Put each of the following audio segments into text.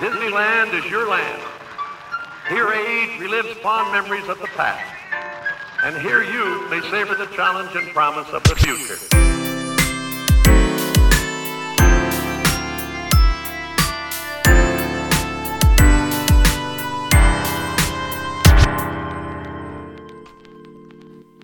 Disneyland is your land. Here age relives fond memories of the past. And here you may savor the challenge and promise of the future.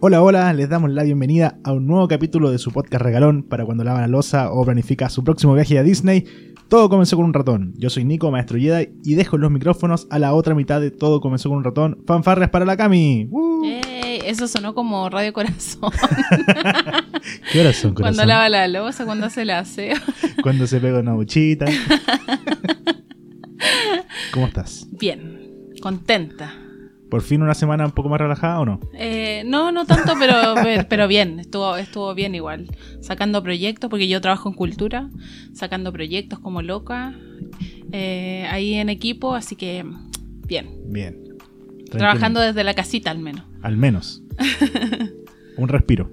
Hola, hola, les damos la bienvenida a un nuevo capítulo de su podcast regalón para cuando lava la losa o planifica su próximo viaje a Disney. Todo comenzó con un ratón. Yo soy Nico, maestro Jedi, y dejo los micrófonos a la otra mitad de Todo comenzó con un ratón. Fanfarres para la Cami. Ey, eso sonó como Radio Corazón. ¿Qué horas son, corazón? cuando lava la losa, cuando hace el aseo. Cuando se pega una buchita. ¿Cómo estás? Bien, contenta. ¿Por fin una semana un poco más relajada o no? Eh, no, no tanto, pero, pero bien, estuvo, estuvo bien igual. Sacando proyectos, porque yo trabajo en cultura, sacando proyectos como loca, eh, ahí en equipo, así que bien. Bien. Trabajando desde la casita al menos. Al menos. un respiro.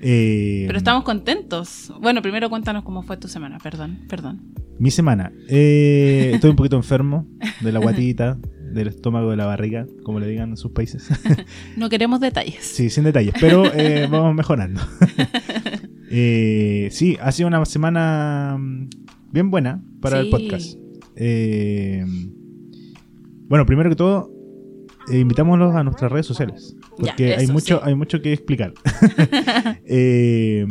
Eh, Pero estamos contentos. Bueno, primero cuéntanos cómo fue tu semana, perdón, perdón. Mi semana. Eh, estoy un poquito enfermo de la guatita, del estómago, de la barriga, como le digan en sus países. No queremos detalles. sí, sin detalles, pero eh, vamos mejorando. Eh, sí, ha sido una semana mm, bien buena para el podcast. Eh, bueno, primero que todo, eh, invitámoslos a nuestras redes sociales. Ya, Porque hay, mucho, sí. hay mucho que explicar. Eh,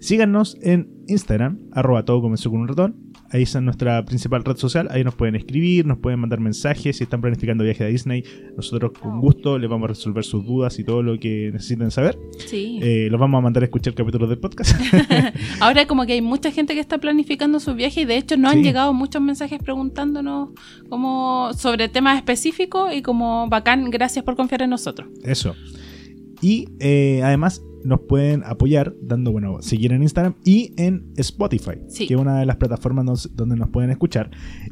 síganos en Instagram, arroba todo comenzó con un ratón. Ahí es nuestra principal red social. Ahí nos pueden escribir, nos pueden mandar mensajes. Si están planificando viaje a Disney, nosotros con gusto les vamos a resolver sus dudas y todo lo que necesiten saber. Sí. Eh, los vamos a mandar a escuchar capítulos del podcast. Ahora como que hay mucha gente que está planificando su viaje y de hecho nos han Sí. llegado muchos mensajes preguntándonos como sobre temas específicos y como bacán, gracias por confiar en nosotros. Eso. Y eh, además nos pueden apoyar dando, bueno, seguir en Instagram y en Spotify, Sí. que es una de las plataformas nos- donde nos pueden escuchar.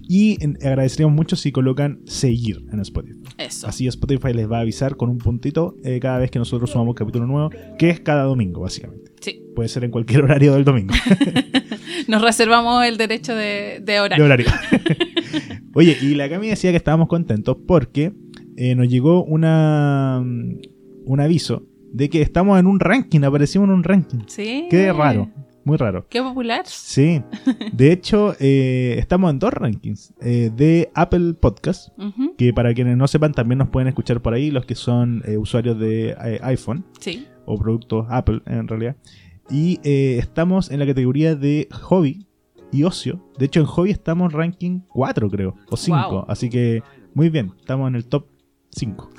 Y en- agradeceríamos mucho si colocan seguir en Spotify. Eso. Así Spotify les va a avisar con un puntito eh, cada vez que nosotros subamos capítulo nuevo, que es cada domingo, básicamente. Sí. Puede ser en cualquier horario del domingo. Nos reservamos el derecho de, de de horario. horario. Oye, y la Cami decía que estábamos contentos porque eh, nos llegó una mm, un aviso de que estamos en un ranking, aparecimos en un ranking. Sí. Qué raro, muy raro. Qué popular. Sí, de hecho eh, estamos en dos rankings eh, de Apple Podcast, que para quienes no sepan también nos pueden escuchar por ahí los que son eh, usuarios de eh, iPhone Sí. o productos Apple en realidad. Y eh, estamos en la categoría de hobby y ocio. De hecho, en hobby estamos ranking 4, creo, o 5. Wow. Así que muy bien, estamos en el top 5.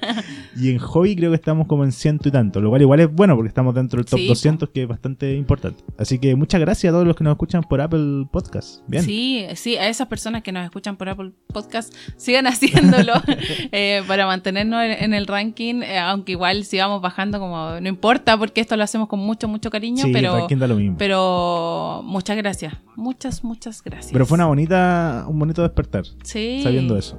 y en hobby creo que estamos como en ciento y tanto, lo cual igual es bueno porque estamos dentro del top Sí, 200, que es bastante importante. Así que muchas gracias a todos los que nos escuchan por Apple Podcast. Bien. Sí, sí, a esas personas que nos escuchan por Apple Podcast, sigan haciéndolo eh, para mantenernos en, el ranking, eh, aunque igual sigamos bajando como no importa porque esto lo hacemos con mucho, mucho cariño, Sí, pero, da lo mismo. pero muchas gracias, muchas, muchas gracias. Pero fue una bonita, un bonito despertar. sí. sabiendo eso.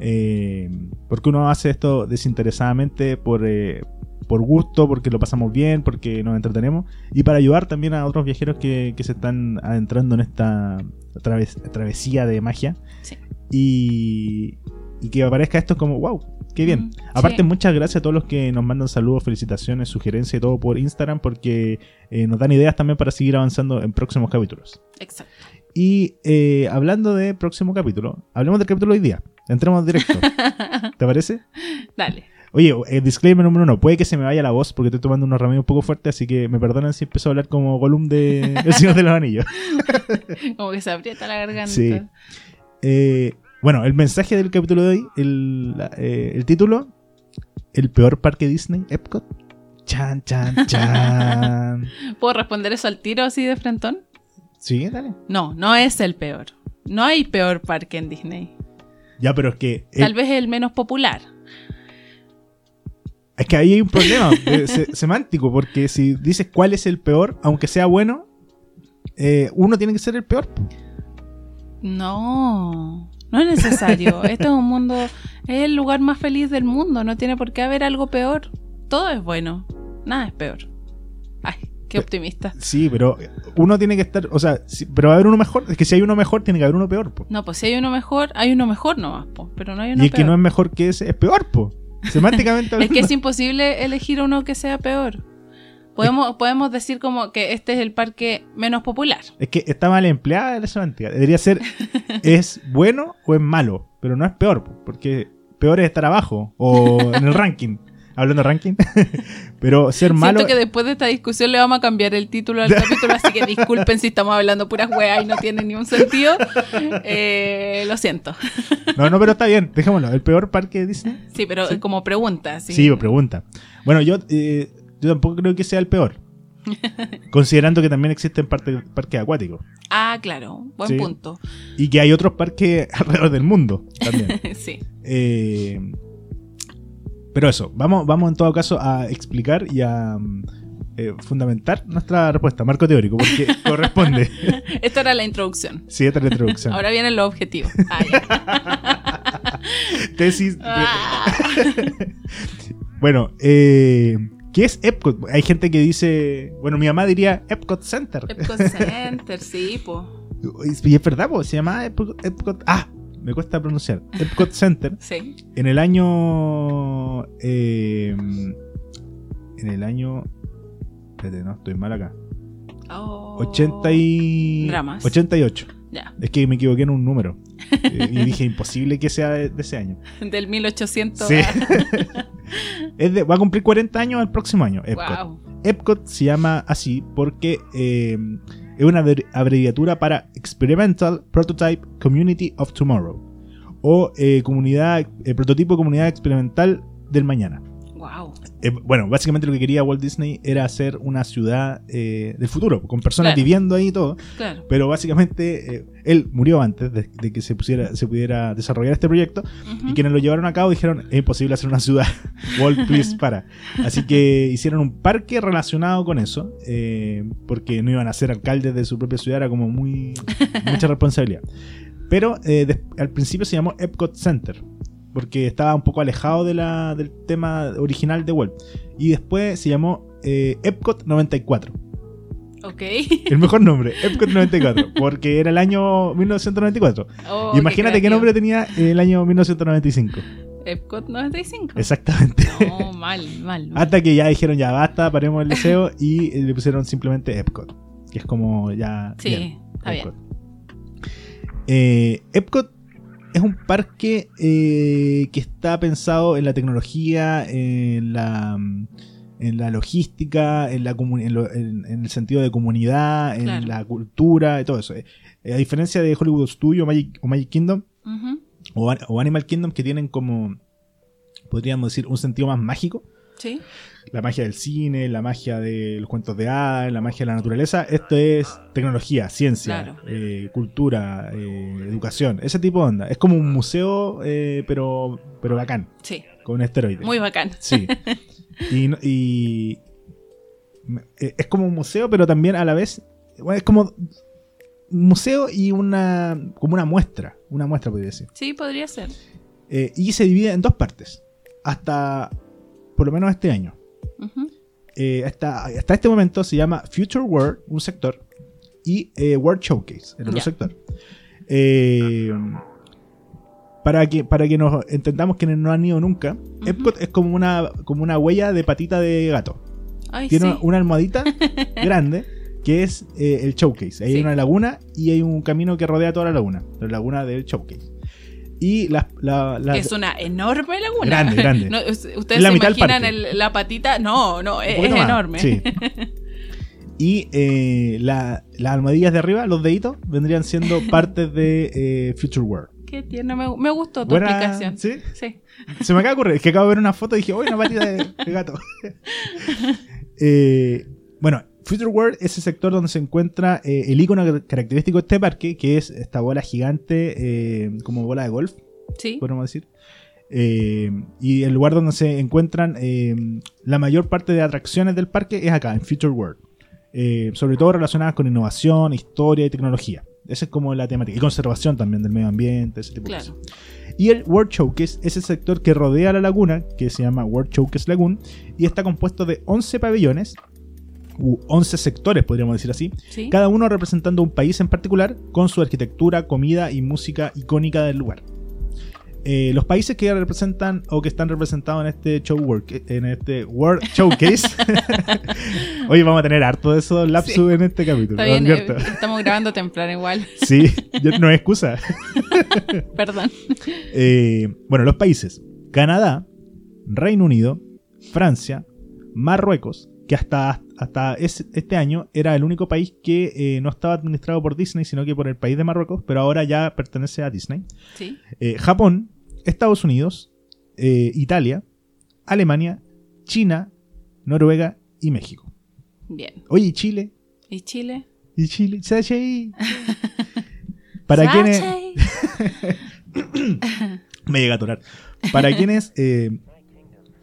Eh, porque uno hace esto desinteresadamente por, eh, por gusto, porque lo pasamos bien, porque nos entretenemos y para ayudar también a otros viajeros que, que se están adentrando en esta traves- travesía de magia Sí. y, y que aparezca esto como wow. Qué bien. Mm, Aparte, sí. muchas gracias a todos los que nos mandan saludos, felicitaciones, sugerencias y todo por Instagram, porque eh, nos dan ideas también para seguir avanzando en próximos capítulos. Exacto. Y eh, hablando de próximo capítulo, hablemos del capítulo de hoy día. Entremos directo. ¿Te parece? Dale. Oye, eh, disclaimer número uno. Puede que se me vaya la voz porque estoy tomando unos remedios un poco fuertes, así que me perdonan si empiezo a hablar como Gollum de El Señor de los Anillos. Como que se aprieta la garganta. Sí. Eh, bueno, el mensaje del capítulo de hoy, el, eh, el título, El peor parque Disney, Epcot. Chan, chan, chan. ¿Puedo responder eso al tiro así de frentón? Sí, dale. No, no es el peor. No hay peor parque en Disney. Ya, pero es que... eh, Tal vez el menos popular. Es que ahí hay un problema se- semántico, porque si dices cuál es el peor, aunque sea bueno, eh, uno tiene que ser el peor. No, no es necesario. este es un mundo, es el lugar más feliz del mundo. No tiene por qué haber algo peor. Todo es bueno, nada es peor. Ay, Qué optimista. Sí, pero uno tiene que estar, o sea, sí, pero va a haber uno mejor. Es que si hay uno mejor, tiene que haber uno peor, po. No, pues si hay uno mejor, hay uno mejor nomás, po, pero no hay uno Y el que no es mejor que ese es peor, po. Semánticamente Es que es imposible elegir uno que sea peor. Podemos, podemos decir como que este es el parque menos popular. Es que está mal empleada la semántica. Debería ser, ¿es bueno o es malo? Pero no es peor, po, porque peor es estar abajo o en el ranking. Hablando de ranking. pero ser malo. Siento que después de esta discusión le vamos a cambiar el título al capítulo, así que disculpen si estamos hablando puras weas y no tiene ni un sentido. Eh, lo siento. No, no, pero está bien. Dejémoslo. ¿El peor parque de Disney? Sí, pero Sí. como pregunta. Sí, Sí, pregunta. Bueno, yo, eh, yo tampoco creo que sea el peor. Considerando que también existen parques acuáticos. Ah, claro. Buen Sí. punto. Y que hay otros parques alrededor del mundo también. sí. Eh, pero eso, vamos, vamos en todo caso a explicar y a mm, eh, fundamentar nuestra respuesta, marco teórico, porque corresponde. Esto era la introducción. Sí, esta es la introducción. Ahora vienen los objetivos. Ah. Tesis. de-. Bueno, eh, ¿qué es Epcot? Hay gente que dice, bueno, mi mamá diría Epcot Center. Epcot Center, sí, po. Y es verdad, po, se llama Epcot, Epcot- Ah, me cuesta pronunciar. Epcot Center. Sí. En el año. eh, en el año. Espérate, no, estoy mal acá. Oh. 80 y. Dramas. 88. Ya. Es que me equivoqué en un número. Eh, y dije, imposible que sea de, de ese año. Del 1800. Sí. Es de- va a cumplir 40 años el próximo año. Epcot. Wow. Epcot se llama así porque eh, es una abrevi- abreviatura para Experimental Prototype Community of Tomorrow o eh, comunidad, eh, prototipo comunidad experimental del mañana. Wow. Eh, bueno, básicamente lo que quería Walt Disney era hacer una ciudad eh, del futuro, con personas Claro. viviendo ahí y todo, Claro. pero básicamente eh, él murió antes de, de que se, pusiera, se pudiera desarrollar este proyecto y quienes lo llevaron a cabo dijeron es imposible hacer una ciudad. Walt, please, para. Así que hicieron un parque relacionado con eso, eh, porque no iban a ser alcaldes de su propia ciudad, era como muy mucha responsabilidad. Pero eh, al principio se llamó Epcot Center, porque estaba un poco alejado de la, del tema original de Walt. Y después se llamó eh, Epcot 94. Ok. El mejor nombre, Epcot 94, porque era el año 1994. Oh, Imagínate qué, nombre tenía el año 1995. Epcot 95. Exactamente. No, mal, mal. mal. Hasta que ya dijeron ya basta, paremos el deseo y eh, le pusieron simplemente Epcot. Que es como ya. Sí, está bien. Eh, Epcot es un parque eh, que está pensado en la tecnología, en la, mm, en la logística, en, la en, lo- en- en el sentido de comunidad, en Claro. la cultura y todo eso. Eh, a diferencia de Hollywood Studio Magic, o Magic Kingdom o, o Animal Kingdom que tienen como, podríamos decir, un sentido más mágico. Sí. La magia del cine, la magia de los cuentos de hadas, la magia de la naturaleza. Esto es tecnología, ciencia, Claro. eh, cultura, eh, educación, ese tipo de onda. Es como un museo, eh, pero, pero bacán, Sí. con esteroides. Muy bacán. Sí. Y, y- eh, es como un museo, pero también a la vez bueno, es como un museo y una como una muestra, una muestra podría decir. Sí, podría ser. Y se divide en dos partes, hasta por lo menos este año. Eh, hasta, hasta este momento se llama Future World, un sector, y eh, World Showcase, el otro sector. Eh, para, que, para que nos entendamos quienes no han ido nunca, Ujú. Epcot es como una, como una huella de patita de gato. Ay, Tiene sí. una almohadita grande que es eh, el showcase. Ahí Sí. hay una laguna y hay un camino que rodea toda la laguna, la laguna del showcase. Y la, la- la- Que es una enorme laguna. Grande, grande. No, Ustedes la se imaginan el- la patita. No, no, es, enorme. sí. Y eh, la- las almohadillas de arriba, los deditos, vendrían siendo partes de eh, Future World. Qué tierno. Me, me gustó tu Buena- explicación. ¿sí? Sí. Se me acaba de ocurrir, es que acabo de ver una foto y dije, uy, una patita de, de gato. Eh, bueno, Future World es el sector donde se encuentra eh, el icono característico de este parque, que es esta bola gigante, eh, como bola de golf, Sí. podemos decir. Eh, y el lugar donde se encuentran eh, la mayor parte de atracciones del parque es acá, en Future World. Eh, sobre todo relacionadas con innovación, historia y tecnología. Esa es como la temática. Y conservación también del medio ambiente, ese tipo de Claro. cosas. Y el World Showcase es el sector que rodea la laguna, que se llama World Showcase Lagoon, y está compuesto de 11 pabellones u 11 sectores, podríamos decir así, ¿Sí? cada uno representando un país en particular con su arquitectura, comida y música icónica del lugar. Eh, los países que representan o que están representados en este show work, en este World Showcase. Hoy vamos a tener harto de esos lapsus Sí. en este capítulo. Está lo bien, eh, estamos grabando temprano igual. Sí, no es excusa. Perdón. Eh, bueno, los países: Canadá, Reino Unido, Francia, Marruecos, que hasta, hasta es- este año era el único país que eh, no estaba administrado por Disney, sino que por el país de Marruecos, pero ahora ya pertenece a Disney. Sí. Eh, Japón, Estados Unidos, eh, Italia, Alemania, China, Noruega y México. Bien. Oye, ¿y Chile? ¿Y Chile? ¿Y Chile? ¡Sachi! Para quienes. Me llega a atorar. Para quienes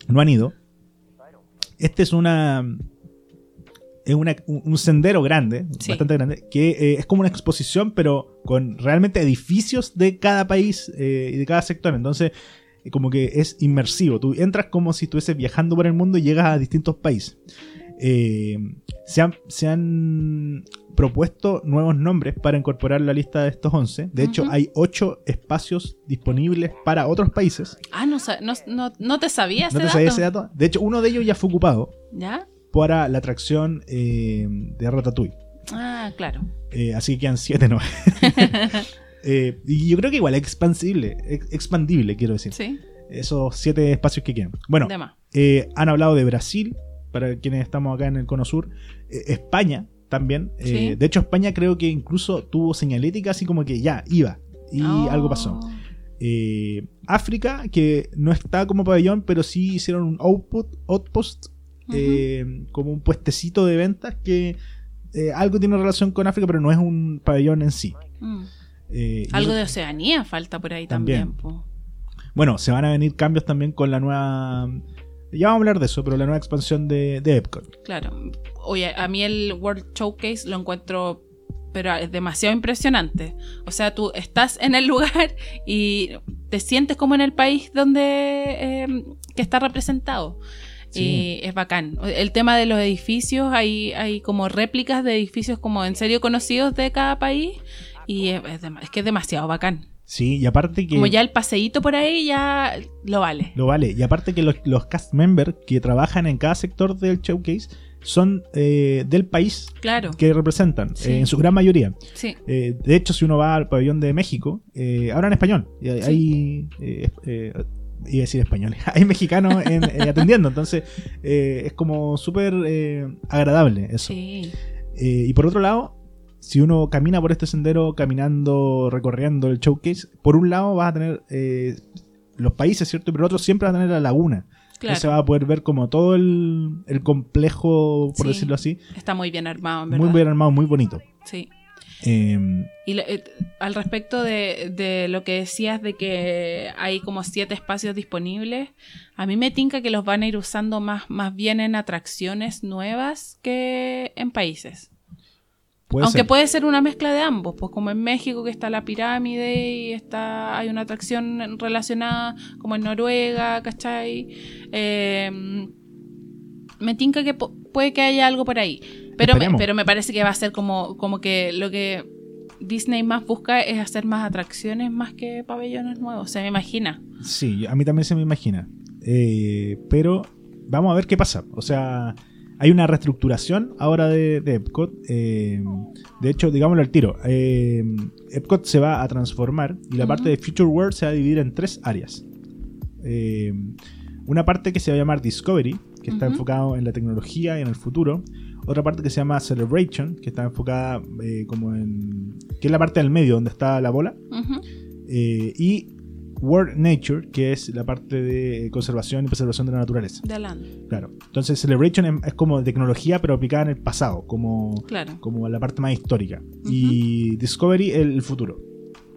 no han ido, este es una. Es una- un sendero grande, Sí. bastante grande, que eh, es como una exposición, pero con realmente edificios de cada país eh, y de cada sector. Entonces, eh, como que es inmersivo. Tú entras como si estuvieses viajando por el mundo y llegas a distintos países. Se, han, se han propuesto nuevos nombres para incorporar la lista de estos 11. De hecho, hay 8 espacios disponibles para otros países. Ah, no, no, no, no te sabías ¿No ese te dato? ese dato? De hecho, uno de ellos ya fue ocupado ¿Ya? para la atracción eh, de Ratatouille. Ah, claro. Eh, así que quedan 7 no. Eh, y yo creo que igual es expansible, ex- expandible, quiero decir. Sí. Esos 7 espacios que quedan. Bueno, eh, han hablado de Brasil, para quienes estamos acá en el Cono Sur. Eh, España también. Eh, Sí. De hecho, España creo que incluso tuvo señalética así como que ya, iba. Y Oh. algo pasó. Eh, África, que no está como pabellón, pero sí hicieron un output, outpost, como un puestecito de ventas que algo tiene relación con África, pero no es un pabellón en sí. Mm. Eh, Algo de Oceanía falta por ahí También. Bueno, se van a venir cambios también con la nueva... Ya vamos a hablar de eso, pero la nueva expansión de, de Epcot. Claro. Oye, a mí el World Showcase lo encuentro, pero es demasiado impresionante. O sea, tú estás en el lugar y te sientes como en el país donde eh, que está representado. Sí. Y es bacán. El tema de los edificios, hay, hay como réplicas de edificios como en serio conocidos de cada país y es, es dem- es que es demasiado bacán. Sí, y aparte que... Como ya el paseíto por ahí ya lo vale. Lo vale. Y aparte que los, los cast members que trabajan en cada sector del showcase son eh, del país Claro. que representan, Sí. eh, en su gran mayoría. Sí. Eh, de hecho, si uno va al pabellón de México, eh, hablan español. Y hay, Sí. iba a decir español, hay mexicanos en- atendiendo. Entonces, es como súper agradable eso. Sí. Y por otro lado, si uno camina por este sendero, caminando, recorriendo el showcase, por un lado vas a tener eh, los países, ¿cierto? Pero otro siempre va a tener la laguna. Claro. Entonces va a poder ver como todo el, el complejo, por Sí. decirlo así, Está muy bien armado, en verdad. muy bien armado, muy bonito. Sí. Eh, Y eh, al respecto de, de lo que decías de que hay como siete espacios disponibles, a mí me tinca que los van a ir usando más, más bien en atracciones nuevas que en países. Puede Aunque ser. puede ser una mezcla de ambos, pues como en México que está la pirámide y está hay una atracción relacionada como en Noruega, ¿cachai? Eh, me tinca que puede que haya algo por ahí. Pero me, pero me parece que va a ser como, como que lo que Disney más busca es hacer más atracciones más que pabellones nuevos. Se me imagina. Sí, a mí también se me imagina. Eh, pero vamos a ver qué pasa. O sea, hay una reestructuración ahora de, de Epcot. eh, de hecho, digámoslo al tiro. eh, Epcot se va a transformar y la parte de Future World se va a dividir en tres áreas. Eh, una parte que se va a llamar Discovery, que está enfocado en la tecnología y en el futuro. Otra parte que se llama Celebration, que está enfocada como en... que es la parte del medio donde está la bola. Y World Nature, que es la parte de conservación y preservación de la naturaleza. De Alan. Claro. Entonces Celebration es, es como tecnología, pero aplicada en el pasado, como, Claro. como la parte más histórica. Y Discovery, el, futuro.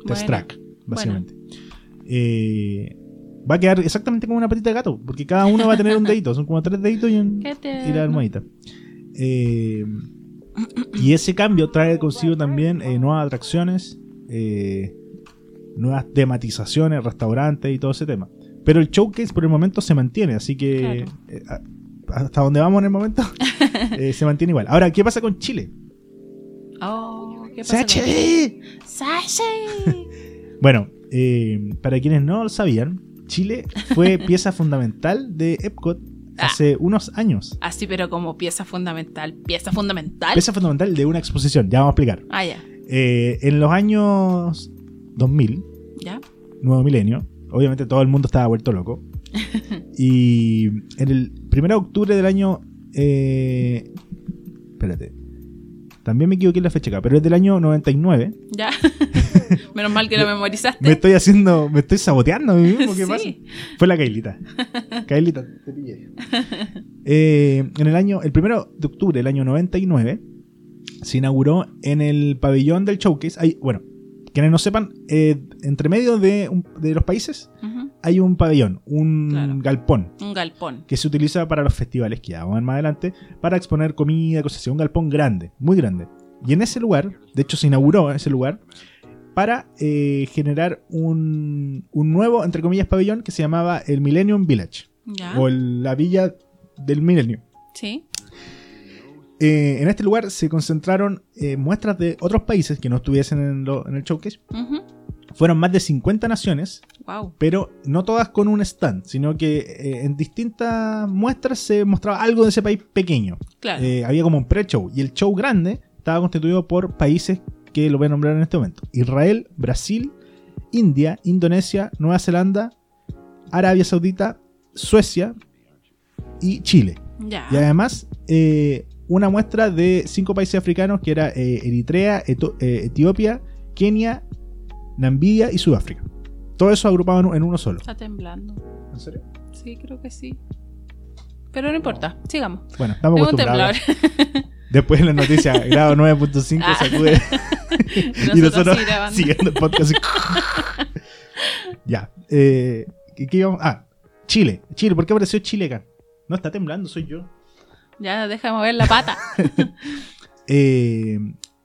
Test Bueno. Track, básicamente. Eh, va a quedar exactamente como una patita de gato, porque cada uno va a tener un dedito. Son como tres deditos y, un- y la almohadita. Eh, y ese cambio trae consigo también eh, nuevas atracciones, eh, nuevas tematizaciones, restaurantes y todo ese tema. Pero el showcase por el momento se mantiene, así que Claro. eh, hasta donde vamos en el momento, eh, se mantiene igual. Ahora, ¿qué pasa con Chile? Oh, ¿qué pasa? con-. Bueno, eh, para quienes no lo sabían, Chile fue pieza fundamental de Epcot Ah. hace unos años. Así, pero como pieza fundamental. ¿Pieza fundamental? Pieza fundamental de una exposición, ya vamos a explicar. Ah, ya. Eh, en los años 2000, ¿Ya? nuevo milenio, obviamente todo el mundo estaba vuelto loco. y en el 1 de octubre del año... eh, espérate. También me equivoqué en la fecha acá, pero es del año 99. ¿Ya? Menos mal que lo memorizaste. Me estoy haciendo, me estoy saboteando a mí mismo, ¿qué Sí. pasa? Fue la Kailita. Kailita, te pillé. Eh, en el año, el primero de octubre del año 99, se inauguró en el pabellón del showcase. Hay, bueno, quienes no sepan, eh, entre medio de, un- de los países hay un pabellón, un Claro. galpón, Un galpón. que se utiliza para los festivales que ya vamos a ver más adelante, para exponer comida, cosas así. Un galpón grande, muy grande. Y en ese lugar, de hecho se inauguró ese lugar, para eh, generar un, un nuevo, entre comillas, pabellón que se llamaba el Millennium Village, ¿Ya? o el- la villa del milenio. Sí. Eh, en este lugar se concentraron eh, muestras de otros países que no estuviesen en, lo- en el showcase. Fueron más de 50 naciones, Wow. pero no todas con un stand, sino que eh, en distintas muestras se mostraba algo de ese país pequeño. Claro. Había como un pre-show y el show grande estaba constituido por países que lo voy a nombrar en este momento. Israel, Brasil, India, Indonesia, Nueva Zelanda, Arabia Saudita, Suecia y Chile. ya. Y además eh, una muestra de cinco países africanos que era eh, Eritrea, Eto- eh, Etiopía, Kenia, Namibia y Sudáfrica. Todo eso agrupado en, en uno solo. Está temblando. ¿En serio? Sí, creo que sí. Pero no importa. Sigamos. Bueno, estamos acostumbrados. Después en la noticia, grado 9.5 Ah. sacude. Y nosotros siguiendo el podcast. ya. Eh, ¿qué, qué íbamos? Ah, Chile. Chile, ¿por qué apareció Chile acá? No está temblando, soy yo. Ya, deja de mover la pata. Eh,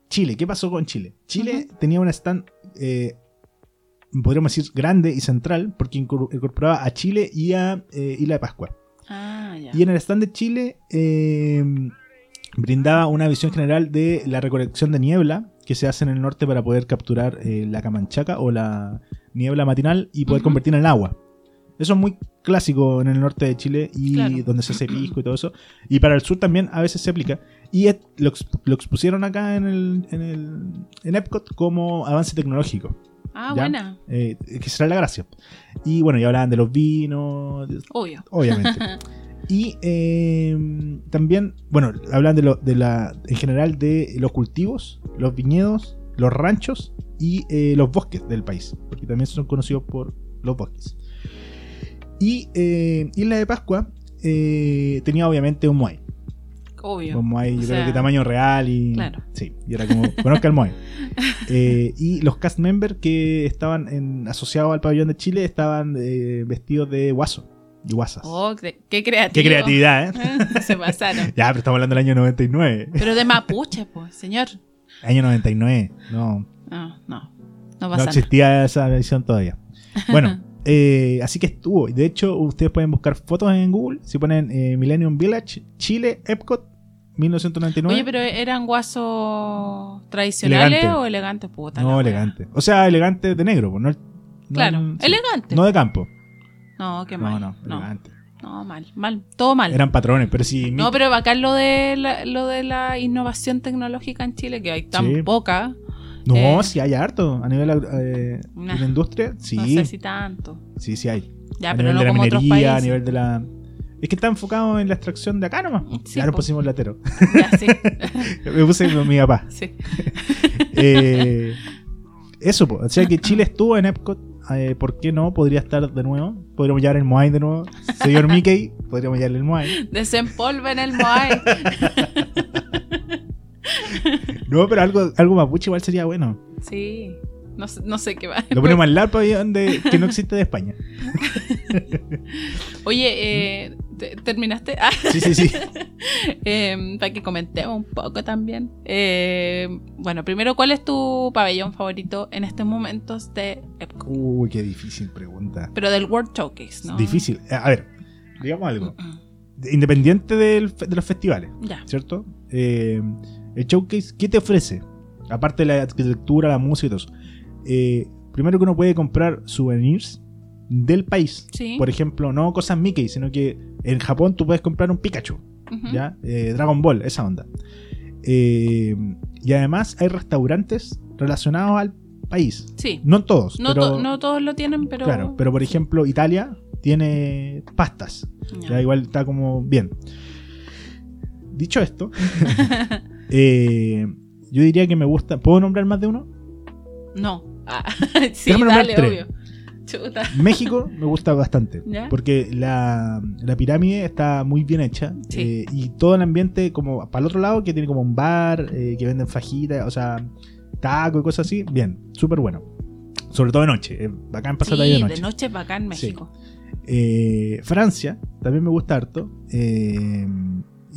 Chile, ¿qué pasó con Chile? Chile tenía un stand, eh, podríamos decir, grande y central, porque incor- incorporaba a Chile y a eh, Isla de Pascua. Ah, ya. Y en el stand de Chile brindaba una visión general de la recolección de niebla que se hace en el norte para poder capturar la camanchaca o la niebla matinal y poder convertirla en agua. Eso es muy clásico en el norte de Chile y Claro. donde se hace pisco y todo eso. Y para el sur también a veces se aplica. Y lo, lo expusieron acá en el, en el en Epcot como avance tecnológico. ah, ¿ya? buena. Eh, que será la gracia. Y bueno, ya hablaban de los vinos, Obvio. obviamente. y eh, también, bueno, hablan de, lo, de la, en general de los cultivos, los viñedos, los ranchos y eh, los bosques del país, porque también son conocidos por los bosques. Y eh, Isla de Pascua eh, tenía obviamente un Moai. Obvio. Un Moai, yo O creo sea, que tamaño real y. claro. Sí, y era como. Conozca el Moai. Eh, y los cast members que estaban en- asociados al pabellón de Chile estaban eh, vestidos de guaso y guasas. Oh, qué, qué creativo. Qué creatividad, ¿eh? Se pasaron. Ya, pero estamos hablando del año 99. Pero de mapuche, pues, señor. Año 99. No, No, no. No no nada. existía esa edición todavía. Bueno, eh, así que estuvo. Y De hecho, ustedes pueden buscar fotos en Google. Si ponen eh, Millennium Village, Chile, Epcot, 1999. Oye, pero ¿eran guasos tradicionales Elegante. o elegantes? Puta. no, wea. elegante. O sea, elegante de negro. pues, No, no- Claro, sí. elegante. No de campo. No, qué No, mal. no, No, elegante. no, mal. Mal. Todo mal. Eran patrones, pero si. No, pero bacán lo de la, lo de la innovación tecnológica en Chile, que hay tan Sí. poca. No, eh, sí hay harto. A nivel eh, Nah. de la industria, sí. No sé si tanto. Sí, sí hay. Ya, a pero nivel no de la como otros minería, a países. nivel de la. Es que está enfocado en la extracción de acá nomás. Sí, ya nos po. pusimos latero. Ya, sí. Me puse con mi papá. sí. Eh, eso, po. o sea que Chile estuvo en Epcot. eh, ¿Por qué no? Podría estar de nuevo. Podríamos llevar el Moai de nuevo. Señor Mickey, podríamos llevarle el Moai. Desempolven el Moai. No, pero algo, algo mapuche igual sería bueno. Sí. No, sé- no sé qué va. Lo ponemos al lado pabellón de, que no existe de España. Oye, eh, ¿te- ¿terminaste? Ah, Sí, sí, sí. eh, para que comentemos un poco también. Eh, bueno, primero, ¿cuál es tu pabellón favorito en estos momentos de Epcot? Uy, qué difícil pregunta. Pero del World Showcase, ¿no? Difícil. Eh, A ver, digamos algo. independiente del de los festivales, Ya. ¿cierto? Eh, el showcase, ¿qué te ofrece? Aparte de la arquitectura, la música y todo eso. Eh, primero que uno puede comprar souvenirs del país. Sí. Por ejemplo, no cosas Mickey, sino que en Japón tú puedes comprar un Pikachu. ¿ya? Eh, Dragon Ball, esa onda. Eh, y además hay restaurantes relacionados al país. Sí. No todos, No, pero, to- no todos lo tienen, pero. claro, pero por ejemplo Italia tiene pastas. Ya. Ya igual está como bien. Dicho esto, eh, yo diría que me gusta. ¿Puedo nombrar más de uno? No. Ah, sí, Déjame nombrar dale, tres. obvio. Chuta. México me gusta bastante. ¿Ya? Porque la, la pirámide está muy bien hecha. Sí. eh, y todo el ambiente, como para el otro lado, que tiene como un bar, eh, que venden fajitas, o sea, taco y cosas así. Bien, súper bueno. Sobre todo de noche. eh, bacán pasar ahí de noche. de noche es bacán México. Eh, Francia también me gusta harto.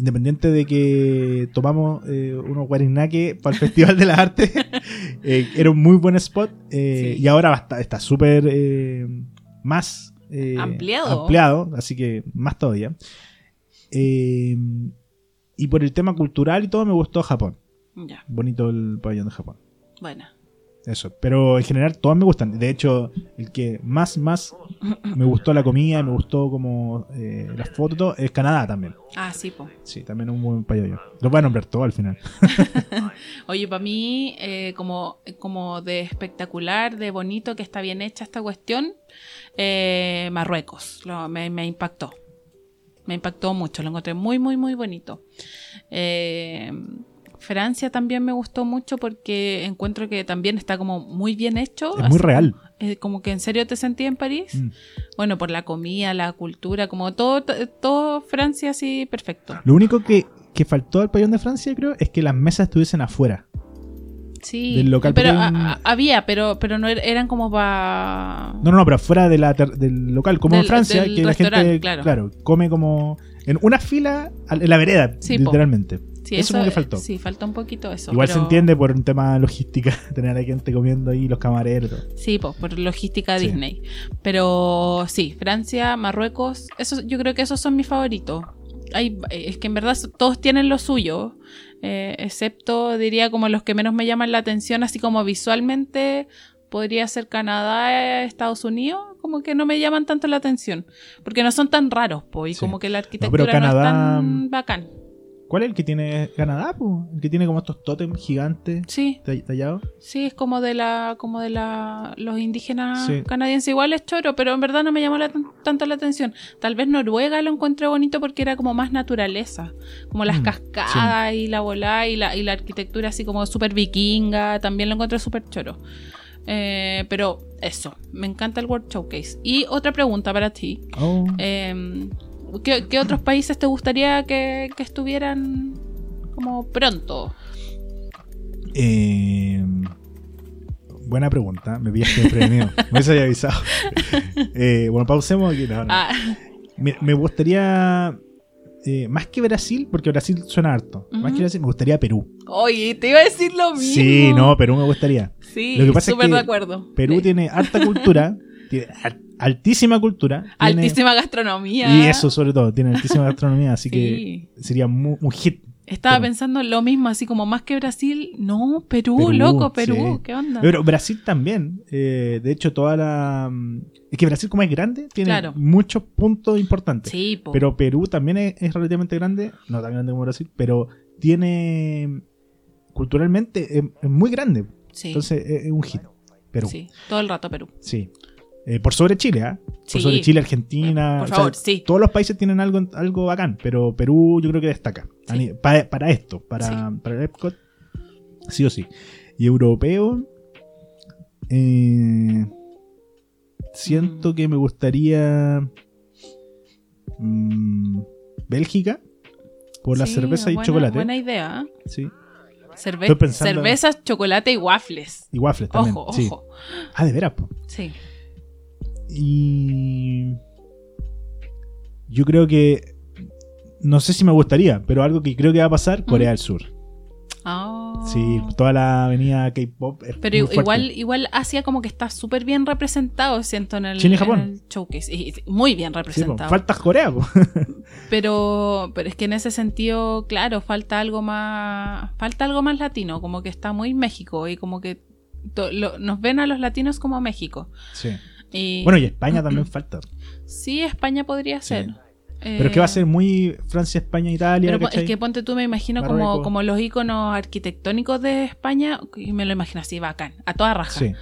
Independiente de que tomamos eh, unos guarinaque para el Festival de las Artes, eh, era un muy buen spot. eh, Sí. Y ahora está súper más Ampliado. ampliado, así que más todavía. Y por el tema cultural y todo, me gustó Japón. Ya. Bonito el pabellón de Japón. Bueno. Eso, pero en general todas me gustan. De hecho, el que más, más me gustó la comida, me gustó como eh, las fotos, es Canadá también. Ah, sí, po. Sí, también un buen pabellón. Los voy a nombrar todo al final. Oye, para mí, eh, como, como de espectacular, de bonito, que está bien hecha esta cuestión, eh, Marruecos lo- me, me impactó. Me impactó mucho, lo encontré muy, muy, muy bonito. Eh, Francia también me gustó mucho porque encuentro que también está como muy bien hecho. Es muy real. como- eh, como que en serio te sentí en París. Mm. Bueno, por la comida, la cultura, como todo, todo Francia así perfecto. Lo único que, que faltó al pabellón de Francia, creo, es que las mesas estuviesen afuera. Sí, Del local, pero a- a- había, pero, pero no er- eran como para... No, no, no, pero afuera de la ter- del local, como en Francia, que la gente, restaurante, claro. come como en una fila en la vereda, Sí, po. Sí, eso como que faltó. Sí, faltó un poquito eso. Igual pero- se entiende por un tema logística, tener a gente comiendo ahí, los camareros. Sí, pues, por logística Sí. Disney. Pero sí, Francia, Marruecos, eso, yo creo que esos son mis favoritos. Hay, es que en verdad todos tienen lo suyo, eh, excepto diría como los que menos me llaman la atención, así como visualmente podría ser Canadá, Estados Unidos, como que no me llaman tanto la atención, porque no son tan raros, pues, y Sí. como que la arquitectura no, Canadá- es tan bacán. ¿Cuál es el que tiene Canadá? po? El que tiene como estos tótems gigantes Sí, tallados. Sí, es como de la, como de la, los indígenas Sí. canadienses. Igual es choro, pero en verdad no me llamó la- tanto la atención. Tal vez Noruega lo encontré bonito porque era como más naturaleza. Como las Mm, cascadas y la volá y la, y la arquitectura así como súper vikinga. También lo encontré súper choro. Eh, pero eso, me encanta el World Showcase. Y otra pregunta para ti. Oh. Eh, ¿qué, qué otros países te gustaría que, que estuvieran como pronto? Eh, buena pregunta. Me pillaste desprevenido. me hubiese avisado. Eh, bueno, pausemos aquí. No, no. Ah, Me, me gustaría. eh, más que Brasil, porque Brasil suena harto. Más que Brasil, me gustaría Perú. Oye, te iba a decir lo mismo. Sí, no, Perú me gustaría. Sí, Lo que pasa es súper que de acuerdo. Perú Sí. tiene harta cultura, tiene altísima cultura. tiene- Altísima gastronomía. Y eso, sobre todo, tiene altísima gastronomía, así Sí. que sería un hit. Estaba Perú. pensando lo mismo, así como más que Brasil. No, Perú, Perú, loco, Perú. sí. ¿Qué onda? Pero Brasil también. eh, de hecho, toda la. Es que Brasil, como es grande, tiene Claro. muchos puntos importantes. sí, po. Pero Perú también es, es relativamente grande. No tan grande como Brasil, pero tiene. Culturalmente es, muy grande. sí, Entonces es, un hit. Perú. Sí. sí, todo el rato Perú. Eh, por sobre Chile, ¿ah? Por Sí. sobre Chile, Argentina. Por o sea, favor, sí. Todos los países tienen algo, algo bacán, pero Perú yo creo que destaca. Sí. para esto, para, para el Epcot, sí o sí. Y europeo, eh, siento Mm. que me gustaría mm, Bélgica por la cerveza y buena- chocolate. Buena idea. Sí. Cerve- Cervezas, chocolate y waffles. Y waffles también. Ojo, ojo. Ah, de veras. po. Sí. Y yo creo que no sé si me gustaría, pero algo que creo que va a pasar, Corea del Sur. Oh. Sí, toda la avenida K-pop. es Pero igual, igual Asia como que está súper bien representado, siento, en el, China y en Japón. el showcase. Y- muy bien Sí, representado. falta Corea, pero, pero es que en ese sentido, claro, falta algo más, falta algo más latino, como que está muy México y como que lo- nos ven a los latinos como México. Sí. Y, Bueno, y España también falta. sí, España podría Sí. ser. Pero es que va a ser muy Francia, España, Italia. Pero es que ponte tú, me imagino como, como los iconos arquitectónicos de España, y me lo imagino así, bacán, a toda raja. Sí.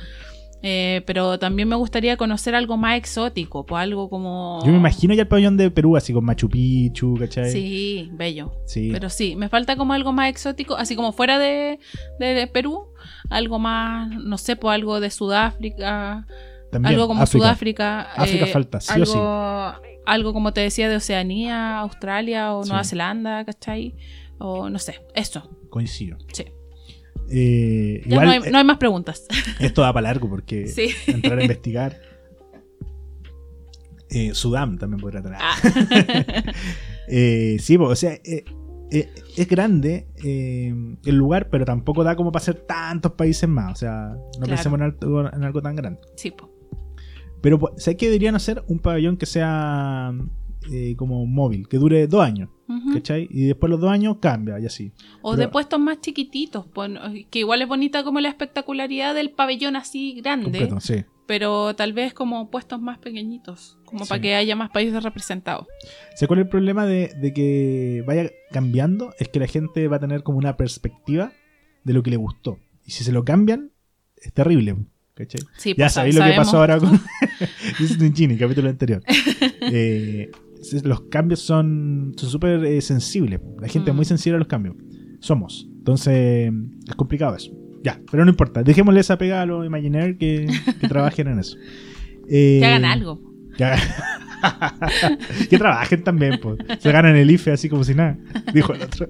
Eh, pero también me gustaría conocer algo más exótico, pues algo como... Yo me imagino ya el pabellón de Perú, así con Machu Picchu, ¿cachai? Sí, bello. Sí. Pero sí, me falta como algo más exótico, así como fuera de, de- de Perú, algo más, no sé, pues algo de Sudáfrica, También, algo como África. Sudáfrica. eh, África falta, sí o sí. algo, Algo como te decía de Oceanía, Australia o Sí. Nueva Zelanda, ¿cachai? O no sé, eso, Coincido. sí. Eh, Ya igual, no, hay, eh, no hay más preguntas. esto da para largo porque Sí. entrar a investigar. Eh, Sudán también podría tener. Ah. Eh, sí, o sea, eh, eh, es grande eh, el lugar, pero tampoco da como para hacer tantos países más. O sea, no Claro. pensemos en algo, en algo tan grande. sí, po. Pero, pues, ¿sabes qué deberían hacer? Un pabellón que sea eh, como móvil, que dure dos años. ¿cachai? Y después los dos años cambia y así. O Pero- de puestos más chiquititos, pues, no- que igual es bonita como la espectacularidad del pabellón así grande, Completo, sí. pero tal vez como puestos más pequeñitos, como Sí. para que haya más países representados. ¿Sabes cuál es el problema de, de que vaya cambiando? Es que la gente va a tener como una perspectiva de lo que le gustó. Y si se lo cambian, es terrible. ¿Cachai? Sí, Ya pues, sabéis lo que pasó ahora con Disney capítulo anterior. Eh, los cambios son son súper eh, sensibles. La gente es muy Mm. sensible a los cambios. Somos. Entonces, es complicado eso. Ya, pero no importa. Dejémosle esa pega a los Imagineers que, que trabajen en eso. Eh, Que hagan algo. que, hagan- que trabajen también, pues. Se ganan el IFE así como si nada, dijo el otro.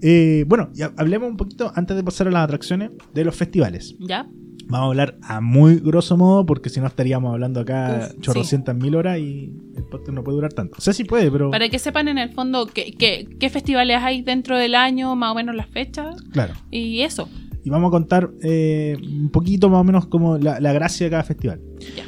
Eh, bueno, hablemos un poquito, antes de pasar a las atracciones, de los festivales. ¿Ya? Vamos a hablar a muy grosso modo, porque si no estaríamos hablando acá Uf, chorrocientas mil horas y el podcast no puede durar tanto. O sea, sí puede, pero. Para que sepan en el fondo qué, qué, qué festivales hay dentro del año, más o menos las fechas, Claro. y eso. Y vamos a contar eh, un poquito más o menos como la, la gracia de cada festival. Ya.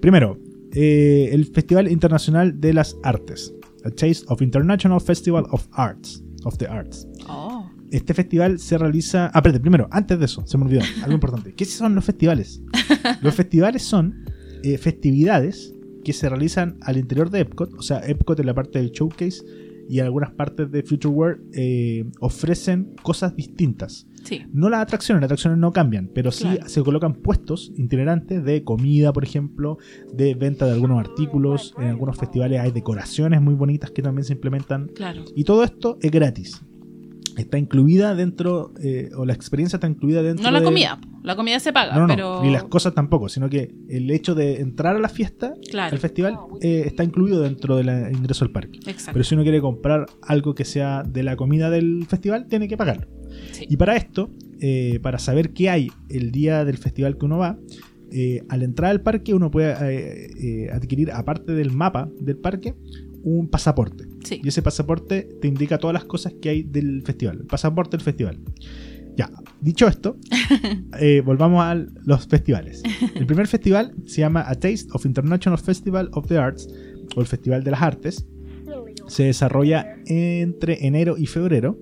Primero, eh, el Festival Internacional de las Artes. A Taste of International Festival of Arts. Of the Arts. Oh, Este festival se realiza. Ah, espérate, primero, antes de eso, se me olvidó, algo importante. ¿Qué son los festivales? Los festivales son eh, festividades que se realizan al interior de Epcot, o sea, Epcot en la parte del showcase y algunas partes de Future World eh, ofrecen cosas distintas. sí. No las atracciones, las atracciones no cambian, pero sí Claro. se colocan puestos itinerantes de comida, por ejemplo, de venta de algunos artículos. En algunos festivales hay decoraciones muy bonitas que también se implementan. Claro. Y todo esto es gratis. Está incluida dentro, eh, o la experiencia está incluida dentro No la de- comida, la comida se paga, No, no, no, pero... ni las cosas tampoco, sino que el hecho de entrar a la fiesta, Claro, al festival, eh, está incluido dentro del ingreso al parque. exacto. Pero si uno quiere comprar algo que sea de la comida del festival, tiene que pagarlo. Sí. Y para esto, eh, para saber qué hay el día del festival que uno va, al entrar al parque uno puede adquirir, aparte del mapa del parque, un pasaporte. Sí. Y ese pasaporte te indica todas las cosas que hay del festival. El pasaporte del festival. Ya, dicho esto, eh, volvamos a los festivales. El primer festival se llama A Taste of International Festival of the Arts, o el Festival de las Artes. Se desarrolla entre enero y febrero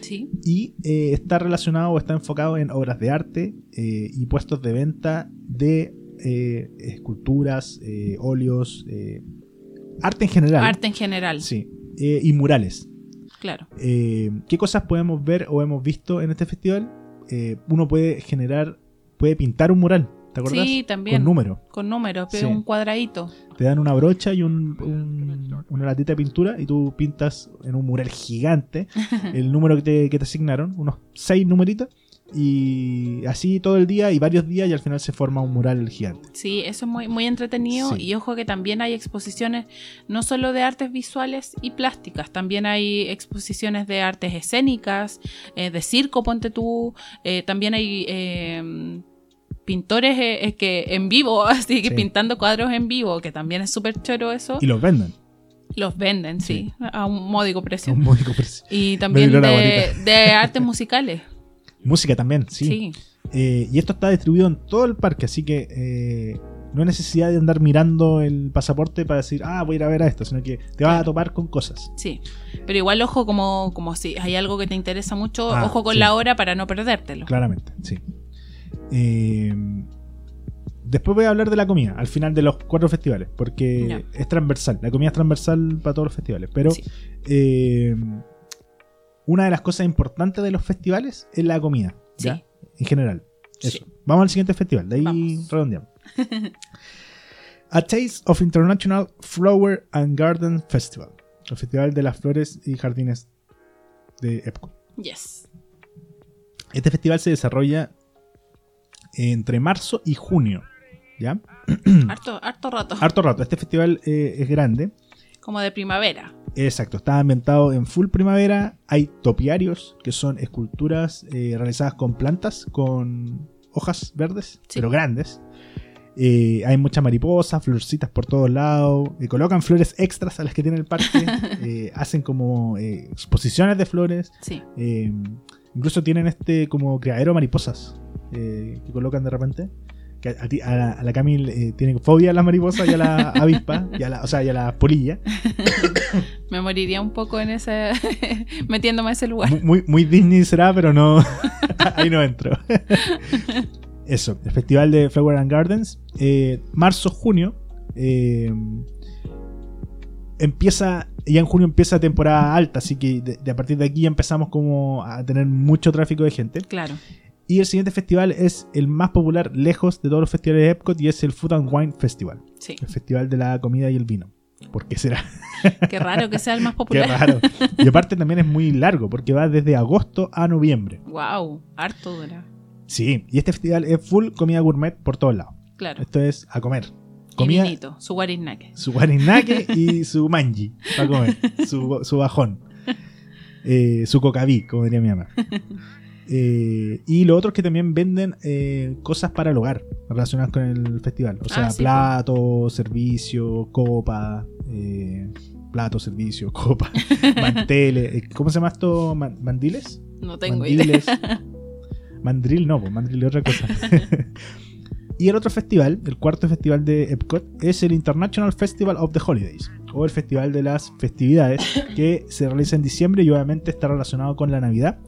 Sí. y eh, está relacionado o está enfocado en obras de arte eh, y puestos de venta de esculturas, óleos, arte en general. Arte en general, Sí, eh, y murales. claro. Eh, ¿Qué cosas podemos ver o hemos visto en este festival? Eh, uno puede generar, puede pintar un mural, ¿te acuerdas? Sí, también. Con número. Con números, Sí. pero un cuadradito. Te dan una brocha y un- un- una latita de pintura y tú pintas en un mural gigante el número que te, que te asignaron, unos seis numeritos, y así todo el día y varios días y al final se forma un mural gigante. Sí, eso es muy, muy entretenido Sí. y ojo que también hay exposiciones no solo de artes visuales y plásticas, también hay exposiciones de artes escénicas, eh, de circo, ponte tú, eh, también hay eh, pintores eh, que en vivo, así que Sí. pintando cuadros en vivo, que también es súper choro eso. Y los venden. Los venden, sí, a un módico precio. Un módico precio. Y también de, de artes musicales. Música también, sí. Sí. Eh, y esto está distribuido en todo el parque, así que eh, no hay necesidad de andar mirando el pasaporte para decir, ah, voy a ir a ver a esto, sino que te vas a topar con cosas. Sí, pero igual ojo como, como si hay algo que te interesa mucho, Ah, ojo con sí. la hora para no perdértelo. Claramente, sí. Eh, después voy a hablar de la comida al final de los cuatro festivales, porque es transversal. La comida es transversal para todos los festivales. Pero Sí. Una de las cosas importantes de los festivales es la comida, ¿ya? Sí. En general. Eso. Sí. Vamos al siguiente festival, de ahí Vamos. redondeamos. A Taste of International Flower and Garden Festival. El Festival de las Flores y Jardines de Epcot. Yes. Este festival se desarrolla entre marzo y junio. ¿Ya? Harto, harto rato. Harto rato. Este festival eh, es grande. Como de primavera. Exacto. Está ambientado en full primavera. Hay topiarios, que son esculturas eh, realizadas con plantas, con hojas verdes, Sí. pero grandes. Eh, hay muchas mariposas, florcitas por todos lados. eh, colocan flores extras a las que tiene el parque. hacen como exposiciones de flores. Sí. Incluso tienen este como criadero de mariposas eh, que colocan de repente. Que a, ti- a la, a la Camil eh, tiene fobia a las mariposas y a la avispa, y a la, o sea, y a la polilla. Me moriría un poco en ese. metiéndome a ese lugar. Muy, muy, Disney será, pero no. ahí no entro. Eso, el Festival de Flower and Gardens. eh, Marzo-junio. eh, empieza. Ya en junio empieza temporada alta, así que de, de a partir de aquí ya empezamos como a tener mucho tráfico de gente. Claro. Y el siguiente festival es el más popular lejos de todos los festivales de Epcot y es el Food and Wine Festival. Sí. El festival de la comida y el vino. ¿Por qué será? Qué raro que sea el más Qué popular. raro. Y aparte también es muy largo porque va desde agosto a noviembre. Wow, harto dura. Sí, y este festival es full comida gourmet por todos lados. Claro. Esto es a comer. Y Comida, vinito, su guarisnaque. su guarinake y su manji para comer. Su, su bajón. Eh, su cocaví, como diría mi mamá. Eh, y lo otro es que también venden eh, cosas para el hogar relacionadas con el festival. O sea, Ah, sí, plato, servicio, copa, eh, plato, servicio, copa, manteles. ¿Cómo se llama esto? Man- ¿Mandiles? No tengo idea. Mandiles. Mandril no, pues mandril es otra cosa. y el otro festival, el cuarto festival de Epcot, es el International Festival of the Holidays, o el Festival de las Festividades, que se realiza en diciembre y obviamente está relacionado con la Navidad.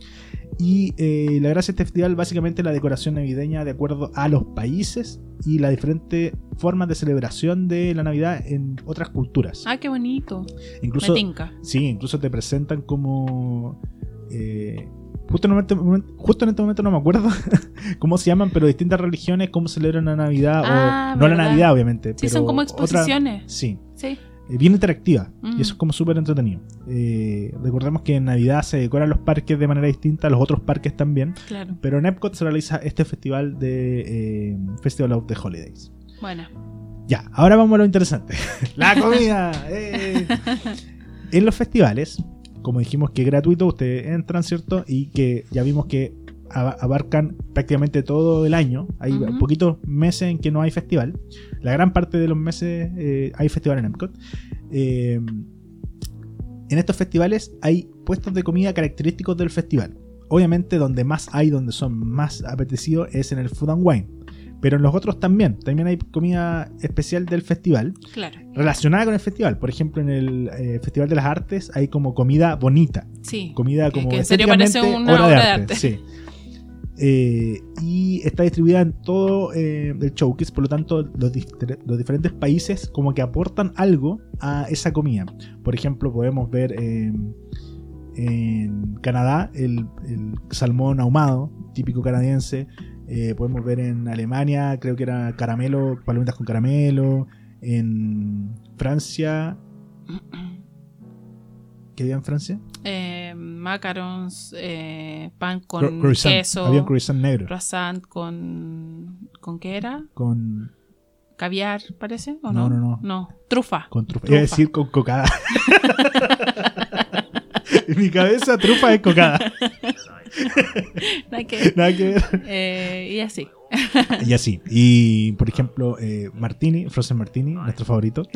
Y eh, la gracia de este festival básicamente la decoración navideña de acuerdo a los países y las diferentes formas de celebración de la Navidad en otras culturas. Ah, qué bonito. Incluso, Me tinca. Sí, incluso te presentan como. eh, justo, en este momento, justo en este momento no me acuerdo cómo se llaman, pero distintas religiones, cómo celebran la Navidad. Ah, o, no la. Navidad, obviamente. Sí, pero son como otra- exposiciones. sí, Sí. Eh, bien interactiva. Mm. Y eso es como súper entretenido. Eh, recordemos que en Navidad se decoran los parques de manera distinta, los otros parques también. Claro. Pero en Epcot se realiza este festival de eh, Festival of the Holidays. Bueno. Ya, ahora vamos a lo interesante. La comida. eh. En los festivales, como dijimos que es gratuito, ustedes entran, ¿cierto? Y que ya vimos que abarcan prácticamente todo el año. Hay poquitos meses en que no hay festival. La gran parte de los meses eh, hay festival en Epcot. Eh, en estos festivales hay puestos de comida característicos del festival. Obviamente donde más hay, donde son más apetecidos es en el Food and Wine. Pero en los otros también. También hay comida especial del festival Claro. relacionada con el festival. Por ejemplo, en el eh, Festival de las Artes hay como comida bonita. Sí. Comida como que en serio parece una obra de arte. Sí. Eh, y está distribuida en todo eh, el showcase, por lo tanto los, dif- los diferentes países como que aportan algo a esa comida. Por ejemplo, podemos ver eh, en Canadá el, el salmón ahumado, típico canadiense. Eh, podemos ver en Alemania, creo que era caramelo, palomitas con caramelo. En Francia, ¿qué había en Francia? Eh, macarons, eh, pan con croissant. queso. Había un croissant negro. croissant con. ¿Con qué era? Con, ¿Caviar, parece? ¿O No, no? no, no. trufa. con trufa. Trufa. Iba a decir con cocada. en mi cabeza, trufa es cocada. Nada que- Nada que ver. eh, y así. Y así. Y por ejemplo, eh, Martini, Frozen Martini, nuestro favorito.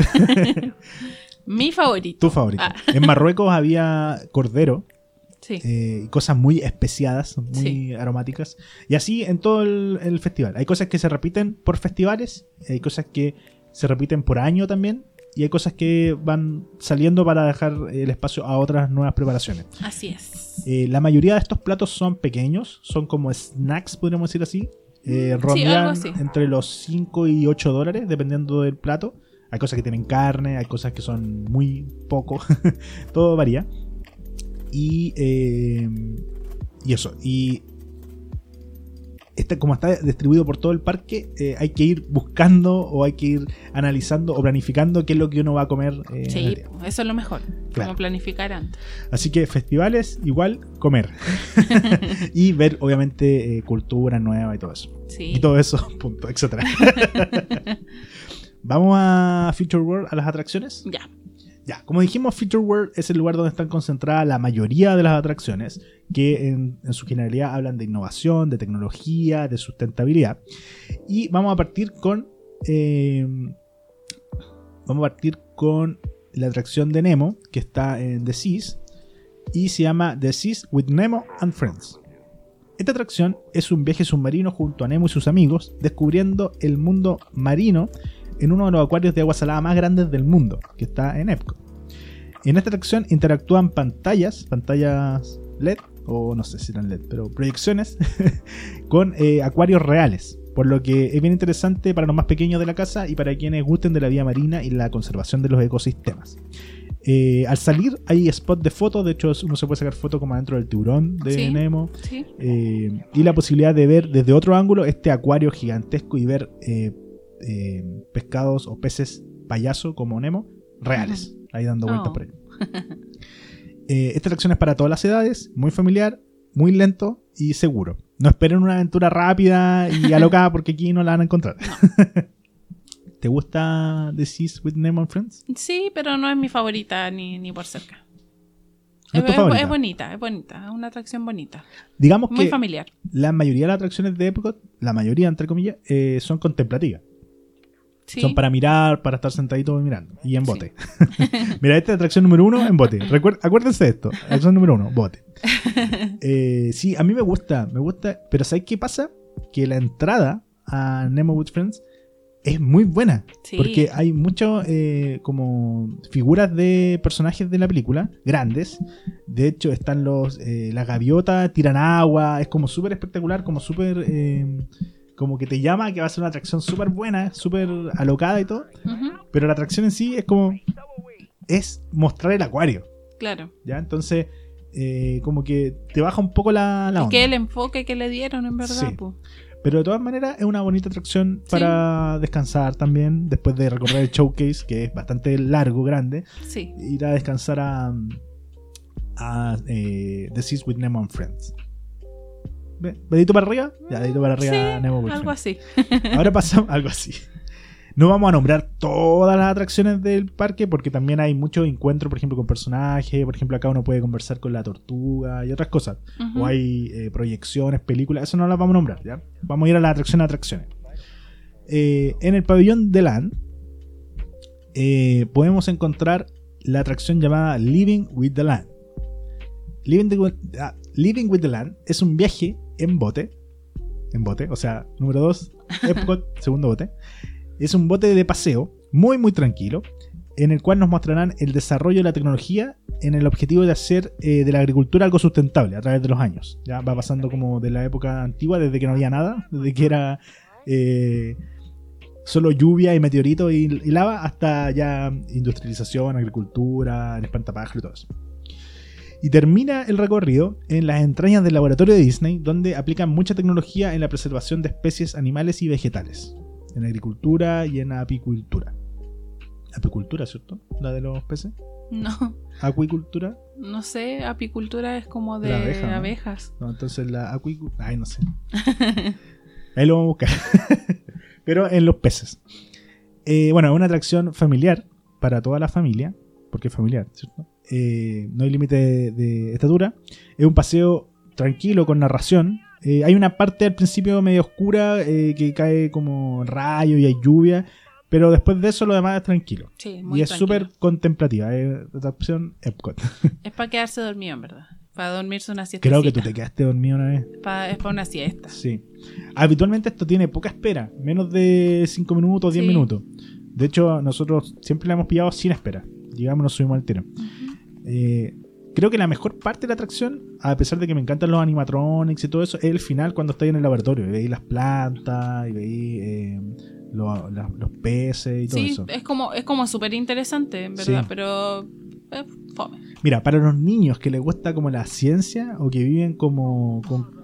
Mi favorito. Tu favorito. Ah, En Marruecos había cordero sí. eh, cosas muy especiadas, muy Sí. aromáticas. Y así en todo el, el festival. Hay cosas que se repiten por festivales, hay cosas que se repiten por año también. Y hay cosas que van saliendo para dejar el espacio a otras nuevas preparaciones. Así es. Eh, la mayoría de estos platos son pequeños, son como snacks, podríamos decir así. Eh, algo rondean así. entre los 5 y 8 dólares, dependiendo del plato. Hay cosas que tienen carne, hay cosas que son muy poco. Todo varía. Y, eh, y eso. Y este, como está distribuido por todo el parque, eh, hay que ir buscando o hay que ir analizando o planificando qué es lo que uno va a comer. eh, Sí, eso es lo mejor. Claro. Como planificar antes. Así que festivales, igual comer. y ver, obviamente, eh, cultura nueva y todo eso. Sí. Y todo eso, punto, etcétera. Vamos a Future World, a las atracciones. Ya. Ya, como dijimos, Future World es el lugar donde están concentradas la mayoría de las atracciones, que en, en su generalidad hablan de innovación, de tecnología, de sustentabilidad. Y vamos a partir con. eh, vamos a partir con la atracción de Nemo, que está en The Seas, y se llama The Seas with Nemo and Friends. Esta atracción es un viaje submarino junto a Nemo y sus amigos, descubriendo el mundo marino en uno de los acuarios de agua salada más grandes del mundo, que está en Epcot. En esta atracción interactúan pantallas, pantallas LED, o no sé si eran LED, pero proyecciones, con eh, acuarios reales. Por lo que es bien interesante para los más pequeños de la casa y para quienes gusten de la vida marina y la conservación de los ecosistemas. Eh, al salir hay spot de fotos, de hecho uno se puede sacar foto como adentro del tiburón de Sí. Nemo. Sí. Eh, y la posibilidad de ver desde otro ángulo este acuario gigantesco y ver eh, eh, pescados o peces payaso como Nemo reales, ahí dando vueltas Oh. por ahí. Eh, esta atracción es para todas las edades, muy familiar, muy lento y seguro. No esperen una aventura rápida y alocada porque aquí no la van a encontrar. ¿Te gusta The Seas with Nemo and Friends? Sí, pero no es mi favorita ni, ni por cerca. ¿No es tu es, favorita? es bonita, es bonita, es una atracción bonita. Digamos Muy que familiar. la mayoría de las atracciones de Epcot, la mayoría entre comillas, eh, son contemplativas. Sí. Son para mirar, para estar sentadito mirando. Y en Sí. bote. Mira, esta es atracción número uno en bote. Recuer- acuérdense de esto. Atracción número uno, bote. Eh, sí, a mí me gusta, me gusta. Pero ¿sabes qué pasa? Que la entrada a Nemo with Friends es muy buena. Sí. Porque hay muchas como figuras de personajes de la película, grandes. De hecho, están los eh, las gaviotas, tiran agua. Es como súper espectacular, como súper... como que te llama que va a ser una atracción súper buena, súper alocada y todo. Pero la atracción en sí es como. Es mostrar el acuario. Claro. ¿Ya? Entonces, eh, como que te baja un poco la, la Es onda. que el enfoque que le dieron, en verdad. Sí. po. Pero de todas maneras, es una bonita atracción para descansar también. Después de recorrer el showcase, que es bastante largo, grande. Sí. Ir a descansar a. a eh, The Seas with Nemo and Friends. ¿Dedito para arriba? Ya, dedito para arriba, Sí, Nemo algo así. Ahora pasamos algo así. No vamos a nombrar todas las atracciones del parque porque también hay muchos encuentros, por ejemplo, con personajes. Por ejemplo, acá uno puede conversar con la tortuga y otras cosas. O hay eh, proyecciones, películas. Eso no las vamos a nombrar, ¿ya? Vamos a ir a la atracción a atracciones. Eh, en el pabellón de Land eh, podemos encontrar la atracción llamada Living with the Land. Living, the- ah, Living with the Land es un viaje en bote. En bote, o sea, número 2, Epcot, segundo bote. Es un bote de paseo muy, muy tranquilo, en el cual nos mostrarán el desarrollo de la tecnología en el objetivo de hacer eh, de la agricultura algo sustentable a través de los años. Ya va pasando como de la época antigua, desde que no había nada, desde que era eh, solo lluvia y meteorito y, y lava, hasta ya industrialización, agricultura, el espantapájaros y todo eso. Y termina el recorrido en las entrañas del laboratorio de Disney, donde aplican mucha tecnología en la preservación de especies animales y vegetales, en agricultura y en apicultura. Apicultura, ¿cierto? La de los peces. No, Acuicultura. no sé, apicultura es como de La abeja, ¿no? abejas. No, entonces la acuicultura. Ay, no sé. Ahí lo vamos a buscar. Pero en los peces. Eh, bueno, es una atracción familiar para toda la familia, porque es familiar, ¿cierto? Eh, no hay límite de, de estatura. Es un paseo tranquilo con narración. Eh, hay una parte al principio medio oscura eh, que cae como rayo y hay lluvia, Pero después de eso lo demás es tranquilo. Sí, muy y es súper contemplativa. Es opción Epcot. Es para quedarse dormido, en verdad. Para dormirse una siesta. Creo que tú te quedaste dormido una vez. es para una siesta. Sí. Habitualmente esto tiene poca espera, menos de 5 minutos, 10 Sí. minutos. De hecho, nosotros siempre la hemos pillado sin espera. Llegamos, nos subimos al tiro. Eh, creo que la mejor parte de la atracción, a pesar de que me encantan los animatronics y todo eso, es el final cuando estáis en el laboratorio. Y veis las plantas, y veis eh, lo- la- los peces y todo Sí, eso. es como, es como súper interesante, en verdad, Sí. pero es fome. Mira, para los niños que les gusta como la ciencia o que viven como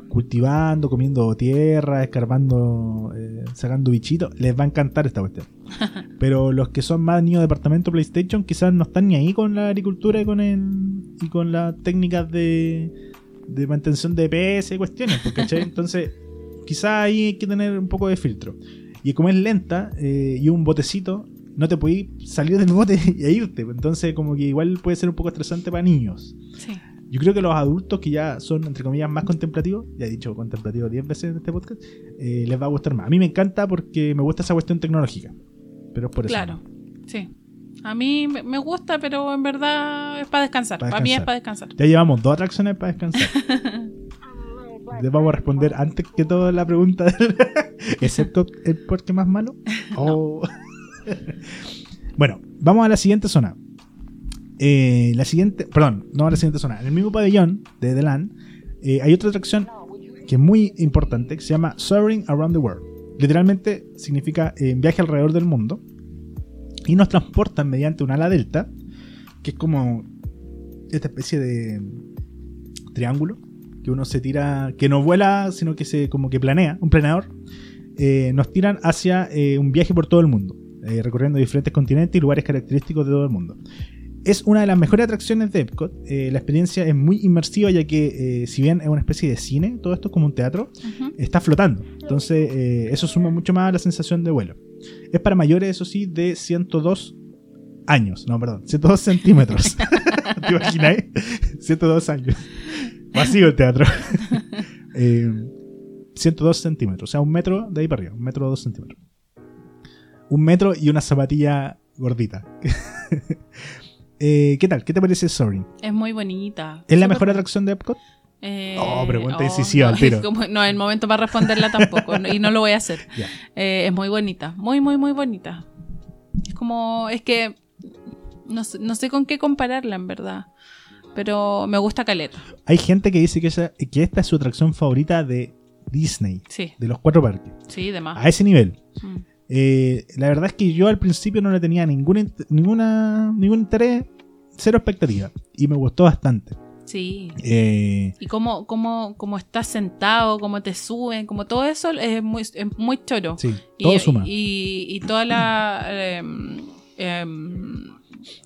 cultivando, comiendo tierra, escarbando, eh, sacando bichitos, les va a encantar esta cuestión. Pero los que son más niños de departamento PlayStation quizás no están ni ahí con la agricultura y con el y con las técnicas de, de mantención de PS y cuestiones, pues, ¿cachai? Entonces, quizás ahí hay que tener un poco de filtro. Y como es lenta eh, y un botecito, no te podís salir del bote y irte. Entonces, como que igual puede ser un poco estresante para niños. Sí. Yo creo que los adultos que ya son, entre comillas, más contemplativos, ya he dicho contemplativo 10 veces en este podcast, eh, les va a gustar más. A mí me encanta porque me gusta esa cuestión tecnológica. Pero es por eso. Claro, sí. A mí me gusta, pero en verdad es para descansar. Para Para mí es para descansar. Ya llevamos dos atracciones para descansar. Les vamos a responder antes que todo la pregunta del... Excepto el por qué más malo. Oh. bueno, vamos a la siguiente zona. Eh, la siguiente, perdón, no a la siguiente zona. En el mismo pabellón de The Land eh, hay otra atracción que es muy importante que se llama Soaring Around the World. Literalmente significa eh, viaje alrededor del mundo y nos transportan mediante un ala delta, que es como esta especie de triángulo que uno se tira, que no vuela, sino que se como que planea, un planeador. eh, nos tiran hacia eh, un viaje por todo el mundo, eh, recorriendo diferentes continentes y lugares característicos de todo el mundo. Es una de las mejores atracciones de Epcot. eh, la experiencia es muy inmersiva, ya que, eh, si bien es una especie de cine, todo esto es como un teatro, está flotando. Entonces, eh, eso suma mucho más a la sensación de vuelo. Es para mayores, eso sí, de 102 años. No, perdón, 102 centímetros. ¿Te imaginas? 102 años. Vacío el teatro. Eh, 102 centímetros. O sea, un metro de ahí para arriba. Un metro dos centímetros. Un metro y una zapatilla gordita. Eh, ¿Qué tal? ¿Qué te parece Soaring? Es muy bonita. ¿Es la mejor atracción de Epcot? Eh, Oh, pregunta oh, incisiva no, es como- no, el momento para responderla tampoco. no, y no lo voy a hacer. Ya. Eh, es muy bonita. Muy, muy, muy bonita. Es como. Es que. No sé, no sé con qué compararla, en verdad. Pero me gusta Caleta. Hay gente que dice que, esa- que esta es su atracción favorita de Disney, Sí, de los cuatro parques. sí, de más. A ese nivel. Mm. Eh, la verdad es que yo al principio no le tenía ningún, int- ninguna, ningún interés, cero expectativa. Y me gustó bastante. Sí. Eh, Y cómo, cómo, cómo estás sentado, cómo te suben, como todo eso es muy, es muy choro. sí, Y- todo suma. Y, y toda la em, em,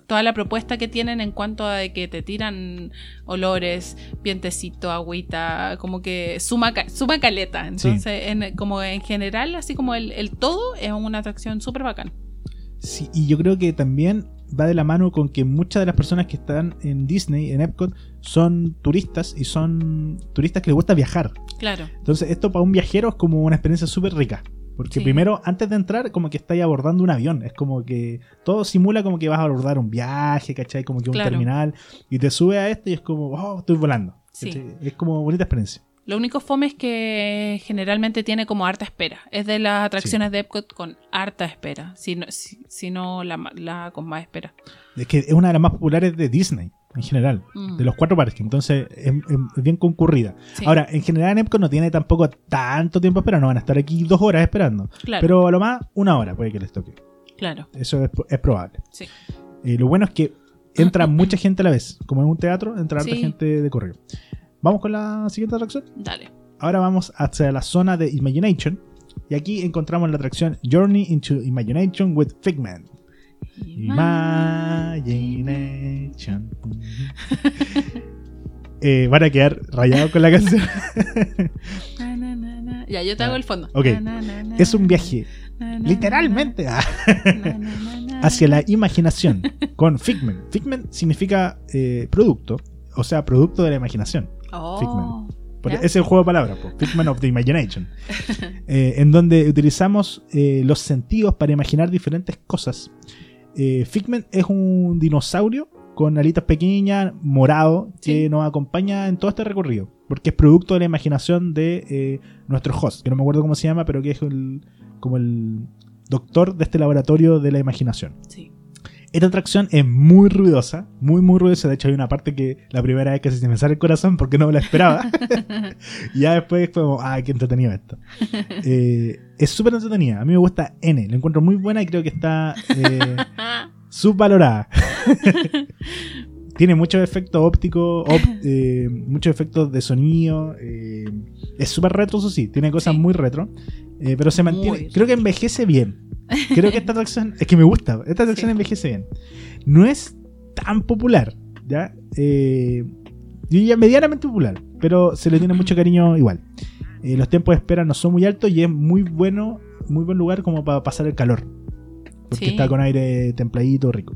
toda la propuesta que tienen en cuanto a de que te tiran olores, pientecito, agüita, como que suma caleta. Entonces, en, como en general, así como el, el todo, es una atracción súper bacán. Sí, y yo creo que también va de la mano con que muchas de las personas que están en Disney, en Epcot, son turistas y son turistas que les gusta viajar. Claro. Entonces, esto para un viajero es como una experiencia súper rica. Porque Sí. primero, antes de entrar, como que estáis abordando un avión. Es como que todo simula como que vas a abordar un viaje, ¿cachai? Como que un Claro. terminal. Y te sube a este y es como, oh, estoy volando. Sí. Es como bonita experiencia. Lo único fome es que generalmente tiene como harta espera. Es de las atracciones de Epcot con harta espera. Si no, si, si no la, la con más espera. Es que es una de las más populares de Disney, en general. Mm. De los cuatro parques. Entonces, es, bien concurrida. Sí. Ahora, en general en Epcot no tiene tampoco tanto tiempo esperando. No van a estar aquí dos horas esperando. Claro. Pero a lo más, una hora puede que les toque. Claro. Eso es, es probable. Sí. Eh, lo bueno es que entra mucha gente a la vez. Como en un teatro, entra harta Sí. gente de correo. Vamos con la siguiente atracción. Dale. Ahora vamos hacia la zona de Imagination. Y aquí encontramos la atracción Journey into Imagination with Figment. Imagination. Eh, van a quedar rayados con la canción. Na, na, na, na. Ya, yo te hago el fondo. Ok. Es un viaje, literalmente, ah, hacia la imaginación con Figment. Figment significa eh, producto, o sea, producto de la imaginación. Oh, Figment. Porque es el juego de palabras, Figment of the Imagination. Eh, en donde utilizamos eh, los sentidos para imaginar diferentes cosas. Eh, Figment es un dinosaurio con alitas pequeñas, morado, que Sí. nos acompaña en todo este recorrido. Porque es producto de la imaginación de eh, nuestro host, que no me acuerdo cómo se llama, pero que es el, como el doctor de este laboratorio de la imaginación. Sí. Esta atracción es muy ruidosa, muy, muy ruidosa. De hecho, hay una parte que la primera vez que se me sale el corazón porque no me la esperaba. y ya después fue como, ah, qué entretenido esto. Eh, es súper entretenida. A mí me gusta N. La encuentro muy buena y creo que está eh, subvalorada. Tiene muchos efectos ópticos, op- eh, muchos efectos de sonido. es súper retro, eso sí. Tiene cosas Sí. muy retro. pero se mantiene. Creo que envejece bien. Creo que esta atracción. Es que me gusta. Esta atracción Sí. envejece bien. No es tan popular. ¿Ya? Eh, yo diría medianamente popular. Pero se le tiene mucho cariño igual. Eh, los tiempos de espera no son muy altos y es muy bueno. Muy buen lugar como para pasar el calor. Porque Sí. está con aire templadito, rico.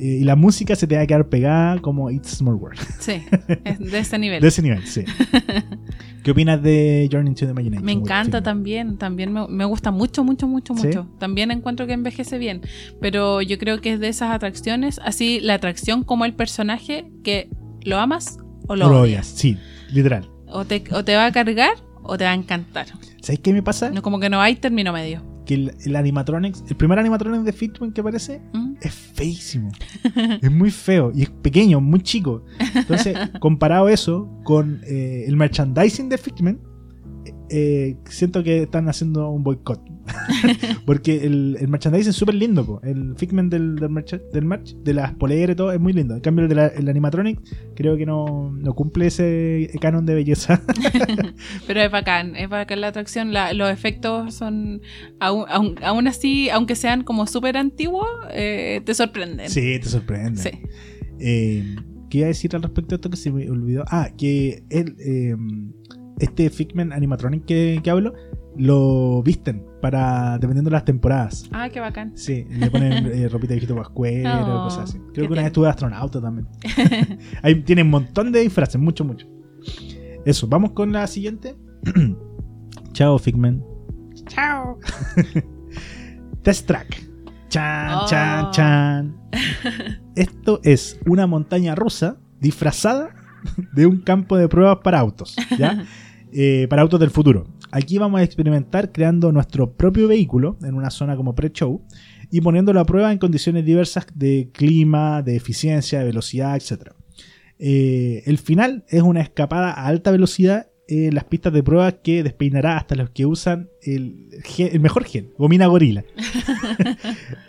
Eh, y la música se te va a quedar pegada como It's Small World. Sí, es de ese nivel. De ese nivel, sí. ¿Qué opinas de Journey to the Imagination? Me encanta Sí. también, también me, me gusta mucho, mucho, mucho, ¿Sí? mucho. También encuentro que envejece bien, pero yo creo que es de esas atracciones, así la atracción como el personaje, que lo amas o lo, No lo odias. odias, sí, literal. O te, o te va a cargar o te va a encantar. ¿Sabes qué me pasa? No, como que no hay término medio. Que el, el animatronics, el primer animatronics de Fitman que aparece ¿Mm? es feísimo. es muy feo y es pequeño, muy chico. Entonces, comparado eso con eh, el merchandising de Fitman, eh, siento que están haciendo un boicot. Porque el, el merchandising es súper lindo. po. El Figment del, del, merch, del merch, de las poleras y todo, es muy lindo. En cambio, el, de la- el animatronic, creo que no, no cumple ese canon de belleza. Pero es bacán, es bacán la atracción. la- los efectos son, aún, aún- aún así, aunque sean como súper antiguos, eh, te sorprenden. sí, te sorprende. Sí. Eh, ¿Qué iba a decir al respecto de esto que se me olvidó? Ah, que el, eh, este Figment animatronic que, que hablo lo visten para dependiendo de las temporadas. Ah, qué bacán. Sí, le ponen eh, ropita de viejito pascuero, Oh, cosas así. Creo que una vez estuve de astronauta también. Ahí tiene un montón de disfraces, mucho, mucho. Eso, vamos con la siguiente. Chao, Figment. Chao. Test Track. Chan, Oh. chan, chan. Esto es una montaña rusa disfrazada de un campo de pruebas para autos, ¿ya? Eh, para autos del futuro. Aquí vamos a experimentar creando nuestro propio vehículo en una zona como pre-show y poniéndolo a prueba en condiciones diversas de clima, de eficiencia, de velocidad, etc. Eh, el final es una escapada a alta velocidad en las pistas de prueba que despeinará hasta los que usan el, gen- el mejor gen, Gomina Gorila.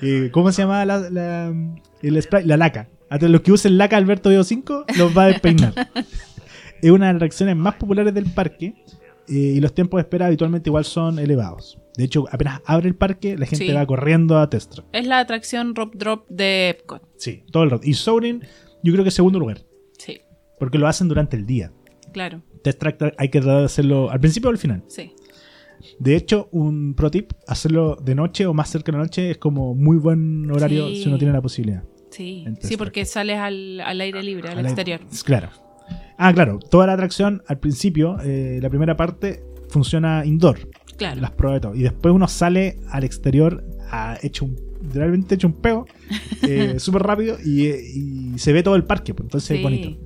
Eh, ¿Cómo se llama la, la, el spray? La laca. Hasta los que usen laca Alberto Veo 5 los va a despeinar. es una de las atracciones más populares del parque eh, y los tiempos de espera habitualmente igual son elevados. De hecho, apenas abre el parque, la gente Sí. va corriendo a Test Track. Es la atracción Rope Drop de Epcot. Sí, todo el rato. Y Soaring, yo creo que es segundo lugar, Sí, porque lo hacen durante el día. claro. Test Track hay que tratar de hacerlo al principio o al final. Sí. De hecho, un pro tip, hacerlo de noche o más cerca de la noche es como muy buen horario Sí. si uno tiene la posibilidad. Sí, sí porque sales al, al aire libre, al Al aire- exterior. Claro. Ah, claro. Toda la atracción al principio, eh, la primera parte funciona indoor, Claro. las pruebas y todo. Y después uno sale al exterior a hecho un, literalmente hecho un peo, eh, súper rápido y, eh, y se ve todo el parque. pues, entonces es bonito.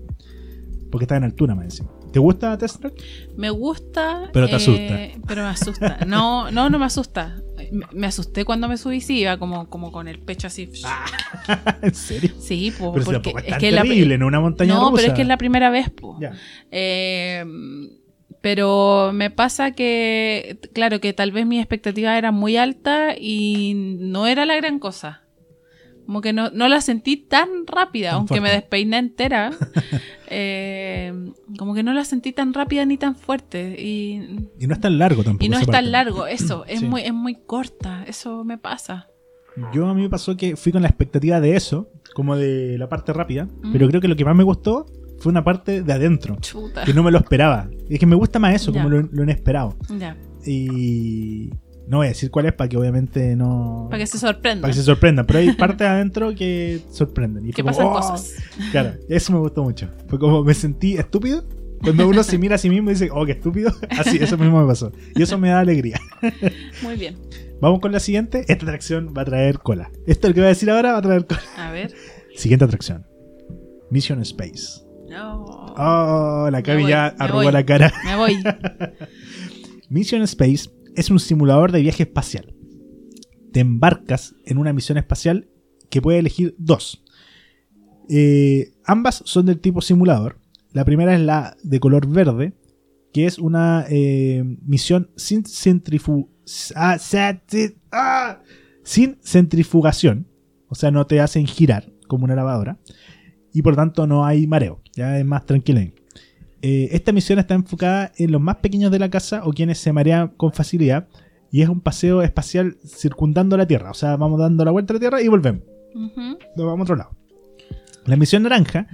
Porque está en altura, más encima. ¿Te gusta Test Track? Me gusta. Pero te eh, asusta. Pero me asusta. No, no, no me asusta. Me, me asusté cuando me subí, sí, iba como, como con el pecho así. ¿En serio? Sí, po, Pero porque es es tan que la, terrible, en una montaña No, rusa. pero es que es la primera vez, po. Ya. Eh, pero me pasa que, claro, que tal vez mis expectativas eran muy altas y no era la gran cosa. Como que no, no la sentí tan rápida, Tan aunque me despeiné entera. eh, como que no la sentí tan rápida ni tan fuerte. Y, Y no es tan largo tampoco. y no es tan largo, eso, es, Sí. muy, es muy corta, eso me pasa. Yo a mí me pasó que fui con la expectativa de eso, como de la parte rápida, Mm. pero creo que lo que más me gustó fue una parte de adentro, Chuta. que no me lo esperaba. Es que me gusta más eso, Ya. como lo, lo inesperado. Ya, Y no voy a decir cuál es para que obviamente no... para que se sorprenda. para que se sorprendan, pero hay partes adentro que sorprenden. Y que pasan "Oh". cosas. Claro, eso me gustó mucho. Fue como me sentí estúpido, Cuando uno se mira a sí mismo y dice, oh, qué estúpido. Así, eso mismo me pasó. Y eso me da alegría. Muy bien. Vamos con la siguiente. Esta atracción va a traer cola. Esto, el que voy a decir ahora, va a traer cola. A ver. Siguiente atracción. Mission Space. No. Oh, la Cami voy, ya arrugó la cara. Me voy. Mission Space es un simulador de viaje espacial. Te embarcas en una misión espacial que puede elegir dos. Eh, ambas son del tipo simulador. La primera es la de color verde, que es una eh, misión sin, centrifu- ah, ah, sin centrifugación. O sea, no te hacen girar como una lavadora. Y por tanto no hay mareo. Ya es más tranquilo. Eh, esta misión está enfocada en los más pequeños de la casa o quienes se marean con facilidad. Y es un paseo espacial circundando la Tierra. O sea, vamos dando la vuelta a la Tierra y volvemos. Nos vamos a otro lado. La misión naranja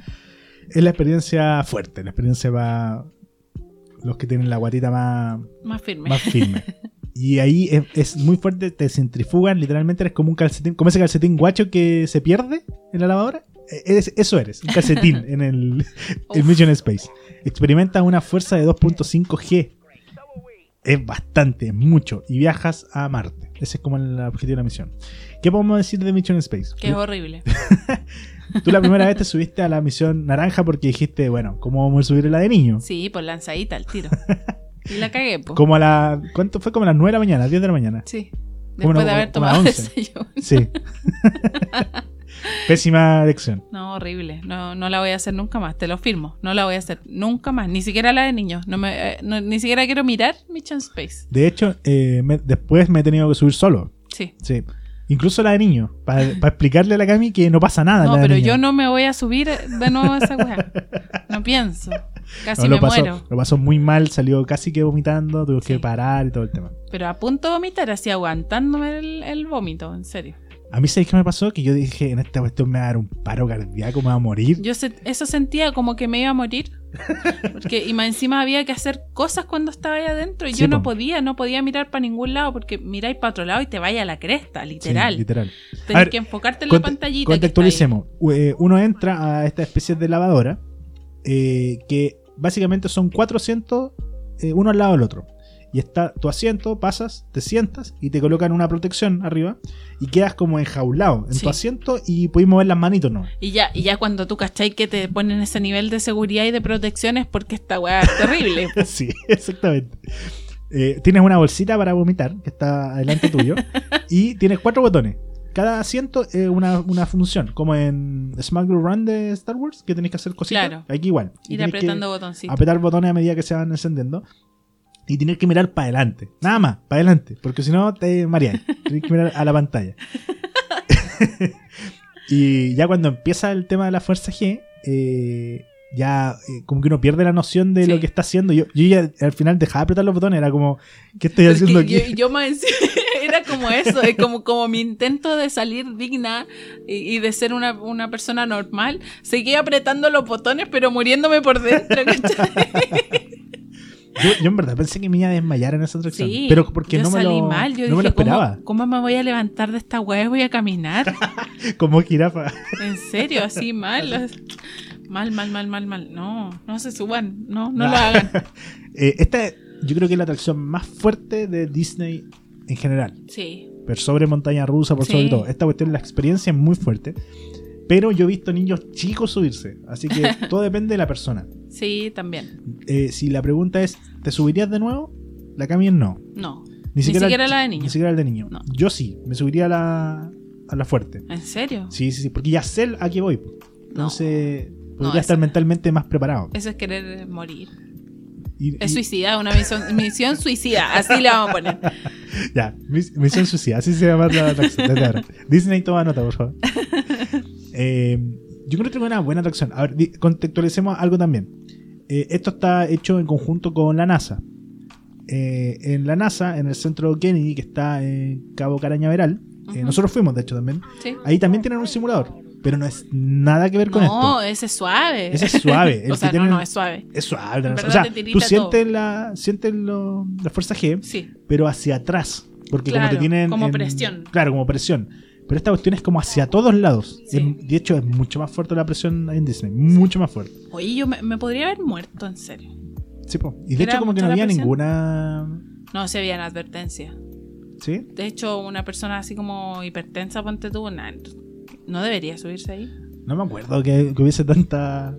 es la experiencia fuerte. La experiencia va. Los que tienen la guatita más, Más firme. más firme. Y ahí es, es muy fuerte, te centrifugan, literalmente eres como un calcetín, como ese calcetín guacho que se pierde en la lavadora. Eres- eso eres, un calcetín en el. Mission Space. Experimenta una fuerza de 2.5 G. Es bastante, es mucho. Y viajas a Marte. Ese es como el objetivo de la misión. ¿Qué podemos decir de Mission Space? Que es horrible. Tú la primera vez te subiste a la misión naranja porque dijiste, bueno, ¿cómo vamos a subir la de niño? Sí, pues lanzadita al tiro. Y la cagué, pues. Como a la. ¿Cuánto fue? Como a las 9 de la mañana, 10 de la mañana. Sí. Después de haber tomado el 11. sello. Sí. Pésima elección. No, horrible. No, no la voy a hacer nunca más. Te lo firmo. No la voy a hacer nunca más. Ni siquiera la de niños. No me, eh, no- ni siquiera quiero mirar Mission Space. De hecho, eh, me- después me he tenido que subir solo. Sí. Sí. Incluso la de niño. Para explicarle a la Cami que no pasa nada. No, pero niño. yo no me voy a subir de nuevo a esa weá. No pienso. Casi No, me lo, pasó, muero. lo pasó muy mal, salió casi que vomitando, tuvo que parar y todo el tema. Pero a punto de vomitar, así aguantándome el, el vómito, en serio. A mí, ¿sabéis qué me pasó? Que yo dije, en esta cuestión me va a dar un paro cardíaco, me va a morir. Yo se- eso sentía como que me iba a morir. Porque y más encima había que hacer cosas cuando estaba ahí adentro. Y Sí, yo no po. podía, no podía mirar para ningún lado porque miráis para otro lado y te vaya a la cresta, Sí, literal. literal. Tenés ver, que enfocarte en la pantallita. que. Contextualicemos. Eh, Uno entra a esta especie de lavadora eh, que básicamente son cuatro asientos, eh, uno al lado del otro. Y está tu asiento, pasas, te sientas y te colocan una protección arriba y quedas como enjaulado en Sí. tu asiento y puedes mover las manitos, ¿no? Y ya, y ya cuando tú cachai que te ponen ese nivel de seguridad y de protección es porque esta weá es terrible. sí, exactamente. Eh, tienes una bolsita para vomitar que está adelante tuyo y tienes cuatro botones. Cada asiento es una, una función, como en Smuggler Run de Star Wars, que tenéis que hacer cositas. Claro. Aquí igual. Y Ir que apretando botoncitos. apretar botones a medida que se van encendiendo. Y tienes que mirar para adelante. Nada más, para adelante. Porque si no, te mareáis. Tienes que mirar a la pantalla. y ya cuando empieza el tema de la fuerza G, eh, ya eh, como que uno pierde la noción de Sí. lo que está haciendo. Yo, yo ya al final dejaba de apretar los botones. Era como, ¿qué estoy Porque haciendo aquí? yo, yo más era como eso, es como, como mi intento de salir digna y, y de ser una, una persona normal. Seguía apretando los botones, pero muriéndome por dentro. ¿cachai? Yo, yo en verdad pensé que me iba a desmayar en esa atracción. Sí, pero porque yo no me salí lo, mal. Yo no me lo dije, ¿cómo, esperaba. ¿cómo me voy a levantar de esta weá? Voy a caminar. Como jirafa. En serio, así mal. Mal, mal, mal, mal, mal. No, no se suban. No, no lo Ah. hagan. Eh, esta yo creo que es la atracción más fuerte de Disney en general. Sí. Por sobre montaña rusa, por Sí. sobre todo. Esta cuestión, la experiencia es muy fuerte. Pero yo he visto niños chicos subirse. Así que todo depende de la persona. Sí, también. Eh, si la pregunta es, ¿te subirías de nuevo? La Cami es no. No. Ni Ni siquiera, la de niño. Ni siquiera la de niño. No. Yo sí, me subiría a la, a la fuerte. ¿En serio? Sí, sí, sí. Porque ya sé a qué voy. Entonces, podría No, estar eso- mentalmente más preparado. Eso es querer morir. Y- Es suicida, una misión, misión suicida. Así le vamos a poner. Ya, mis- Misión Suicida, así se llama la atracción. Disney toma nota, por favor. Eh, yo creo que es una buena atracción. A ver, contextualicemos algo también. Eh, esto está hecho en conjunto con la NASA. Eh, en la NASA, en el centro Kennedy, que está en Cabo Carañaveral, Ujú. nosotros fuimos, de hecho, también. Sí. Ahí también tienen un simulador, pero no es nada que ver con No, esto. ese es suave. Ese es suave. El o sea, que no, tienen- no, es suave. Es suave. En o sea, te tú sientes, la, sientes lo- la fuerza G, Sí. pero hacia atrás. Porque como te tienen. como en- presión. Claro, como presión. Pero esta cuestión es como hacia todos lados. Sí. Es- de hecho, es mucho más fuerte la presión en Disney. Mucho más fuerte. Oye, yo me, me podría haber muerto, en serio. Sí, po. Y de hecho, como que no había presión. ninguna. No, se habían advertencias. ¿Sí? De hecho, una persona así como hipertensa, ponte tú, nah, no debería subirse ahí. No me acuerdo que, que hubiese tanta.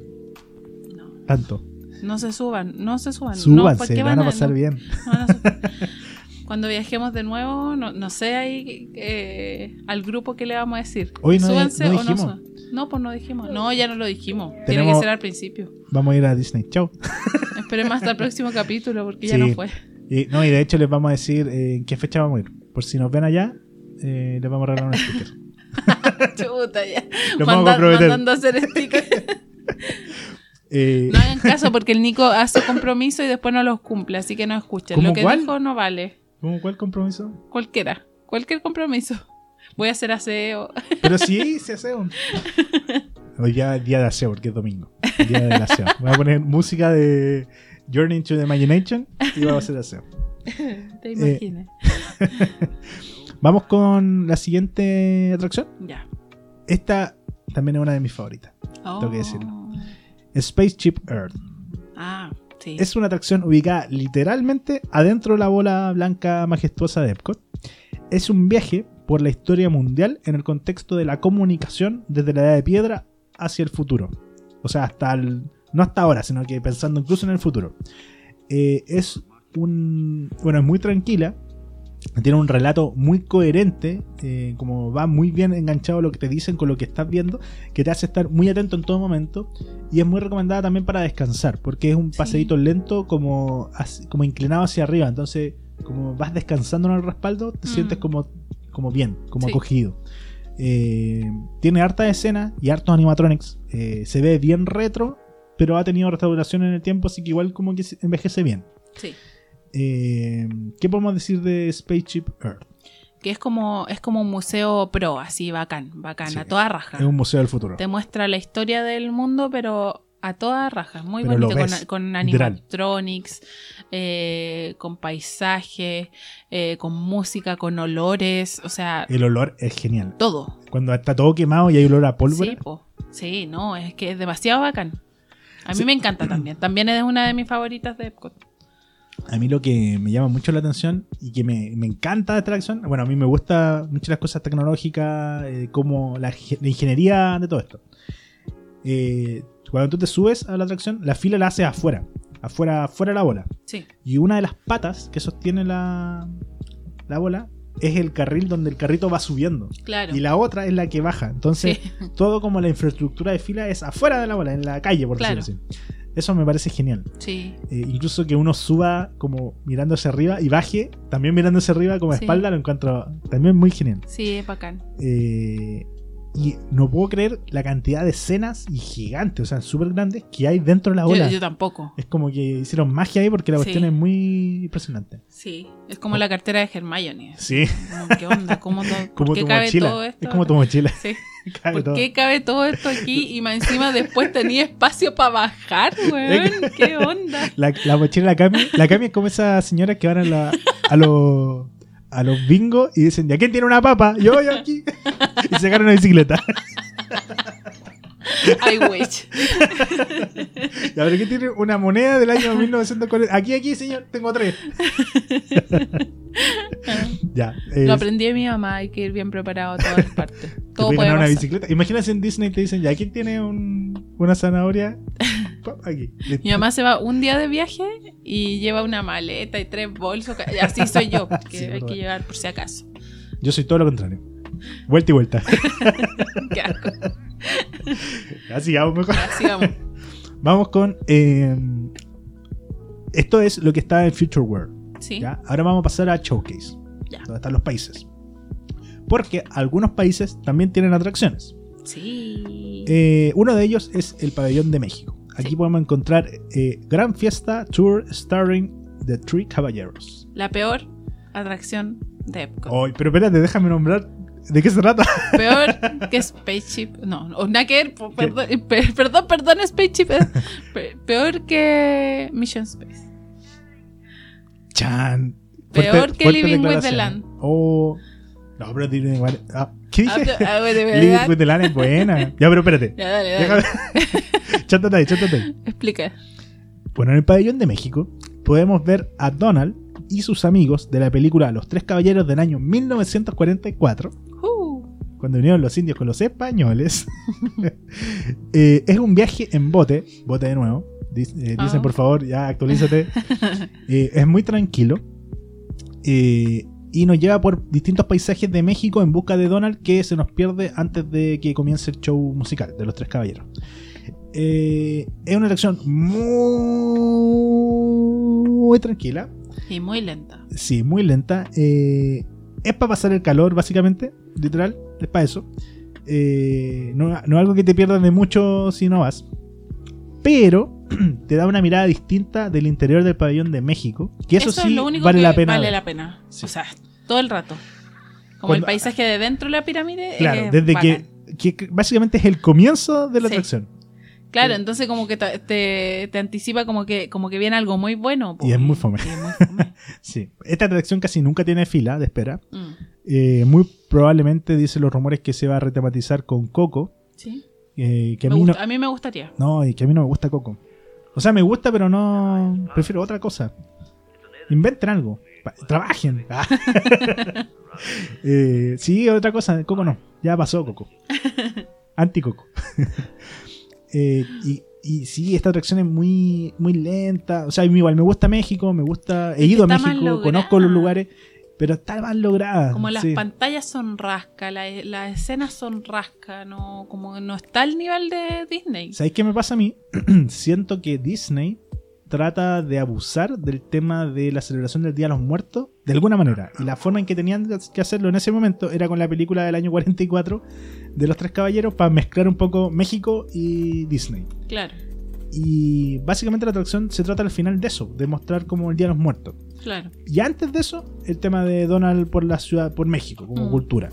No, Tanto. no se suban, no se suban. no, Súbanse, ¿por qué van a pasar no- bien. no van a su- Cuando viajemos de nuevo, no, no sé ahí eh, al grupo que le vamos a decir. Hoy no- Súbanse no o no dijimos. No, pues no dijimos. No, ya no lo dijimos. Tiene que ser al principio. Vamos a ir a Disney. Chao. Esperemos hasta el próximo capítulo porque ya no fue. Y, no, y de hecho les vamos a decir eh, en qué fecha vamos a ir. Por si nos ven allá, eh, les vamos a regalar un sticker. Chuta, ya. Lo vamos a Manda- comprometer. mandando a hacer stickers. Eh, No hagan caso porque el Nico hace compromiso y después no los cumple, así que no escuchen. ¿Cómo Lo que cuál? dijo no vale. ¿Cómo, ¿Cuál compromiso? Cualquiera. Cualquier compromiso. Voy a hacer aseo. Pero sí, se hace un. Hoy ya es día de aseo, porque es domingo. Día del aseo. Voy a poner música de Journey into the Imagination y vamos a hacer aseo. Te imaginas. Vamos con la siguiente atracción. Ya. Esta también es una de mis favoritas. Tengo que decirlo. Oh. Spaceship Earth. Ah, Es una atracción ubicada literalmente adentro de la bola blanca majestuosa de Epcot. Es un viaje por la historia mundial en el contexto de la comunicación desde la edad de piedra hacia el futuro. O sea, hasta el, no hasta ahora, sino que pensando incluso en el futuro. Eh, es un. Bueno, es muy tranquila. Tiene un relato muy coherente, eh, como va muy bien enganchado a lo que te dicen con lo que estás viendo, que te hace estar muy atento en todo momento. Y es muy recomendada también para descansar, porque es un Sí. paseíto lento como, como inclinado hacia arriba. Entonces, como vas descansando en el respaldo, te Mm. sientes como, como bien, como Sí. acogido. Eh, tiene harta escena y hartos animatronics. Eh, se ve bien retro, pero ha tenido restauración en el tiempo, así que igual como que envejece bien. Sí. Eh, ¿Qué podemos decir de Spaceship Earth? Que es como, es como un museo pro, así bacán, bacán, Sí. a toda raja. Es un museo del futuro. Te muestra la historia del mundo, pero a toda raja. Muy Pero lo bonito, ves, con, con animatronics, eh, con paisaje, eh, con música, con olores, o sea, El olor es genial. todo. Cuando está todo quemado y hay olor a pólvora. Sí, po. sí, no, es que es demasiado bacán. A mí Sí. me encanta también. También es una de mis favoritas de Epcot. A mí lo que me llama mucho la atención y que me, me encanta de esta atracción, bueno, a mí me gusta mucho las cosas tecnológicas, eh, como la, ge- la ingeniería de todo esto. Eh, cuando tú te subes a la atracción, la fila la haces afuera, afuera, afuera de la bola. Sí, Y una de las patas que sostiene la, la bola es el carril donde el carrito va subiendo. claro. Y la otra es la que baja. Entonces, Sí. todo como la infraestructura de fila es afuera de la bola, en la calle, por Claro. decirlo así. Eso me parece genial. Sí, Eh, incluso que uno suba como mirando hacia arriba y baje también mirando hacia arriba como a Sí. espalda lo encuentro también muy genial. sí, es bacán. Eh, y no puedo creer la cantidad de escenas y gigantes, o sea, súper grandes que hay dentro de la Yo, ola. yo tampoco. Es como que hicieron magia ahí porque la Sí. cuestión es muy impresionante. Sí, es como la cartera de Hermione. Sí, Como, ¿Qué onda? ¿Cómo to- como ¿Por qué tu cabe mochila. todo esto? Es como tu mochila. Sí. cabe ¿Por todo. qué cabe todo esto aquí y más encima después tenía espacio para bajar, weón? ¿Qué onda? La, la mochila la Cami, la Cami es como esas señoras que van a, la, a los a los bingos y dicen, ¿ya quién tiene una papa? Yo, yo aquí. y se agarran una bicicleta. I wish. Y a ver, ¿quién tiene una moneda del año 1940? Aquí, aquí, señor, tengo tres. ya. Lo aprendí de mi mamá, hay que ir bien preparado a todas partes. te Todo puede ganar una pasar. bicicleta. Imagínate en Disney te dicen, ¿ya quién tiene un- una zanahoria? Aquí. Mi mamá se va un día de viaje y lleva una maleta y tres bolsos. Así soy yo, que Sí, hay verdad. que llevar por si acaso. Yo soy todo lo contrario. Vuelta y vuelta. Qué asco. Así vamos mejor. Ya, sigamos. Vamos con. eh, esto es lo que está en Future World. Sí. ¿ya? Ahora vamos a pasar a Showcase. Ya. Donde están los países. Porque algunos países también tienen atracciones. Sí. Eh, uno de ellos es el Pabellón de México. Aquí Sí. podemos encontrar eh, Gran Fiesta Tour starring The Three Caballeros. La peor atracción de Epcot. Ay, pero espérate, déjame nombrar de qué se trata. Peor que Spaceship. No, ver, po- Perdón, pe- perdón, perdón, Spaceship. Pe- Peor que Mission Space. Chan. Peor que Living with the. Land. Oh. No, pero Living with- ah, ¿Qué dije? Ah, bueno, de Live verdad. with the Land es buena. Ya, pero espérate. Ya, dale, dale. Chátate ahí, chátate ahí. Explica. Bueno, en el pabellón de México podemos ver a Donald y sus amigos de la película Los Tres Caballeros del año 1944, Uh, cuando vinieron los indios con los españoles. Eh, es un viaje en bote, bote de nuevo. Eh, dicen, Ah. por favor, ya actualízate. Eh, es muy tranquilo. Y nos lleva por distintos paisajes de México en busca de Donald que se nos pierde antes de que comience el show musical de los tres caballeros. Es una atracción muy tranquila. y muy lenta. Sí, muy lenta. Eh, es para pasar el calor, básicamente. Literal, es para eso. Eh, no, no es algo que te pierdas de mucho si no vas. Pero te da una mirada distinta del interior del pabellón de México. Que eso, es sí lo único vale que la pena. Vale ver. la pena. Sí. O sea, todo el rato. Como Cuando- el paisaje de dentro de la pirámide. Claro, es desde que, que básicamente es el comienzo de la Sí. atracción. Claro, entonces como que te, te, te anticipa como que, como que viene algo muy bueno. Y es muy fome. y es muy fome. Sí. Esta atracción casi nunca tiene fila de espera. Mm, Eh, muy probablemente dicen los rumores que se va a retematizar con Coco. sí. eh, que a mí no, gusta- a mí me gustaría. No, y que a mí no me gusta Coco. O sea, me gusta, pero no. Prefiero otra cosa. Inventen algo. Trabajen. Ah. Eh, sí, otra cosa. Coco no. Ya pasó Coco. Anti-Coco. Eh, y, y sí, esta atracción es muy, muy lenta. O sea, igual me gusta México, me gusta. He ido a México, conozco los lugares, pero está mal lograda. Como las sí. pantallas son rasca, la- las escenas son rasca, no, como no está al nivel de Disney. ¿Sabéis qué me pasa a mí? Siento que Disney trata de abusar del tema de la celebración del Día de los Muertos de alguna manera. Y la forma en que tenían que hacerlo en ese momento era con la película del año 44 de los Tres Caballeros para mezclar un poco México y Disney. Claro, Y básicamente la atracción se trata al final de eso, de mostrar como el Día de los Muertos. claro. Y antes de eso, el tema de Donald por la ciudad, por México, como Mm. cultura.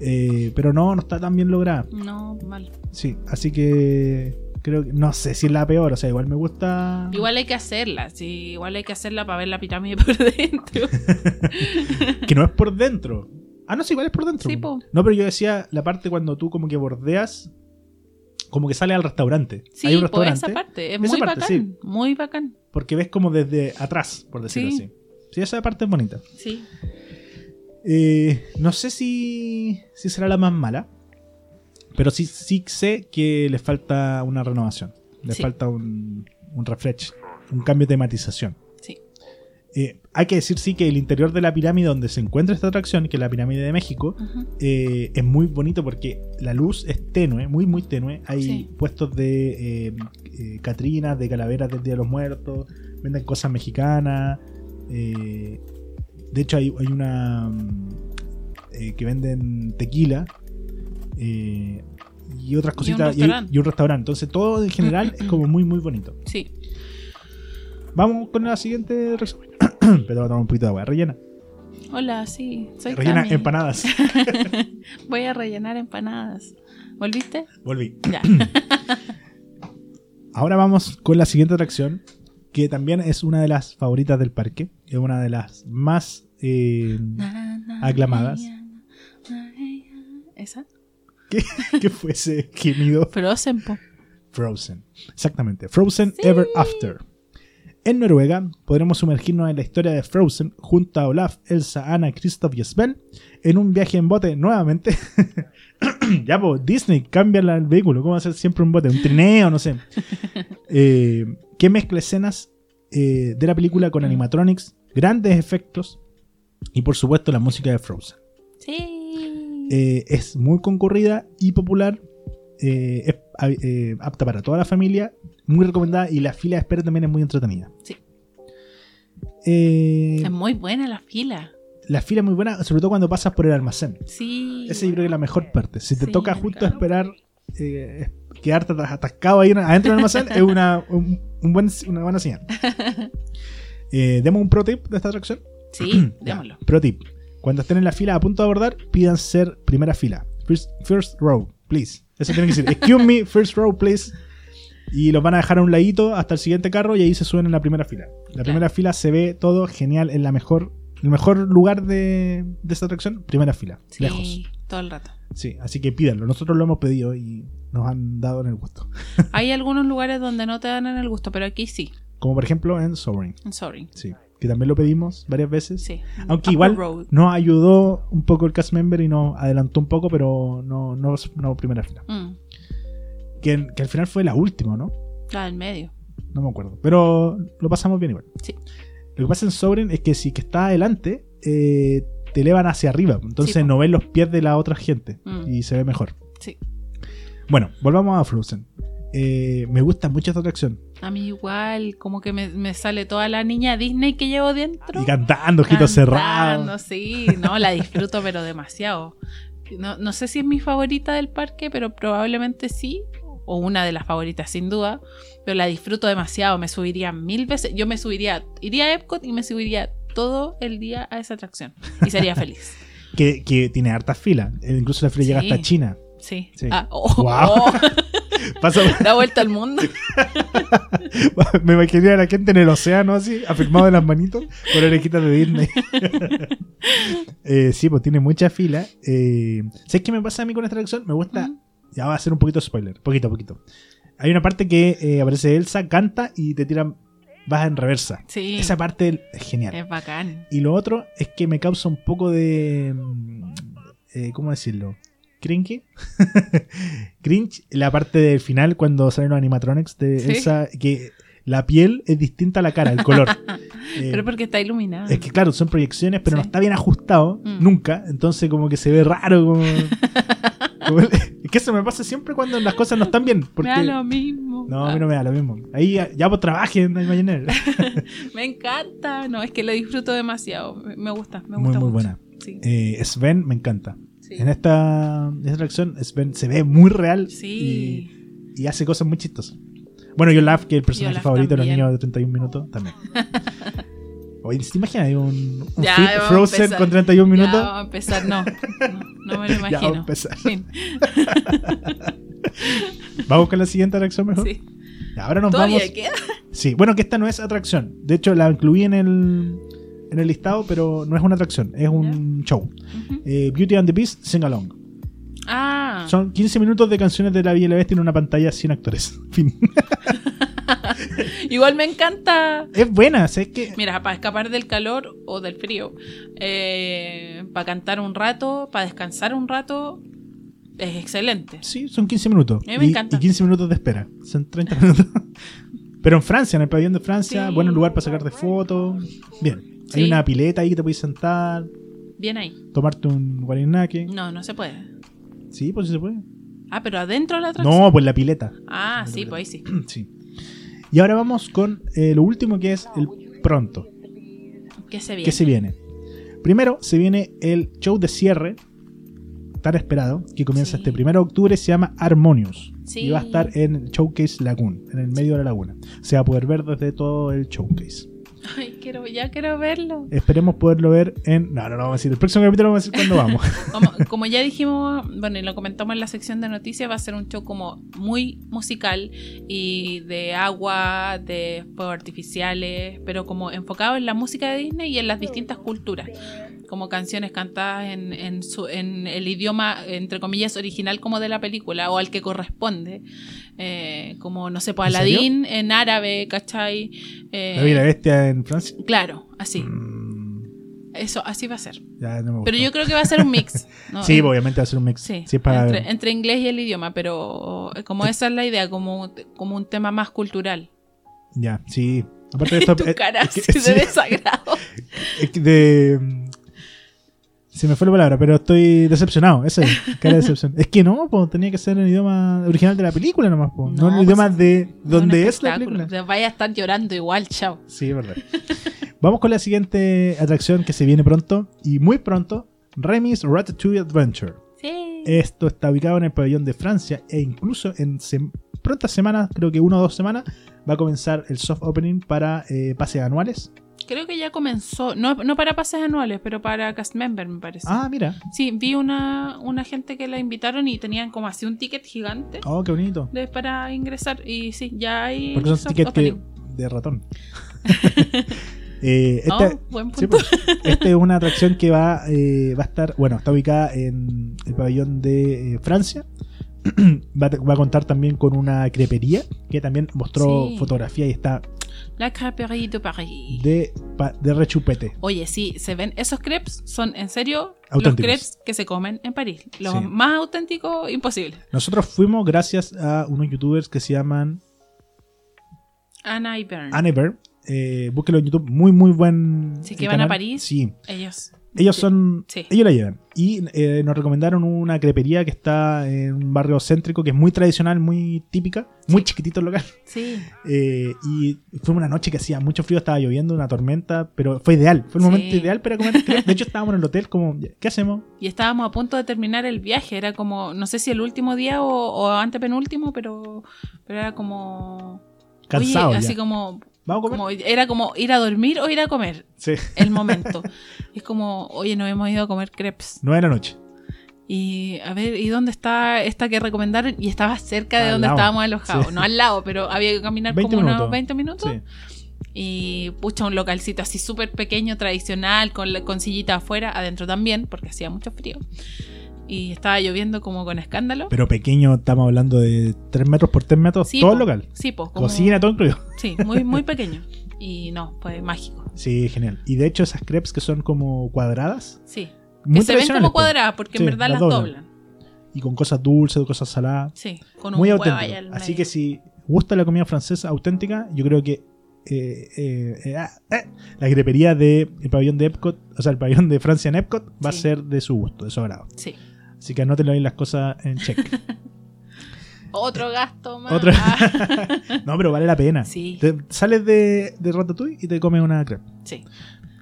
Eh, pero no, no está tan bien lograda. No, mal. Sí, así que creo que no sé si es la peor, o sea, igual me gusta. Igual hay que hacerla, sí, igual hay que hacerla para ver la pirámide por dentro. Que no es por dentro. Ah, no, sí, igual es por dentro. Sí, po. No, pero yo decía la parte cuando tú como que bordeas, como que sale al restaurante. Sí, Hay un esa parte, es Esa muy parte, bacán, sí. muy bacán. Porque ves como desde atrás, por decirlo Sí. así. Sí, esa parte es bonita. Sí, Eh, no sé si, si será la más mala, pero sí, sí sé que le falta una renovación. Le Sí. falta un, un refresh, un cambio de tematización. Eh, hay que decir sí que el interior de la pirámide donde se encuentra esta atracción, que es la pirámide de México, eh, es muy bonito porque la luz es tenue, muy muy tenue. Hay Sí. puestos de eh, catrinas, de calaveras del Día de los Muertos, venden cosas mexicanas. de hecho hay, hay una mm, que venden tequila y otras Y un cositas y, restaurante. y un restaurante. Entonces todo en general es como muy muy bonito. Sí. Vamos con la siguiente reseña. Pero voy a tomar un poquito de agua. Rellena. Hola, sí, soy Rellena Cami. empanadas. Voy a rellenar empanadas. ¿Volviste? Volví. Ya. Ahora vamos con la siguiente atracción, que también es una de las favoritas del parque. Es una de las más... eh, Aclamadas. ¿Esa? ¿qué, qué fue ese gemido? Frozen, po. Frozen. Exactamente. Frozen Ever After. En Noruega podremos sumergirnos en la historia de Frozen junto a Olaf, Elsa, Anna, Kristoff y Sven en un viaje en bote nuevamente. ya, pues, Disney cambia el vehículo. ¿Cómo va a ser siempre un bote? Un trineo, no sé. Eh, que mezcla escenas eh, de la película con animatronics, grandes efectos y, por supuesto, la música de Frozen. Sí. Eh, es muy concurrida y popular. es apta para toda la familia. Muy recomendada. Y la fila de espera también es muy entretenida. Sí. Eh, es muy buena la fila. la fila es muy buena, sobre todo cuando pasas por el almacén. Sí. Esa yo creo que es la mejor parte. Si te Sí, toca justo encanta. esperar, eh, quedarte atas- atascado ahí adentro del almacén, es una, un- un buen, una buena señal. Eh, Demos un pro tip de esta atracción. Sí, Ya, démoslo. Pro tip. Cuando estén en la fila a punto de abordar, pidan ser primera fila. First, first row, please. Eso tienen que decir. Excuse me, first row, please. Y los van a dejar a un ladito hasta el siguiente carro y ahí se suben en la primera fila. La primera fila se ve todo genial en la mejor, el mejor lugar de, de esta atracción, primera fila, Sí, lejos. todo el rato. Sí, así que pídanlo. Nosotros lo hemos pedido y nos han dado en el gusto. Hay algunos lugares donde no te dan en el gusto, pero aquí sí. Como por ejemplo en Sovereign. En Sorry. Sí, que también lo pedimos varias veces. Sí. Aunque Upper igual Road. nos ayudó un poco el cast member y nos adelantó un poco, pero no, no, no primera fila. Mm, Que, que al final fue la última, ¿no? la del medio. No me acuerdo. Pero lo pasamos bien igual. Sí. Lo que pasa en Sovereign es que si que está adelante, eh, te elevan hacia arriba. Entonces Sí, no ves los pies de la otra gente. Mm. Y se ve mejor. Sí. Bueno, volvamos a Frozen. Eh, me gusta mucho esta atracción. A mí igual, como que me, me sale toda la niña Disney que llevo dentro. Y cantando, ojitos cerrados. Sí, no, la disfruto, pero demasiado. No, no sé si es mi favorita del parque, pero probablemente sí. O una de las favoritas, sin duda. Pero la disfruto demasiado. Me subiría mil veces. Yo me subiría, iría a Epcot y me subiría todo el día a esa atracción. Y sería feliz. Que, que tiene hartas filas. Incluso la fila llega hasta China. Sí. Sí. Ah, oh, oh, da vuelta al mundo. me imaginé a la gente en el océano así, afirmado en las manitos, con orejitas de Disney. Eh, sí, pues tiene mucha fila. Eh, ¿Sabes qué me pasa a mí con esta atracción? Me gusta. Ya va a ser un poquito spoiler. Poquito, poquito. Hay una parte que eh, aparece Elsa, canta y te tiran. Vas en reversa. Sí. Esa parte es genial. Es bacán. Y lo otro es que me causa un poco de. mm, eh, ¿Cómo decirlo? ¿Cringe? Cringe, la parte del final cuando salen los animatronics de Sí. Elsa, que la piel es distinta a la cara, el color. Eh, Pero porque está iluminada. es que claro, son proyecciones, pero no está bien ajustado Mm. nunca. Entonces como que se ve raro. Como, como- que eso me pasa siempre cuando las cosas no están bien. Porque, Me da lo mismo. no, a mí no me da lo mismo. Ahí ya, pues trabajen en Imagineer. Me encanta. No, es que lo disfruto demasiado. Me- gusta, me Muy, gusta muy mucho. buena. Sí. Eh, Sven me encanta. sí. En esta, en esta atracción Sven se ve muy real Sí. y, y hace cosas muy chistosas. Bueno, yo Olaf, que es el personaje favorito de los niños de 31 minutos, también. Oye, ¿te imaginas un, un Ya, fit Frozen con 31 Ya, minutos? vamos a empezar. No, no, no me lo Ya, vamos a imagino. empezar. Fin. Vamos con la siguiente atracción mejor. Sí. Ya, Ahora nos Todavía vamos. queda. Sí, bueno, que esta no es atracción. De hecho, la incluí en el, en el listado, pero no es una atracción, es un show. Eh, Beauty and the Beast Sing Along. Ah, Son 15 minutos de canciones de la Bella Bestia en una pantalla sin actores. Fin. igual me encanta. es buena, ¿sabes qué? Mira, para escapar del calor o del frío, eh, para cantar un rato, para descansar un rato, es excelente. Sí, son 15 minutos. A mí me y, encanta. y 15 minutos de espera. Son 30 minutos. Pero en Francia, en el pabellón de Francia, Sí. buen lugar para sacarte fotos. Bien. Hay una pileta ahí que te puedes sentar, Bien ahí. tomarte un guarinaque. No, no se puede. Sí, pues sí se puede. Ah, pero adentro de la atracción. No, pues la pileta. Ah, sí, pues ahí sí. Sí. Y ahora vamos con eh, lo último que es el pronto. ¿Qué se viene? ¿Qué se viene? Primero se viene el show de cierre, tan esperado, que comienza Sí. este primero de octubre, se llama Harmonious. Sí. Y va a estar en el Showcase Lagoon, en el medio de la laguna. Se va a poder ver desde todo el Showcase. Ay, quiero, ya quiero verlo. Esperemos poderlo ver en... No, no, no vamos a decir. El próximo capítulo vamos a decir cuándo vamos. Como, como ya dijimos, bueno, y lo comentamos en la sección de noticias, va a ser un show como muy musical y de agua, de fuegos artificiales, pero como enfocado en la música de Disney y en las distintas culturas. Como canciones cantadas en, en, su- en el idioma, entre comillas, original como de la película o al que corresponde. Eh, como, no sé, pues. Aladdin en árabe, ¿cachai? Eh, La Bestia en Francia. Claro, así. Mm, Eso, así va a ser. ya no me Pero yo creo que va a ser un mix. ¿no? Sí, En- obviamente va a ser un mix. Sí, Sí, es para... entre, entre inglés y el idioma, pero como esa es la idea, como, como un tema más cultural. Ya, sí. Aparte de esto... tu eh, cara así sí, de desagrado. de... Se me fue la palabra, pero estoy decepcionado. Eso es, cara de decepción. Es que no, pues tenía que ser el idioma original de la película nomás, po. no, No, el pues, idioma de Un donde es la película. Te Vaya a estar llorando igual, chao. Sí, es verdad. Vamos con la siguiente atracción que se viene pronto y muy pronto, Remy's Ratatouille Adventure. Sí. Esto está ubicado en el pabellón de Francia e incluso en sem- prontas semanas, creo que una o dos semanas, va a comenzar el soft opening para eh, pases anuales. Creo que ya comenzó, no, no para pases anuales, pero para cast member, me parece. Ah, mira. Sí, vi una, una gente que la invitaron y tenían como así un ticket gigante Oh, qué bonito. de, para ingresar. Y sí, ya hay. Porque son tickets que- de ratón. Eh, Oh, buen sí, punto. pues, esta es una atracción que va, eh, va a estar, bueno, está ubicada en el pabellón de eh, Francia. va, a, va a contar también con una crepería que también mostró Sí. fotografía y está La Crêperie de Paris. de, pa- de rechupete. Oye, sí, se ven. Esos crepes son en serio los crepes que se comen en París. Los Sí. más auténticos imposible. Nosotros fuimos gracias a unos youtubers que se llaman Anna y Bern. Anever. Eh, búsquenlo en YouTube, muy muy buen. Sí, que van a. París. Sí, Ellos. Ellos son. Sí. Ellos la llevan. Y eh, nos recomendaron una crepería que está en un barrio céntrico que es muy tradicional, muy típica, muy Sí. chiquitito el local. Sí. Eh, y fue una noche que hacía mucho frío, estaba lloviendo, una tormenta, pero fue ideal. Fue el Sí. momento ideal para comer. De hecho, estábamos en el hotel, como, ¿qué hacemos? Y estábamos a punto de terminar el viaje. Era como, no sé si el último día o, o antepenúltimo, pero, pero era como. Cansado. Oye, así como, ¿Vamos a comer? como. Era como ir a dormir o ir a comer. Sí. El momento. Es como, oye, nos hemos ido a comer crepes. Nueve de la noche. Y a ver, ¿y dónde está esta que recomendaron? Y estaba cerca de Al donde lado. estábamos alojados. Sí. No al lado, pero había que caminar 20 como minutos. unos 20 minutos. Sí. Y pucha, un localcito así súper pequeño, tradicional, con, con sillita afuera, adentro también, porque hacía mucho frío. Y estaba lloviendo como con escándalo. Pero pequeño, estamos hablando de 3 metros por 3 metros, Sí, todo po. el local. Sí, pues. Cocina, todo incluido. Sí, muy, muy pequeño. Y no, fue mágico. Sí, genial. Y de hecho, esas crepes que son como cuadradas, Sí. muy que se ven como pues. cuadradas, porque Sí, en verdad las doblan. doblan. Y con cosas dulces, cosas saladas. Sí, con un Muy auténtico. Así que si gusta la comida francesa auténtica, yo creo que eh, eh, eh, ah, la crepería del pabellón de Epcot, o sea, el pabellón de Francia en Epcot, va a ser de su gusto, de su agrado. Sí. Así que anótenlo ahí las cosas en check. Otro gasto más. Otra- Ah, no, pero vale la pena. Sí. Te sales de, de Ratatouille y te comes una crepe. sí.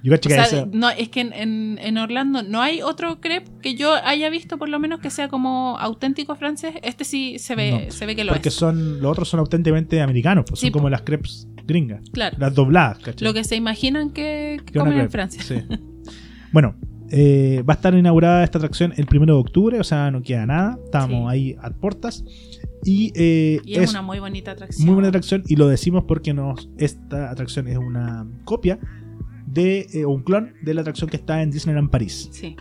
Yo cacho O que sea, esa- no, es que en, en- en Orlando no hay otro crepe que yo haya visto, por lo menos que sea como auténtico francés. Este sí se ve, No, se ve que lo porque es. son los otros son auténticamente americanos, pues Sí, son como las crepes gringas, Claro. las dobladas, ¿cachai? Lo que se imaginan que, que comen en Francia. sí. bueno, eh, va a estar inaugurada esta atracción el primero de octubre, o sea, no queda nada. Estamos Sí. ahí a puertas. Y, eh, Y es, es una muy bonita atracción. muy buena atracción y lo decimos porque nos, esta atracción es una copia de eh, un clon de la atracción que está en Disneyland París, Sí.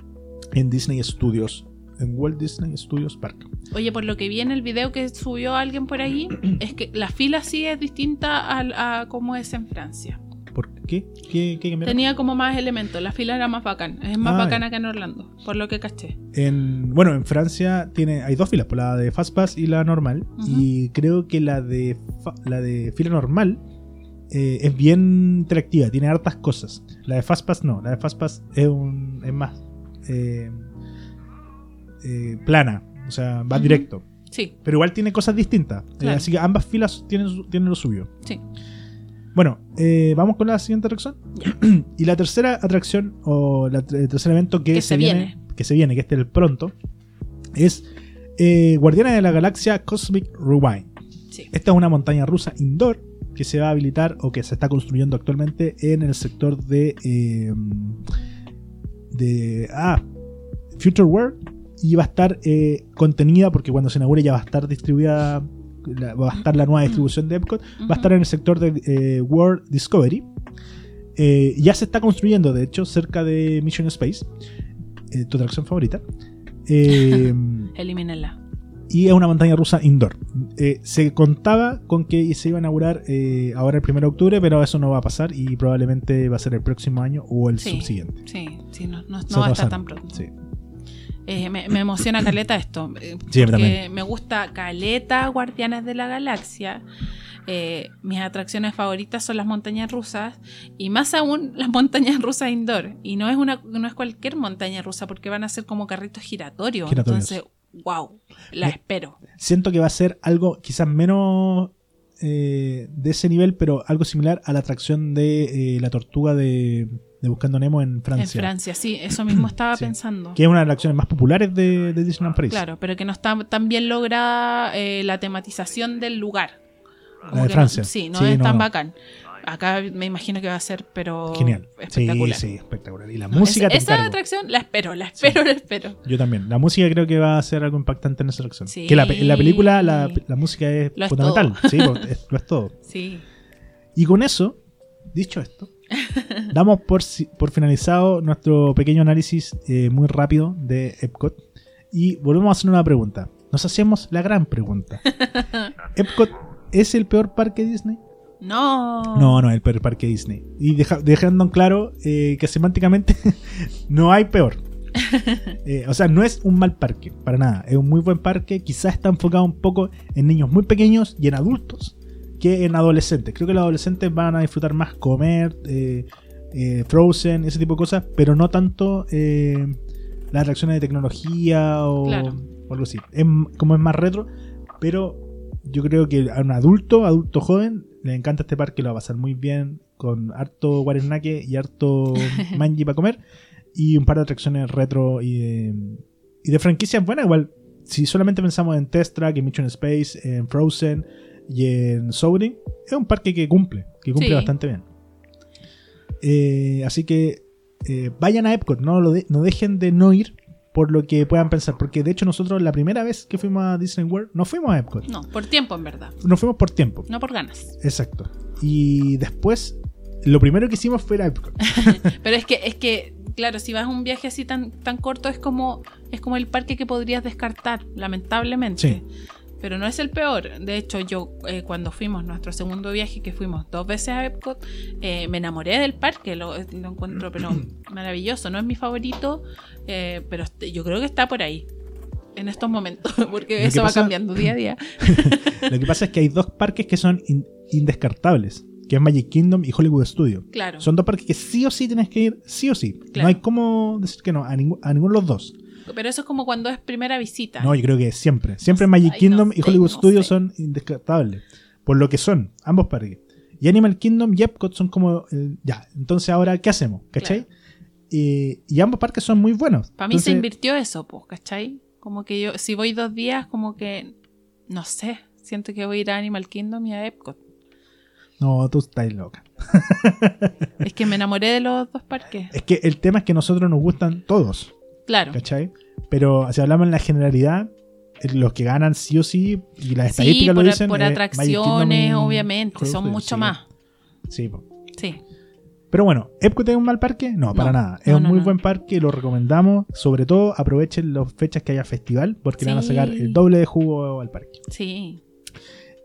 en Disney Studios, en Walt Disney Studios Park. Oye, por lo que vi en el video que subió alguien por ahí, es que la fila sí es distinta al- a, cómo es en Francia. ¿Por qué? ¿Qué? Tenía como más elementos, la fila era más bacán. Es más Ah, bacana que en Orlando, por lo que caché. En, bueno, en Francia tiene, hay dos filas, pues, la de Fastpass y la normal. Y creo que la de, la de fila normal eh, es bien interactiva, tiene hartas cosas. La de Fastpass no, la de Fastpass es, un, es más eh, eh, plana, o sea, va directo. Sí, Pero igual tiene cosas distintas. Claro. así que ambas filas tienen, tienen lo suyo. sí. Bueno, eh, vamos con la siguiente atracción. y la tercera atracción, o la, el tercer evento que, Que se viene. que se viene, que este es el pronto, es eh, Guardianes de la Galaxia Cosmic Rewind. Sí. Esta es una montaña rusa indoor que se va a habilitar o que se está construyendo actualmente en el sector de. eh, de. Ah, Future World. Y va a estar eh, contenida, porque cuando se inaugure ya va a estar distribuida. La- va a estar la nueva distribución de Epcot. Va a estar en el sector de eh, World Discovery. Eh, ya se está construyendo, de hecho, cerca de Mission Space. eh, tu atracción favorita. Elimínenla. y es una montaña rusa indoor. Se contaba con que se iba a inaugurar ahora el 1 de octubre, pero eso no va a pasar y probablemente va a ser el próximo año o el Sí. subsiguiente. Sí, sí, no, no- no va a estar tan pronto. Sí. Eh, me, me emociona Caleta esto. eh, Sí, porque me gusta Caleta, Guardianes de la Galaxia. Eh, mis atracciones favoritas son las montañas rusas y más aún las montañas rusas indoor. Y no es una no es cualquier montaña rusa porque van a ser como carritos giratorios. Giratorios. Entonces, wow, la Me- espero. Siento que va a ser algo quizás menos eh, de ese nivel, pero algo similar a la atracción de la tortuga de, de Buscando Nemo en Francia. En Francia, sí, eso mismo estaba Sí. pensando. Que es una de las atracciones más populares de, de Disneyland Paris. Claro, pero que no está tan bien lograda eh, la tematización del lugar. Como La de Francia. No, sí, no Sí, es no, tan no. bacán. Acá me imagino que va a ser, pero Genial. espectacular. Sí, sí, espectacular. Y la música te esa atracción la espero, la espero, la espero. Yo también. La música creo que va a ser algo impactante en esa atracción. Sí. Que la, en la película la, la música es Lo es fundamental. Sí, pues, es- lo es todo. Sí. Y con eso, dicho esto, Damos por, por finalizado nuestro pequeño análisis eh, muy rápido de Epcot y volvemos a hacer una pregunta. Nos hacemos la gran pregunta. ¿Epcot es el peor parque Disney? No. No, no, el peor parque Disney. Y deja- dejando en claro eh, que semánticamente no hay peor. Eh, o sea, no es un mal parque, para nada. Es un muy buen parque. Quizás está enfocado un poco en niños muy pequeños y en adultos que en adolescentes. Creo que los adolescentes van a disfrutar más comer, eh, eh, Frozen, ese tipo de cosas, pero no tanto eh, las atracciones de tecnología o, Claro. o algo así. Es como es más retro, pero yo creo que a un adulto, adulto joven, le encanta este parque, lo va a pasar muy bien, con harto guarenaque y harto manji para comer, y un par de atracciones retro y de, y de franquicias buenas, igual. Si solamente pensamos en Test Track, en Mission Space, en Frozen y en Soaring, es un parque que cumple, que cumple Sí. bastante bien. Eh, así que eh, vayan a Epcot, no, lo de- no dejen de no ir por lo que puedan pensar, porque de hecho nosotros la primera vez que fuimos a Disney World no fuimos a Epcot, No, por tiempo en verdad. nos fuimos por tiempo. No por ganas. Exacto. Y después, lo primero que hicimos fue ir a Epcot. Pero es que, es que, claro, si vas a un viaje así tan, tan corto, es como, es como el parque que podrías descartar, lamentablemente. Sí. Pero no es el peor. De hecho, yo eh, cuando fuimos nuestro segundo viaje, que fuimos dos veces a Epcot, eh, me enamoré del parque. Lo, lo encuentro pero maravilloso. No es mi favorito, eh, pero este- yo creo que está por ahí. En estos momentos, porque eso va cambiando día a día. Lo que pasa es que hay dos parques que son in- indescartables, que es Magic Kingdom y Hollywood Studio. Claro. Son dos parques que sí o sí tienes que ir, sí o sí. Claro. No hay cómo decir que no, a, ningú- a ninguno de los dos. Pero eso es como cuando es primera visita. No, yo creo que siempre. Siempre Magic Kingdom no y Hollywood no Studio sé. son indescartables. Por lo que son, ambos parques. Y Animal Kingdom y Epcot son como. ya, entonces ahora, ¿qué hacemos? ¿Cachai? Y, y ambos parques son muy buenos. Para mí se invirtió eso, pues, ¿cachai? Como que yo, si voy dos días, como que, no sé, siento que voy a ir a Animal Kingdom y a Epcot. No, tú estás loca. Es que me enamoré de los dos parques. Es que el tema es que a nosotros nos gustan todos. Claro. ¿Cachai? Pero si hablamos en la generalidad, eh, los que ganan sí o sí, y las Sí, estadísticas por, lo dicen. por eh, atracciones, obviamente, son mucho sí. más. Sí, po. Sí. Pero bueno, ¿Epcot es un mal parque? No, para nada. Es no, un no, muy buen parque, lo recomendamos. Sobre todo aprovechen las fechas que haya festival, porque le van a sacar el doble de jugo al parque. Sí.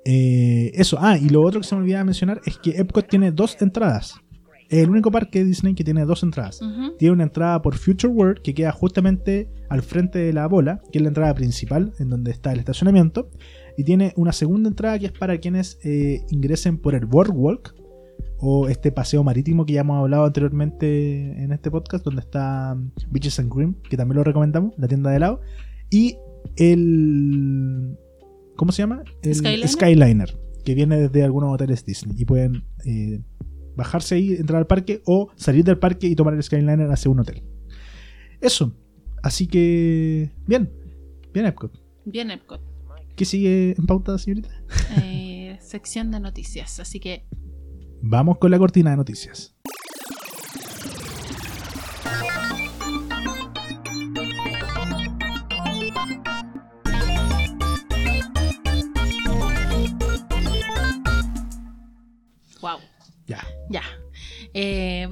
Eh, eso, ah, y lo otro que se me olvidaba mencionar es que Epcot tiene dos entradas. Es el único parque de Disney que tiene dos entradas. Tiene una entrada por Future World que queda justamente al frente de la bola, que es la entrada principal, en donde está el estacionamiento. Y tiene una segunda entrada que es para quienes eh, ingresen por el Boardwalk, o este paseo marítimo que ya hemos hablado anteriormente en este podcast, donde está um, Beaches and Cream, que también lo recomendamos, la tienda de helado. Y el. ¿Cómo se llama? El Skyliner. Skyliner, que viene desde algunos hoteles Disney. Y pueden eh, bajarse ahí, entrar al parque o salir del parque y tomar el Skyliner hacia un hotel. Eso. Así que. Bien. Bien, Epcot. Bien, Epcot. ¿Qué sigue en pauta, señorita? Eh, sección de noticias. Así que Vamos con la cortina de noticias.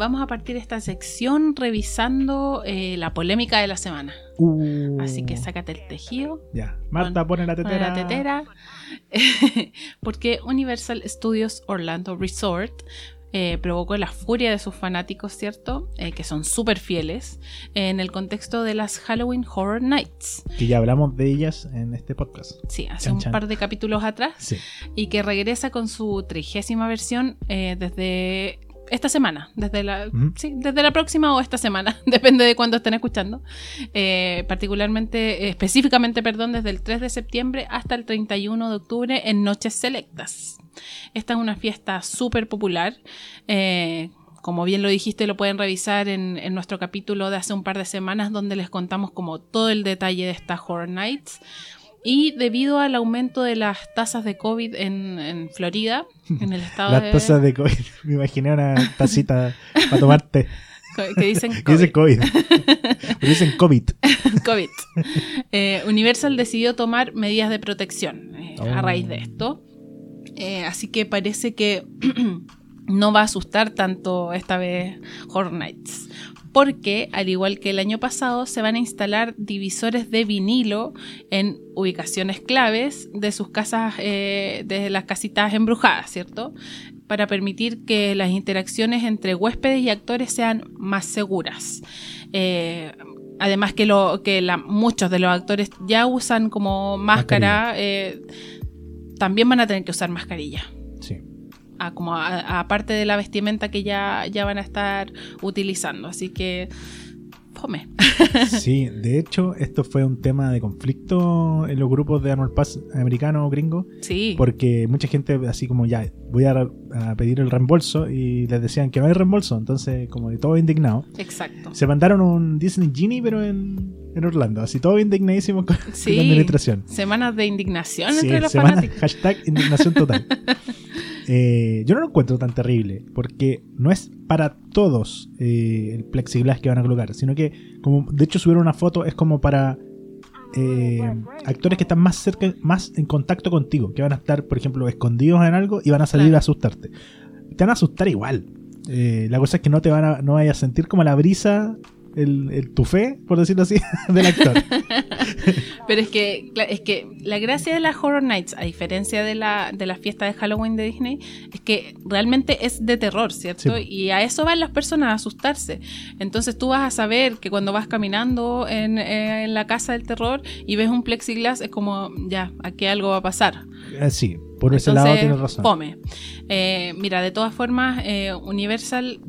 Vamos a partir esta sección revisando eh, la polémica de la semana. Uh, Así que sácate el tejido, Ya. Marta, pone la tetera. la tetera. porque Universal Studios Orlando Resort eh, provocó la furia de sus fanáticos, ¿cierto? Eh, que son súper fieles en el contexto de las Halloween Horror Nights. Que ya hablamos de ellas en este podcast. Sí, hace Chan, un chan. par de capítulos atrás. Sí. y que regresa con su trigésima versión desde esta semana, desde la, sí, desde la próxima o esta semana, depende de cuándo estén escuchando. Eh, particularmente, eh, específicamente, perdón, desde el 3 de septiembre hasta el 31 de octubre en Noches Selectas. Esta es una fiesta súper popular. eh, como bien lo dijiste, lo pueden revisar en, en nuestro capítulo de hace un par de semanas donde les contamos como todo el detalle de esta Horror Nights. Y debido al aumento de las tasas de COVID en, en Florida, en el estado Las de... tazas de COVID. Me imaginé una tacita para tomarte. que dicen Que dice COVID. COVID. Dicen COVID. COVID. Eh, Universal decidió tomar medidas de protección eh, a Oh. raíz de esto. Eh, así que parece que no va a asustar tanto esta vez Horror Nights. Porque, al igual que el año pasado, se van a instalar divisores de vinilo en ubicaciones claves de sus casas, eh, de las casitas embrujadas, ¿cierto? Para permitir que las interacciones entre huéspedes y actores sean más seguras. Eh, además que, lo, que la- muchos de los actores ya usan como máscara, eh, también van a tener que usar mascarilla Sí. A- como a- a- aparte de la vestimenta que ya, ya van a estar utilizando. Así que, fome. Sí, de hecho, esto fue un tema de conflicto en los grupos de Annual Pass americano o gringo, Sí, porque mucha gente así como ya, voy a, a pedir el reembolso y les decían que no hay reembolso, entonces como de todo indignado. exacto. Se mandaron un Disney Genie, pero en, en Orlando, así todo indignadísimo con, con Sí. la administración. Semanas de indignación Sí, entre los semana- fanáticos. hashtag indignación total. Eh, yo no lo encuentro tan terrible, porque no es para todos eh, el plexiglass que van a colocar, sino que, como de hecho subieron una foto, es como para eh, actores que están más cerca, más en contacto contigo, que van a estar, por ejemplo, escondidos en algo y van a salir Claro. a asustarte. Te van a asustar igual. Eh, la cosa es que no te van a, no vayas a sentir como la brisa, el, el tufé, por decirlo así, del actor. Pero es que, es que la gracia de las Horror Nights, a diferencia de la, de la fiesta de Halloween de Disney, es que realmente es de terror, ¿cierto? Sí. Y a eso van las personas, a asustarse. Entonces tú vas a saber que cuando vas caminando en, eh, en la casa del terror y ves un plexiglass, es como, ya, aquí algo va a pasar. Eh, sí, por ese Entonces, lado tienes razón. Fome. Eh, mira, de todas formas, eh, Universal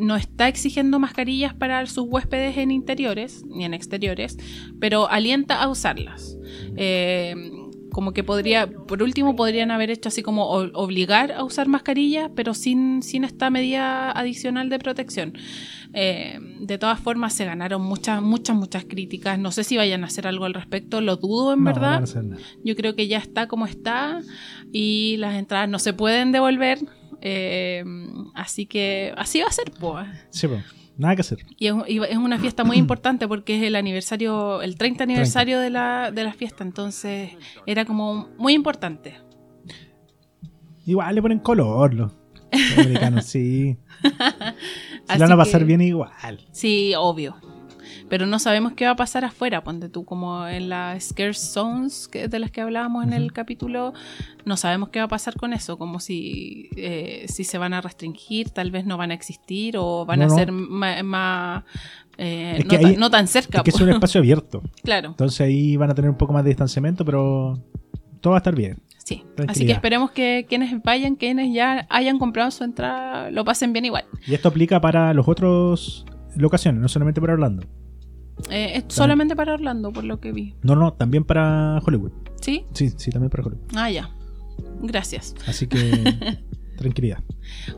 no está exigiendo mascarillas para sus huéspedes en interiores ni en exteriores, pero alienta a usarlas. Eh, como que podría, por último, podrían haber hecho así como obligar a usar mascarillas, pero sin, sin esta medida adicional de protección. Eh, de todas formas, se ganaron muchas, muchas, muchas críticas. No sé si vayan a hacer algo al respecto, lo dudo en No, verdad. Yo creo que ya está como está y las entradas no se pueden devolver. Eh, así que así va a ser, pues. Sí, pues, nada que hacer. Y es, y es una fiesta muy importante porque es el aniversario, el 30 aniversario de la, de la fiesta, entonces era como muy importante. Igual le ponen color los los americanos, sí. Se van a pasar que- bien igual. Sí, obvio. Pero no sabemos qué va a pasar afuera, ponte tú como en las scare zones que, de las que hablábamos en el capítulo, no sabemos qué va a pasar con eso, como si, eh, si se van a restringir, tal vez no van a existir o van No, a no. ser ma- más... eh, no, tan- ahí- no tan cerca. Es que es un espacio abierto. claro, Entonces ahí van a tener un poco más de distanciamiento, pero todo va a estar bien. sí. Así que esperemos que quienes vayan, quienes ya hayan comprado su entrada, lo pasen bien igual. Y esto aplica para los otros locaciones, no solamente para Orlando. Eh, es solamente para Orlando, por lo que vi. No, no, también para Hollywood. ¿Sí? Sí, sí, también para Hollywood. Ah, ya. Gracias. Así que tranquilidad.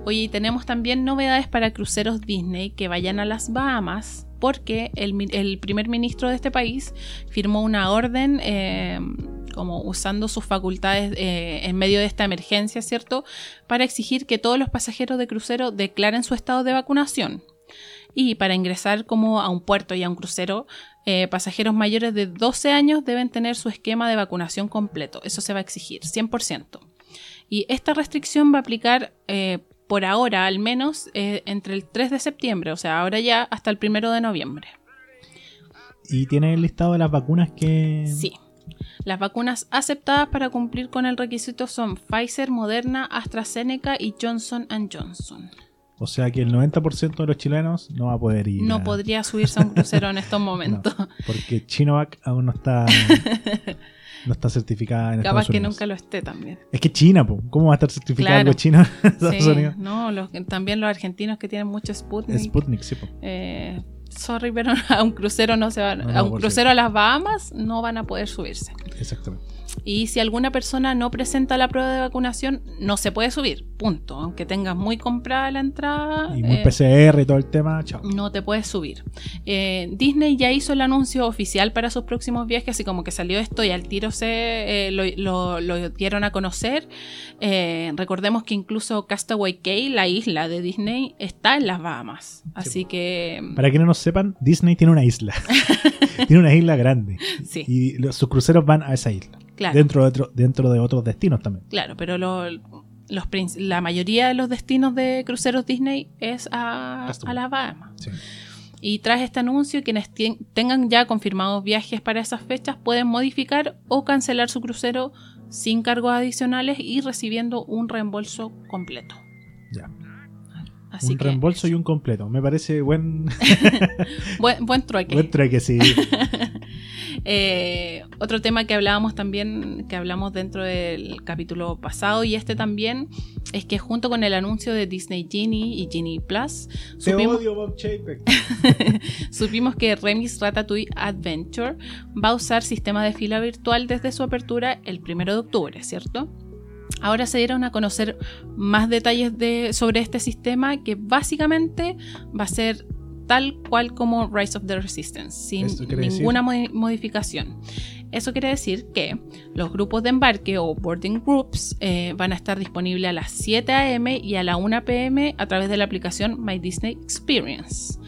Oye, tenemos también novedades para cruceros Disney que vayan a las Bahamas, porque el, el primer ministro de este país firmó una orden, eh, como usando sus facultades eh, en medio de esta emergencia, ¿cierto? Para exigir que todos los pasajeros de crucero declaren su estado de vacunación. Y para ingresar como a un puerto y a un crucero, eh, pasajeros mayores de 12 años deben tener su esquema de vacunación completo. Eso se va a exigir, 100%. Y esta restricción va a aplicar eh, por ahora, al menos, eh, entre el 3 de septiembre, o sea, ahora ya hasta el 1 de noviembre. Y tiene el listado de las vacunas que. Sí. Las vacunas aceptadas para cumplir con el requisito son Pfizer, Moderna, AstraZeneca y Johnson Johnson. O sea que el 90% de los chilenos no va a poder ir. No a- podría subirse a un crucero en estos momentos. Porque Chinovac aún no está. no está certificada en Capaz Estados que Unidos. nunca lo esté también. Es que China, po. ¿cómo va a estar certificado Claro. algo chino en Estados Sí, Unidos? no, los, también los argentinos que tienen mucho Sputnik. Sputnik, sí, po. eh, sorry, pero a un crucero no se van, No, a un crucero a las Bahamas no van a poder subirse. Exactamente. Y si alguna persona no presenta la prueba de vacunación, no se puede subir. Punto. Aunque tengas muy comprada la entrada. Y muy eh, PCR y todo el tema, chao. no te puedes subir. Eh, Disney ya hizo el anuncio oficial para sus próximos viajes, así como que salió esto y al tiro se eh, lo, lo- lo dieron a conocer. Recordemos que incluso Castaway Cay, la isla de Disney, está en las Bahamas. Así que Para quienes no sepan, Disney tiene una isla. tiene una isla grande. sí, Y los- sus cruceros van a esa isla. Claro. Dentro, de otro- dentro de otros destinos también. Claro, pero lo, los, la mayoría de los destinos de cruceros Disney es a, a las Bahamas. Sí. Y tras este anuncio, quienes tengan ya confirmados viajes para esas fechas pueden modificar o cancelar su crucero sin cargos adicionales y recibiendo un reembolso completo. Ya. Así un que reembolso y un completo. Me parece buen, buen, buen trueque. buen trueque, sí. Eh, otro tema que hablábamos también, que hablamos dentro del capítulo pasado y este también, es que junto con el anuncio de Disney Genie y Genie Plus, Te supimos, odio, Bob supimos que Remy's Ratatouille Adventure va a usar sistema de fila virtual desde su apertura el 1 de octubre, ¿cierto? Ahora se dieron a conocer más detalles de, sobre este sistema que básicamente va a ser tal cual como Rise of the Resistance, sin ninguna modi- modificación. Eso quiere decir que los grupos de embarque o boarding groups eh, van a estar disponibles a las 7 a.m. y a la 1 p.m. a través de la aplicación My Disney Experience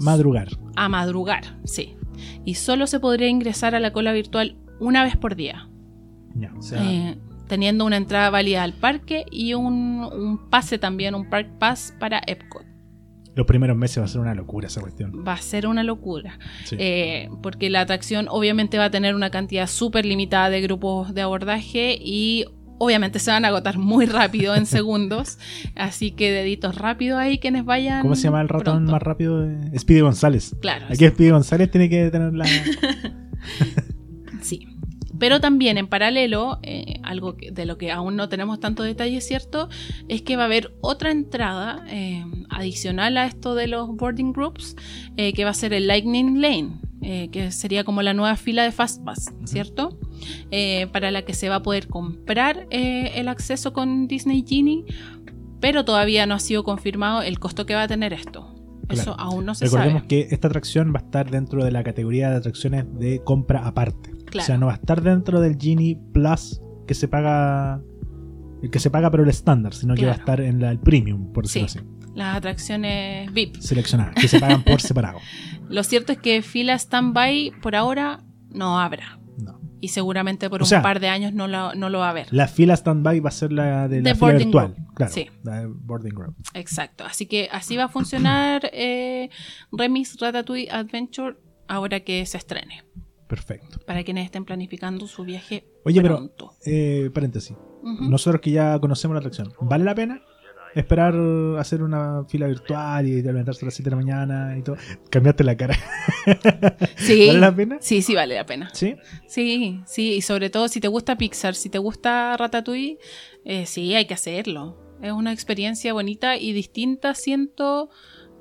Madrugar. a madrugar, sí. Y solo se podría ingresar a la cola virtual una vez por día, Ya, o sea, eh, teniendo una entrada válida al parque y un, un pase también, un Park Pass para Epcot. Los primeros meses va a ser una locura esa cuestión. Va a ser una locura, Sí. eh, porque la atracción obviamente va a tener una cantidad súper limitada de grupos de abordaje y obviamente se van a agotar muy rápido en segundos, así que deditos rápido ahí quienes vayan. ¿Cómo se llama el ratón pronto. más rápido? de- Speedy González. Claro, Aquí Speedy González tiene que tener la. Pero también en paralelo, eh, algo de lo que aún no tenemos tanto detalle cierto, es que va a haber otra entrada eh, adicional a esto de los boarding groups, eh, que va a ser el Lightning Lane, eh, que sería como la nueva fila de Fastpass, ¿cierto? Para la que se va a poder comprar el acceso con Disney Genie, pero todavía no ha sido confirmado el costo que va a tener esto. Eso aún no se Recordemos sabe. que esta atracción va a estar dentro de la categoría de atracciones de compra aparte. Claro. O sea, no va a estar dentro del Genie Plus que se paga. El que se paga pero el estándar, sino que va a estar en la, el premium, por decirlo Sí. así. Las atracciones VIP. Seleccionadas, que se pagan por separado. Lo cierto es que fila standby por ahora no habrá. No. Y seguramente por O un sea, par de años no lo, no lo va a haber. La fila standby va a ser la de la fila boarding virtual. group, Claro, sí. la de boarding group. Exacto. Así que así va a funcionar eh, Remy's Ratatouille Adventure ahora que se estrene. Perfecto. Para quienes estén planificando su viaje Oye, pero, pronto. eh, paréntesis. Nosotros que ya conocemos la atracción, ¿vale la pena esperar hacer una fila virtual y levantarse a las 7 de la mañana y todo? Cambiaste la cara. Sí. ¿Vale la pena? Sí, sí vale la pena. ¿Sí? Sí, sí. Y sobre todo si te gusta Pixar, si te gusta Ratatouille, eh, sí, hay que hacerlo. Es una experiencia bonita y distinta, siento,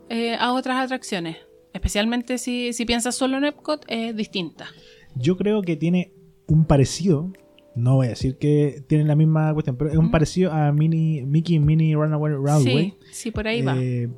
eh, a otras atracciones. Especialmente si, si piensas solo en Epcot, es distinta. Yo creo que tiene un parecido. No voy a decir que tiene la misma cuestión, pero es un parecido a Mini, Mickey Mini Runaway Railway. Sí, sí, por ahí va. eh,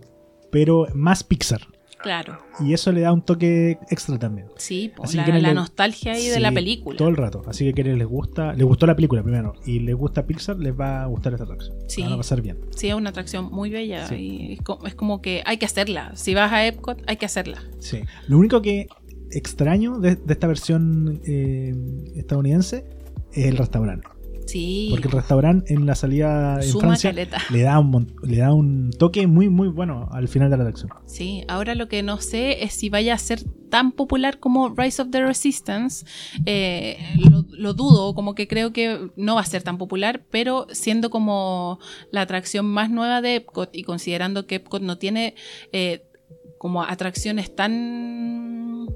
pero más Pixar. Claro. Y eso le da un toque extra también. Sí, pues, Así la, que la le- nostalgia ahí de la película. Todo el rato. Así que quienes les gusta, les gustó la película primero y les gusta Pixar, les va a gustar esta atracción. Sí. Van a pasar bien. Sí, es una atracción muy bella Sí. y es como, es como que hay que hacerla. Si vas a Epcot, hay que hacerla. Sí. Lo único que extraño de, de esta versión eh, estadounidense es el restaurante. Sí, Porque el restaurante en la salida en suma Francia caleta. le da, un, le da un toque muy, muy bueno al final de la atracción. Sí, ahora lo que no sé es si vaya a ser tan popular como Rise of the Resistance. Eh, lo, lo dudo, como que creo que no va a ser tan popular, pero siendo como la atracción más nueva de Epcot y considerando que Epcot no tiene eh, como atracciones tan...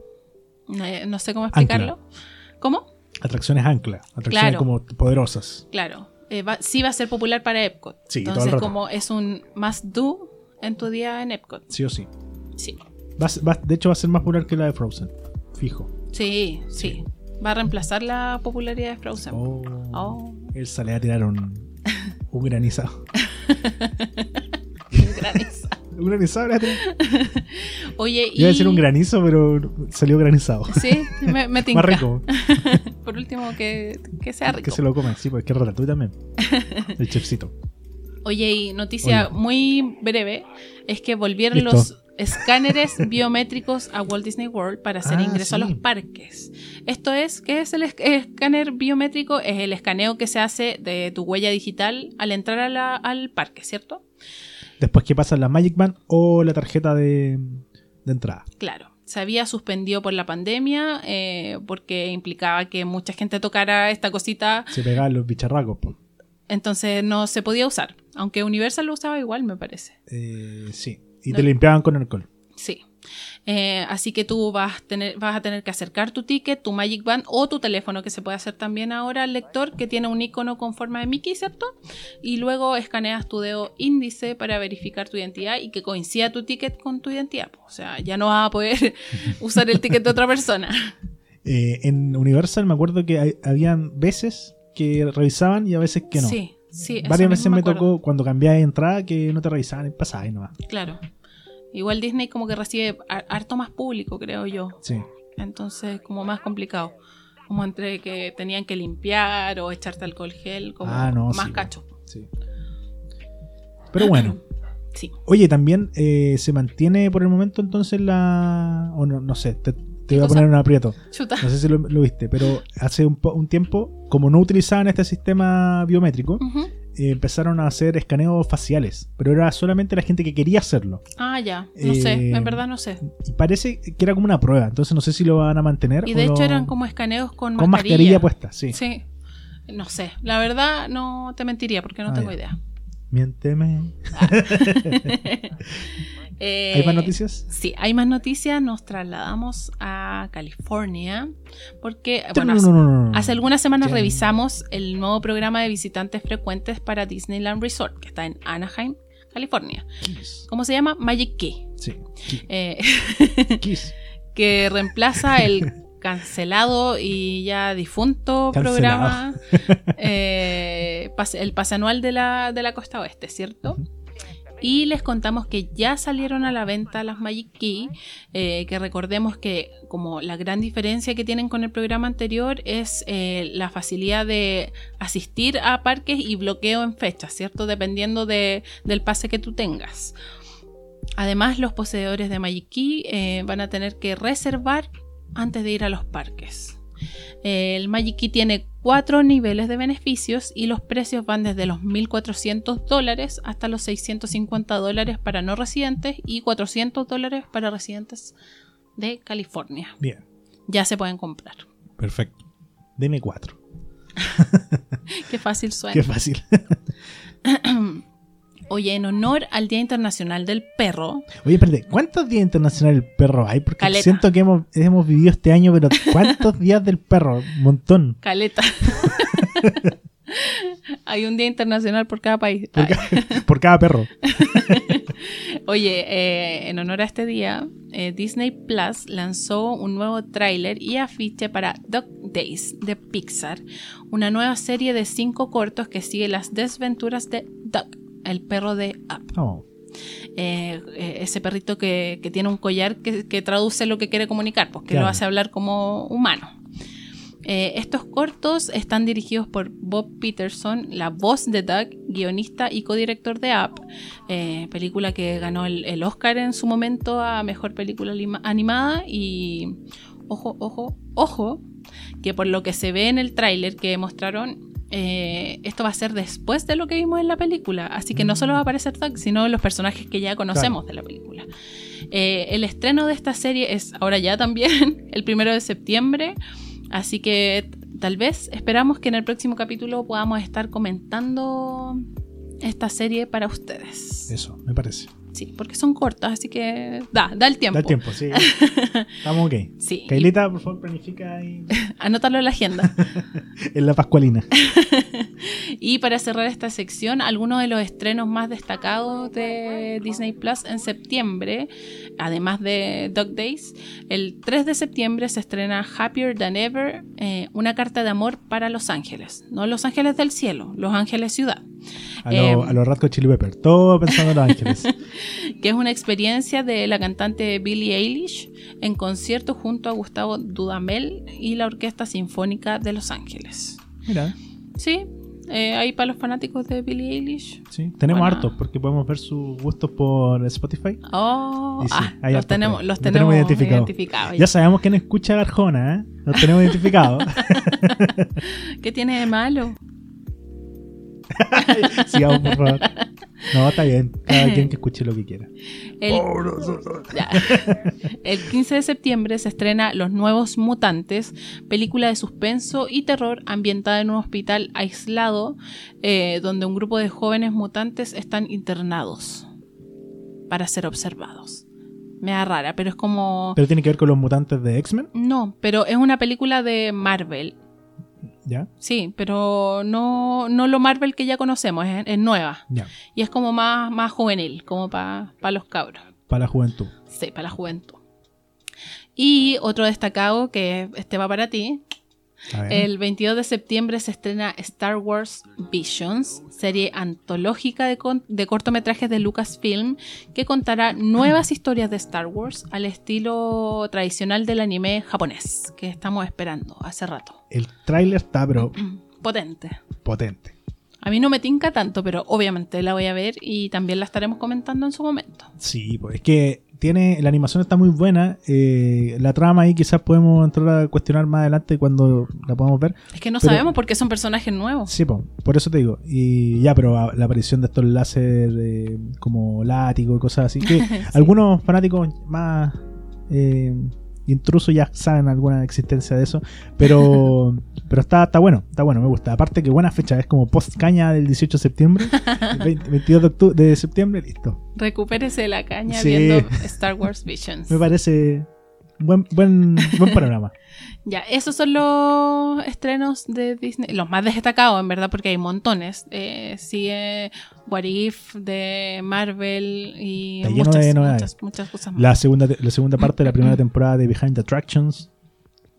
eh, no sé cómo explicarlo. ¿Cómo? Atracciones ancla, atracciones Claro. como poderosas. Claro, eh, va- sí va a ser popular para Epcot. Sí, Entonces, como es un must do en tu día en Epcot. Sí o sí. Sí, Va va- de hecho, va a ser más popular que la de Frozen. Fijo. sí, sí. Va a reemplazar la popularidad de Frozen. Oh, Oh, Elsa le va a tirar un, un granizado. un granizo. Un granizado. Oye, y... Iba a decir un granizo, pero salió granizado. Sí, me, me tinca. Más rico. Por último, que, que sea rico. Que se lo comen, sí, porque es ratatouille también. El chefcito. Oye, y noticia Oye. muy breve es que volvieron Listo. los escáneres biométricos a Walt Disney World para hacer Ah, ingreso a los parques. Esto es, ¿qué es el es- escáner biométrico? Es el escaneo que se hace de tu huella digital al entrar a la- al parque, ¿cierto? Después que pasa la Magic Band o la tarjeta de, de entrada. Claro. Se había suspendido por la pandemia eh, porque implicaba que mucha gente tocara esta cosita, Se pegaban los bicharracos. po. entonces no se podía usar. Aunque Universal lo usaba igual, me parece. Eh, sí. Y No. te limpiaban con alcohol. Sí. Eh, así que tú vas, a tener, vas a tener que acercar tu ticket, tu Magic Band o tu teléfono, que se puede hacer también ahora al lector, que tiene un icono con forma de Mickey, ¿cierto? Y luego escaneas tu dedo índice para verificar tu identidad y que coincida tu ticket con tu identidad. O sea, ya no vas a poder usar el ticket de otra persona. Eh, en Universal me acuerdo que hay- habían veces que revisaban y a veces que no. Sí, sí. Varias veces me tocó cuando cambiaba de entrada que no te revisaban y pasaba y nomás. Claro. Igual Disney como que recibe har- harto más público, creo yo. Sí. Entonces, como más complicado. Como entre que tenían que limpiar o echarte alcohol gel, como Ah, no, más sí, cacho. sí. Pero bueno. Sí. Oye, también eh, se mantiene por el momento entonces la... O no, no sé, te, te ¿Qué voy a poner un aprieto. Chuta. No sé si lo, lo viste, pero hace un, un tiempo, como no utilizaban este sistema biométrico. Eh, empezaron a hacer escaneos faciales, pero era solamente la gente que quería hacerlo. Ah, ya. No sé. Eh, En verdad no sé. Y parece que era como una prueba, entonces no sé si lo van a mantener. Y o de hecho lo- eran como escaneos con, con mascarilla. puesta, sí. Sí. No sé. La verdad no te mentiría porque no Ah, tengo ya. idea. Miénteme. Eh, ¿Hay más noticias? Sí, hay más noticias. Nos trasladamos a California porque, bueno, no, no, no, no, no. Hace algunas semanas revisamos el nuevo programa de visitantes frecuentes para Disneyland Resort, que está en Anaheim, California. Kiss. ¿Cómo se llama? Magic Key. Sí. Eh, Kiss. que reemplaza el cancelado y ya difunto Cancelado. programa, eh, pase- el pase anual de la, de la costa oeste, ¿cierto? Y les contamos que ya salieron a la venta las Magic Key, eh, que recordemos que como la gran diferencia que tienen con el programa anterior es eh, la facilidad de asistir a parques y bloqueo en fechas, ¿cierto? Dependiendo de- del pase que tú tengas. Además, los poseedores de Magic Key eh, van a tener que reservar antes de ir a los parques. El Magic Key tiene cuatro niveles de beneficios y los precios van desde los 1.400 dólares hasta los 650 dólares para no residentes y 400 dólares para residentes de California. Bien. Ya se pueden comprar. Perfecto. Deme cuatro. Qué fácil suena. Qué fácil. Oye, en honor al Día Internacional del Perro, Oye, espérate, ¿cuántos días internacionales del perro hay? Porque Caleta. siento que hemos, hemos vivido este año, pero ¿cuántos días del perro? Un montón. Caleta. Hay un Día Internacional por cada país. Por, ca- por cada perro. Oye, eh, en honor a este día, eh, Disney Plus lanzó un nuevo tráiler y afiche para Dog Days de Pixar, una nueva serie de cinco cortos que sigue las desventuras de Doug, el perro de Up. Oh, Eh, eh, ese perrito que, que tiene un collar que, que traduce lo que quiere comunicar, pues que Claro. lo hace hablar como humano. Eh, estos cortos están dirigidos por Bob Peterson, la voz de Doug, guionista y codirector de Up, eh, película que ganó el, el Oscar en su momento a Mejor Película Animada y ojo, ojo, ojo, que por lo que se ve en el tráiler que mostraron, eh, esto va a ser después de lo que vimos en la película, así que no solo va a aparecer Doug, sino los personajes que ya conocemos de la película. Eh, el estreno de esta serie es ahora ya también, el primero de septiembre. Así que tal vez esperamos que en el próximo capítulo podamos estar comentando esta serie para ustedes. eso, me parece. Sí, porque son cortas, así que da, da el tiempo. Da el tiempo, sí. Estamos ok. Sí, Kailita, por favor, planifica y anótalo en la agenda. en la Pascualina. Y para cerrar esta sección, algunos de los estrenos más destacados de Disney Plus en septiembre, además de Dog Days, el 3 de septiembre se estrena Happier Than Ever, eh, una carta de amor para Los Ángeles. No Los Ángeles del cielo, Los Ángeles ciudad. A, lo- Em. a los Red Hot Chili Pepper. Todo pensando en Los Ángeles. que es una experiencia de la cantante Billie Eilish en concierto junto a Gustavo Dudamel y la Orquesta Sinfónica de Los Ángeles. Mira, Sí, eh, ahí para los fanáticos de Billie Eilish. Sí, tenemos hartos porque podemos ver sus gustos por Spotify. Oh, sí, ah, los tenemos, los Los tenemos, identificados. identificados. Ya sabemos quién escucha a Arjona, ¿eh? Los tenemos identificados. ¿Qué tiene de malo? Sigamos, por favor. No, está bien. Cada quien que escuche lo que quiera. El, Ya. El 15 de septiembre se estrena Los Nuevos Mutantes, película de suspenso y terror ambientada en un hospital aislado eh, donde un grupo de jóvenes mutantes están internados para ser observados. Me da rara, pero es como... Pero tiene que ver con los mutantes de X-Men, No, pero es una película de Marvel. ¿Ya? Sí, pero no, no lo Marvel que ya conocemos, es, es nueva. Ya. Y es como más, más juvenil, como para los cabros. Para la juventud. Sí, para la juventud. Y otro destacado que este va para ti. El 22 de septiembre se estrena Star Wars Visions, serie antológica de, cortometrajes de Lucasfilm que contará nuevas historias de Star Wars al estilo tradicional del anime japonés que estamos esperando hace rato. El tráiler está, pero Potente. potente. A mí no me tinca tanto, pero obviamente la voy a ver y también la estaremos comentando en su momento. Sí, pues es que tiene la animación está muy buena. eh, la trama ahí quizás podemos entrar a cuestionar más adelante cuando la podamos ver. Es que no Pero- sabemos por qué son personajes nuevos. Sí, po, por eso te digo. Y ya, pero a- la aparición de estos láser eh, como látigo y cosas así. Que algunos fanáticos más eh, intrusos ya saben alguna existencia de eso. Pero pero está, está bueno, está bueno, me gusta. Aparte que buena fecha, es como post caña del 18 de septiembre, el 20 22 de, octu- de septiembre, listo. Recupérese la caña Sí. viendo Star Wars Visions. Me parece buen, buen, buen panorama. Ya, esos son los estrenos de Disney, los más destacados en verdad, porque hay montones. Eh, sigue What If de Marvel y muchas, de muchas, muchas cosas más. La segunda, la segunda parte de la primera temporada de Behind the Attractions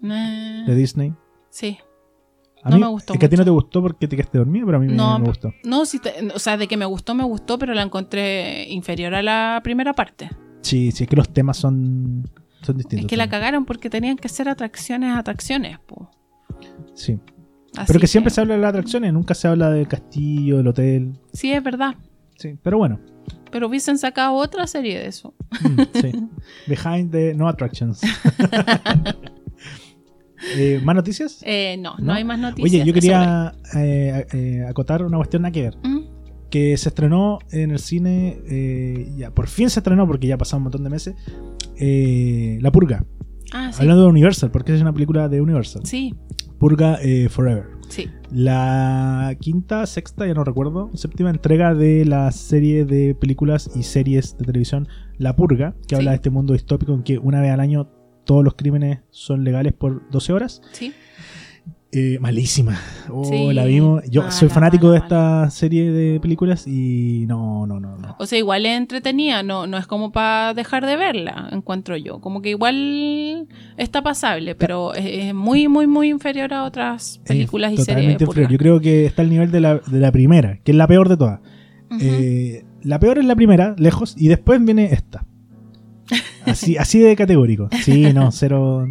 Eh, de Disney. sí. A No mí, me gustó Es que a ti no te gustó porque te quedaste dormido, pero a mí No, me, gustó. No, sí te- o sea, de que me gustó, me gustó, pero la encontré inferior a la primera parte. Sí, sí, es que los temas son, son distintos. Es que la cagaron porque tenían que ser atracciones, atracciones. po. Sí. Así Pero que siempre se habla de las atracciones, nunca se habla del castillo, del hotel. Sí, es verdad. Sí, pero bueno. Pero hubiesen sacado otra serie de eso. Mm, sí. Behind the No Attractions. Eh, ¿Más noticias? Eh, no, no, ¿No? hay más noticias. Oye, yo quería eh, eh, acotar una cuestión nada que ver. Mm, Que se estrenó en el cine, eh, ya por fin se estrenó porque ya ha pasado un montón de meses, eh, La Purga. Ah, sí. Hablando de Universal, porque es una película de Universal. Sí, Purga eh, Forever. sí. La quinta, sexta, ya no recuerdo, séptima entrega de la serie de películas y series de televisión La Purga, que Sí. habla de este mundo distópico en que una vez al año todos los crímenes son legales por 12 horas. Sí. Eh, malísima. Oh, Sí, la vimos. Yo mala, soy fanático mala, de esta serie de películas y no, no, no, no. O sea, igual es entretenida, no, no es como para dejar de verla, encuentro yo. Como que igual está pasable, pero es, muy, muy, muy inferior a otras películas Es y series. totalmente de inferior. Yo creo que está al nivel de la, de la primera, que es la peor de todas. Eh, la peor es la primera, lejos, y después viene esta. Así, así de categórico. Sí, no, cero.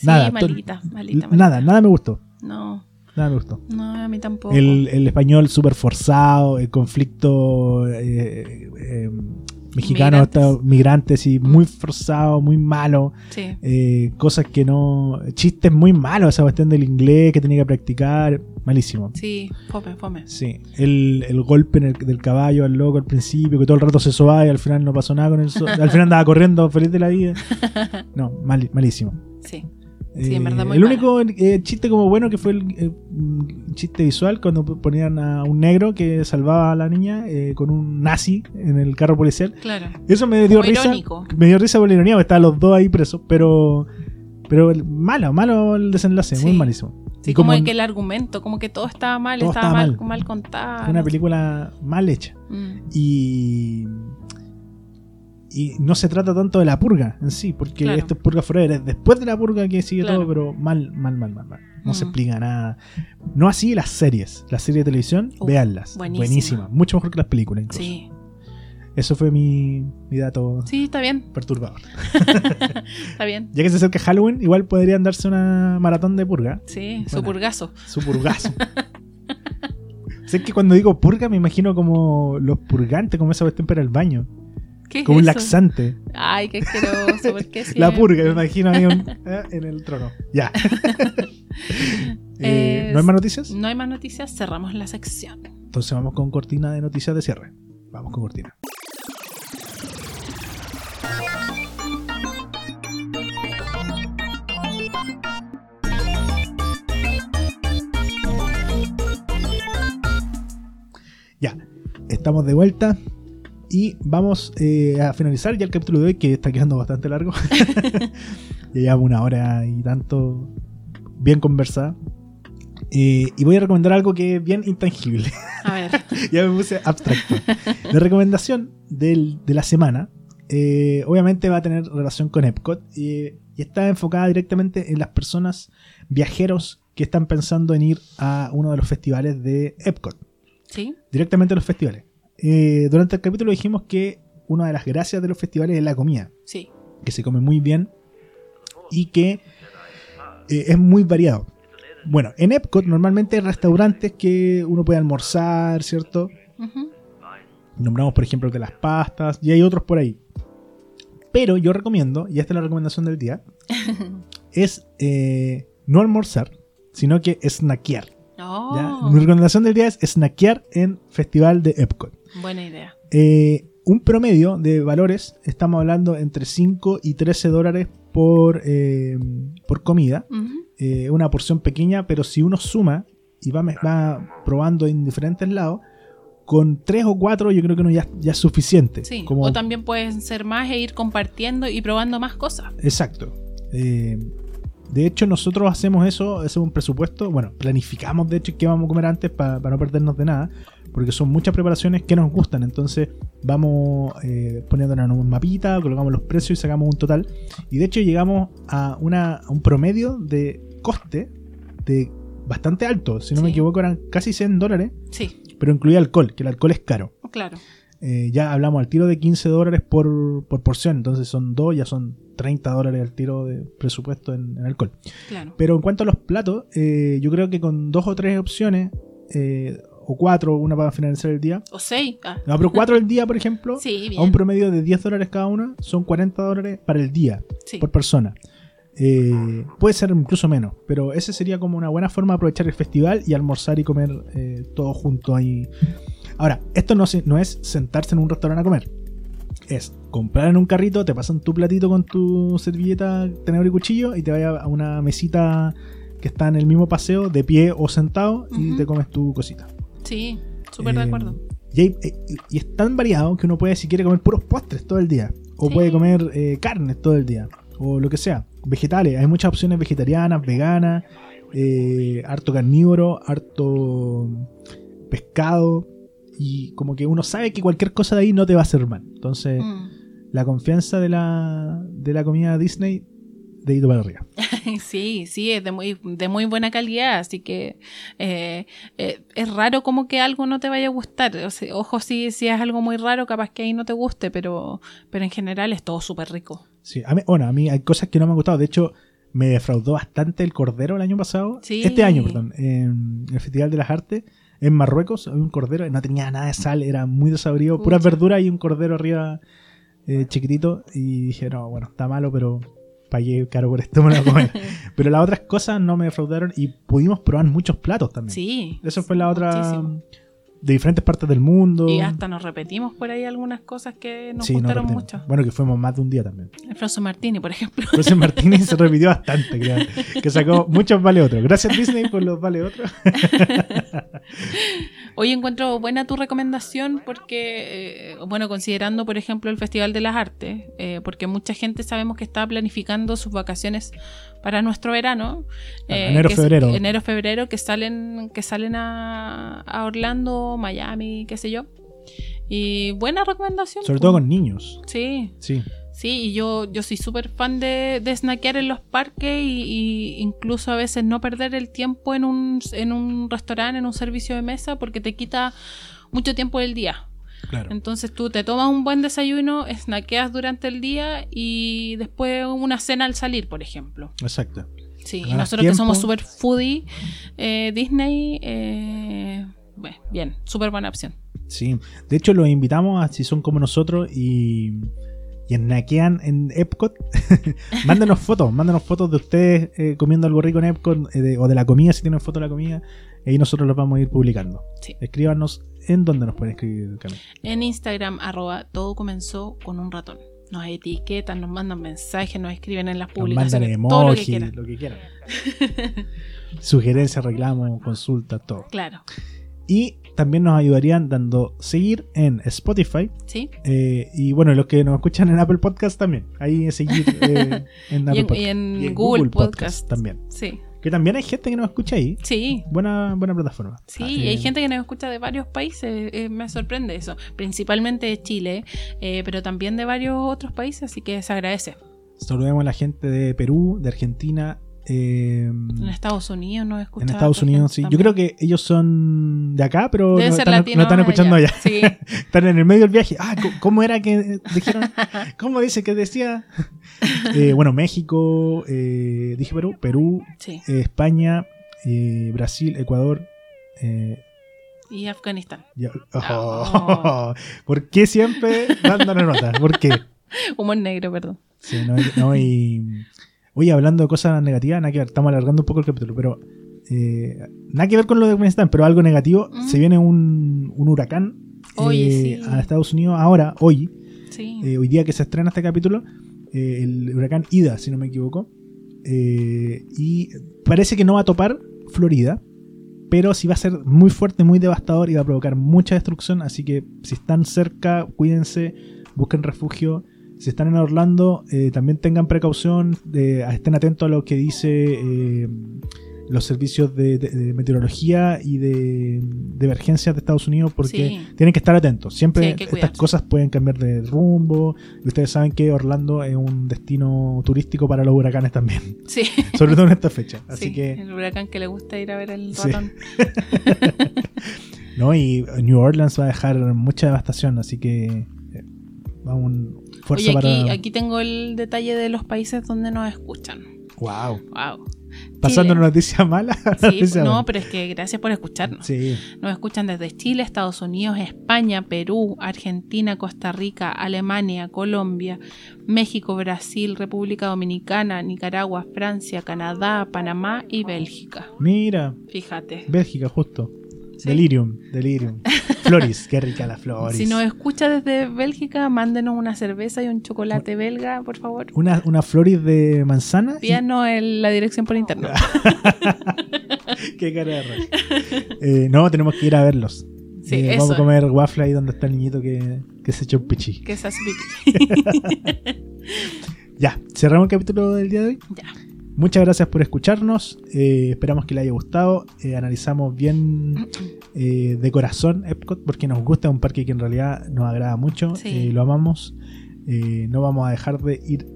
Sí, nada, malita, malita, malita. Nada, nada me gustó. No, Nada me gustó. no, a mí tampoco. El, el español súper forzado, el conflicto eh, eh, mexicano, Migrantes. está- migrantes y muy forzado, muy malo. Sí, eh, cosas que no. Chistes muy malos, esa cuestión del inglés que tenía que practicar. Malísimo. sí, fome, fome. Sí, el, el golpe en el- del caballo al loco al principio, que todo el rato se sobaba y al final no pasó nada con el so- Al final andaba corriendo feliz de la vida. No, mal- malísimo. Sí, Sí, en verdad muy el único eh, chiste como bueno que fue el eh, chiste visual cuando ponían a un negro que salvaba a la niña eh, con un nazi en el carro policial. claro. Eso me dio Como risa. irónico. Me dio risa por la ironía, porque estaban los dos ahí presos, pero pero el- malo, malo el desenlace, Sí. muy malísimo. Sí, Y como, que el argumento, como que todo estaba mal, Todo estaba mal. mal contado. fue una película mal hecha. Mm, Y. Y no se trata tanto de la purga en sí, porque Claro. esto es purga forever. Es después de la purga que sigue Claro. todo, pero mal, mal, mal, mal, mal. No se Mm. explica nada. No así las series. Las series de televisión, Uf, véanlas. buenísima. Buenísima. Mucho mejor que las películas, incluso. Sí, Eso fue mi, mi dato sí, está bien, perturbador. está bien. Ya que se acerca Halloween, igual podrían darse una maratón de purga. Sí, su purgazo. Su purgazo. Sé que cuando digo purga me imagino como los purgantes, como esa cuestión para el baño. ¿Qué es Como un eso? laxante. Ay, qué asqueroso. ¿por qué La purga, me imagino ahí un- eh, en el trono. Ya. Eh, Eh, ¿No hay más noticias? No hay más noticias, cerramos la sección. Entonces vamos con cortina de noticias de cierre. Vamos con cortina. Ya, estamos de vuelta y vamos eh, a finalizar ya el capítulo de hoy que está quedando bastante largo. ya llevamos una hora y tanto bien conversada. Eh, y voy a recomendar algo que es bien intangible. A ver. ya me puse abstracto. La recomendación del- de la semana, eh, obviamente va a tener relación con Epcot y, y está enfocada directamente en las personas viajeros que están pensando en ir a uno de los festivales de Epcot. ¿Sí? Directamente a los festivales. Eh, durante el capítulo dijimos que una de las gracias de los festivales es la comida, Sí. que se come muy bien y que eh, es muy variado. Bueno, en Epcot normalmente hay restaurantes que uno puede almorzar, ¿cierto? Nombramos, por ejemplo, el de las pastas y hay otros por ahí. Pero yo recomiendo, y esta es la recomendación del día, es eh, no almorzar, sino que snackear. Oh. Mi recomendación del día es snackear en Festival de Epcot. Buena idea. Eh, un promedio de valores, estamos hablando entre 5 y 13 dólares por, eh, por comida. Eh, una porción pequeña, pero si uno suma y va, va probando en diferentes lados, con 3 o 4 yo creo que uno ya, ya es suficiente. Sí. Como- O también pueden ser más e ir compartiendo y probando más cosas. Exacto. Eh, de hecho, nosotros hacemos eso, hacemos un presupuesto. Bueno, planificamos de hecho qué vamos a comer antes pa- para no perdernos de nada, porque son muchas preparaciones que nos gustan. Entonces, vamos eh, poniéndonos en un mapita, colocamos los precios y sacamos un total. Y de hecho, llegamos a, una, a un promedio de coste de bastante alto. Si no me equivoco, eran casi 100 dólares, Sí, pero incluía alcohol, que el alcohol es caro. claro. Eh, ya hablamos al tiro de 15 dólares por, por porción, entonces son dos, ya son 30 dólares al tiro de presupuesto en, en alcohol. Claro. Pero en cuanto a los platos, eh, yo creo que con dos o tres opciones, eh, o cuatro, una para finalizar el día. O seis. Ah, No, pero cuatro al día, por ejemplo, sí, a bien. un promedio de 10 dólares cada una, son 40 dólares para el día, Sí. por persona. Eh, puede ser incluso menos, pero ese sería como una buena forma de aprovechar el festival y almorzar y comer eh, todo junto ahí. Ahora, esto no, no es sentarse en un restaurante a comer. Es comprar en un carrito, te pasan tu platito con tu servilleta, tenedor y cuchillo y te vayas a una mesita que está en el mismo paseo, de pie o sentado, y te comes tu cosita. Sí, súper de Eh, acuerdo. Y, hay- eh, y- y es tan variado que uno puede, si quiere, comer puros postres todo el día. O Sí. puede comer eh, carnes todo el día. O lo que sea. Vegetales. Hay muchas opciones vegetarianas, veganas, eh, harto carnívoro, harto pescado. Y como que uno sabe que cualquier cosa de ahí no te va a hacer mal. Entonces, Mm. la confianza de la, de la comida Disney, de ir para arriba. Sí, sí, es de muy, de muy buena calidad, así que eh, eh, es raro como que algo no te vaya a gustar. O sea, ojo, si, si es algo muy raro, capaz que ahí no te guste, pero, pero en general es todo súper rico. Sí, a mí, bueno, a mí hay cosas que no me han gustado. De hecho, me defraudó bastante el cordero el año pasado. Sí. Este año, perdón. En el Festival de las Artes, en Marruecos, había un cordero no tenía nada de sal, era muy desabrido. Puras verduras y un cordero arriba eh, chiquitito. Y dije, no, bueno, está malo, pero pagué caro por esto, me lo comer. pero las otras cosas no me defraudaron y pudimos probar muchos platos también. Sí. Eso fue la otra. muchísimo. De diferentes partes del mundo. Y hasta nos repetimos por ahí algunas cosas que nos Sí, no gustaron repetimos. mucho. Bueno, que fuimos más de un día también. El Froso Martini, por ejemplo. José Martínez se repitió bastante, creo. Que sacó muchos vale otros. Gracias Disney por los vale otros. Hoy encuentro buena tu recomendación porque, eh, bueno, considerando, por ejemplo, el Festival de las Artes, eh, porque mucha gente sabemos que está planificando sus vacaciones para nuestro verano. eh, enero, es- febrero. Enero, febrero, que salen, que salen a, a Orlando, Miami, qué sé yo. Y buena recomendación. Sobre pues. todo con niños. Sí, Sí. Sí, y yo, yo soy súper fan de, de snackear en los parques y, y incluso a veces no perder el tiempo en un, en un restaurante, en un servicio de mesa, porque te quita mucho tiempo del día. Claro. Entonces tú te tomas un buen desayuno, snackeas durante el día y después una cena al salir, por ejemplo. Exacto. Sí, y nosotros que somos súper foodie, eh, Disney, eh, bueno, bien, súper buena opción. Sí, de hecho los invitamos a si son como nosotros y, y naquean en Epcot, mándenos fotos, mándenos fotos de ustedes eh, comiendo algo rico en Epcot de- o de la comida, si tienen foto de la comida, y nosotros los vamos a ir publicando. Sí. Escríbanos en dónde nos pueden escribir, Cami. En Instagram, arroba, todo comenzó con un ratón. Nos etiquetan, nos mandan mensajes, nos escriben en las Nos mandan publicaciones, todo lo que emojis, quieran. lo que quieran. Sugerencias, reclamos, consultas, todo. Claro, Y también nos ayudarían dando seguir en Spotify. ¿sí? eh, y bueno, los que nos escuchan en Apple Podcast también. Ahí seguir eh, en Y Apple en, Podcast. y en Y en Google, Podcast. también. Sí, Que también hay gente que nos escucha ahí. sí. Buena, buena plataforma. Sí, Ah, y eh, hay gente que nos escucha de varios países, eh, me sorprende eso, principalmente de Chile, eh, pero también de varios otros países, así que se agradece. Saludemos a la gente de Perú, de Argentina. Eh, En Estados Unidos nos escucha. en Estados Unidos, sí. Yo creo que ellos son de acá, pero no están, no escuchando allá. Sí, Están en el medio del viaje. Ah, ¿cómo- ¿cómo era que dijeron? ¿Cómo dice que decía? Eh, bueno, México, eh, dije Perú, Perú, sí. eh, España, Brasil, Ecuador. Y Afganistán. ya- Oh. ¿Por qué siempre dándonos nota? ¿Por qué? Humor negro, perdón. Sí, no, no, y. Oye, hablando de cosas negativas, nada que ver, estamos alargando un poco el capítulo, pero. eh, nada que ver con lo de Afganistán, pero algo negativo. Mm. Se viene un, un huracán Oye, eh, sí. a Estados Unidos ahora, hoy. Sí. eh, hoy día que se estrena este capítulo. el huracán Ida, si no me equivoco. y parece que no va a topar Florida. Pero sí va a ser muy fuerte, muy devastador y va a provocar mucha destrucción. Así que si están cerca, cuídense, busquen refugio. Si están en Orlando, eh, también tengan precaución, de- estén atentos a lo que dice eh, los servicios de, de- de meteorología y de, de emergencias de Estados Unidos, porque Sí. tienen que estar atentos. Siempre Sí, estas cosas pueden cambiar de rumbo. Y ustedes saben que Orlando es un destino turístico para los huracanes también, Sí. sobre todo en esta fecha. Así Sí, que, El huracán que le gusta ir a ver el ratón. ¿no? Y New Orleans va a dejar mucha devastación, así que eh, vamos, fuerza Oye, aquí, para. aquí tengo el detalle de los países donde nos escuchan. Wow. Wow. Pasando una noticia mala. Sí, noticia no, pero es que gracias por escucharnos. Sí. Nos escuchan desde Chile, Estados Unidos, España, Perú, Argentina, Costa Rica, Alemania, Colombia, México, Brasil, República Dominicana, Nicaragua, Francia, Canadá, Panamá y Bélgica. Mira, Fíjate. Bélgica, justo. Sí. Delirium, delirium. Floris, qué rica la Floris. Si nos escucha desde Bélgica, mándenos una cerveza y un chocolate belga, por favor. Una, una Floris de manzana. y- Pídanos el- la dirección por internet. Qué cara de. Eh, no, tenemos que ir a verlos. Sí, Eh, eso vamos a comer waffle ahí donde está el niñito que, que se echó un pichi. Que se hace pipí. Ya, cerramos el capítulo del día de hoy. ya. Muchas gracias por escucharnos. eh, esperamos que les haya gustado. eh, analizamos bien eh, de corazón Epcot porque nos gusta. Es un parque que en realidad nos agrada mucho. Sí. lo amamos. no vamos a dejar de ir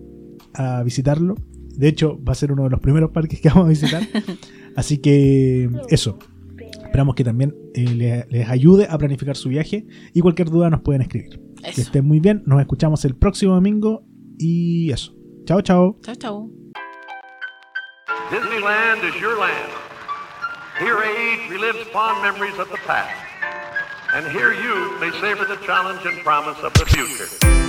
a visitarlo. De hecho, va a ser uno de los primeros parques que vamos a visitar. Así que eso. Esperamos que también le- les ayude a planificar su viaje. Y cualquier duda nos pueden escribir. Que estén muy bien. Nos escuchamos el próximo domingo. Y eso. Chao, chao. Chao, chao. Disneyland is your land. Here age relives fond memories of the past. And here you may savor the challenge and promise of the future.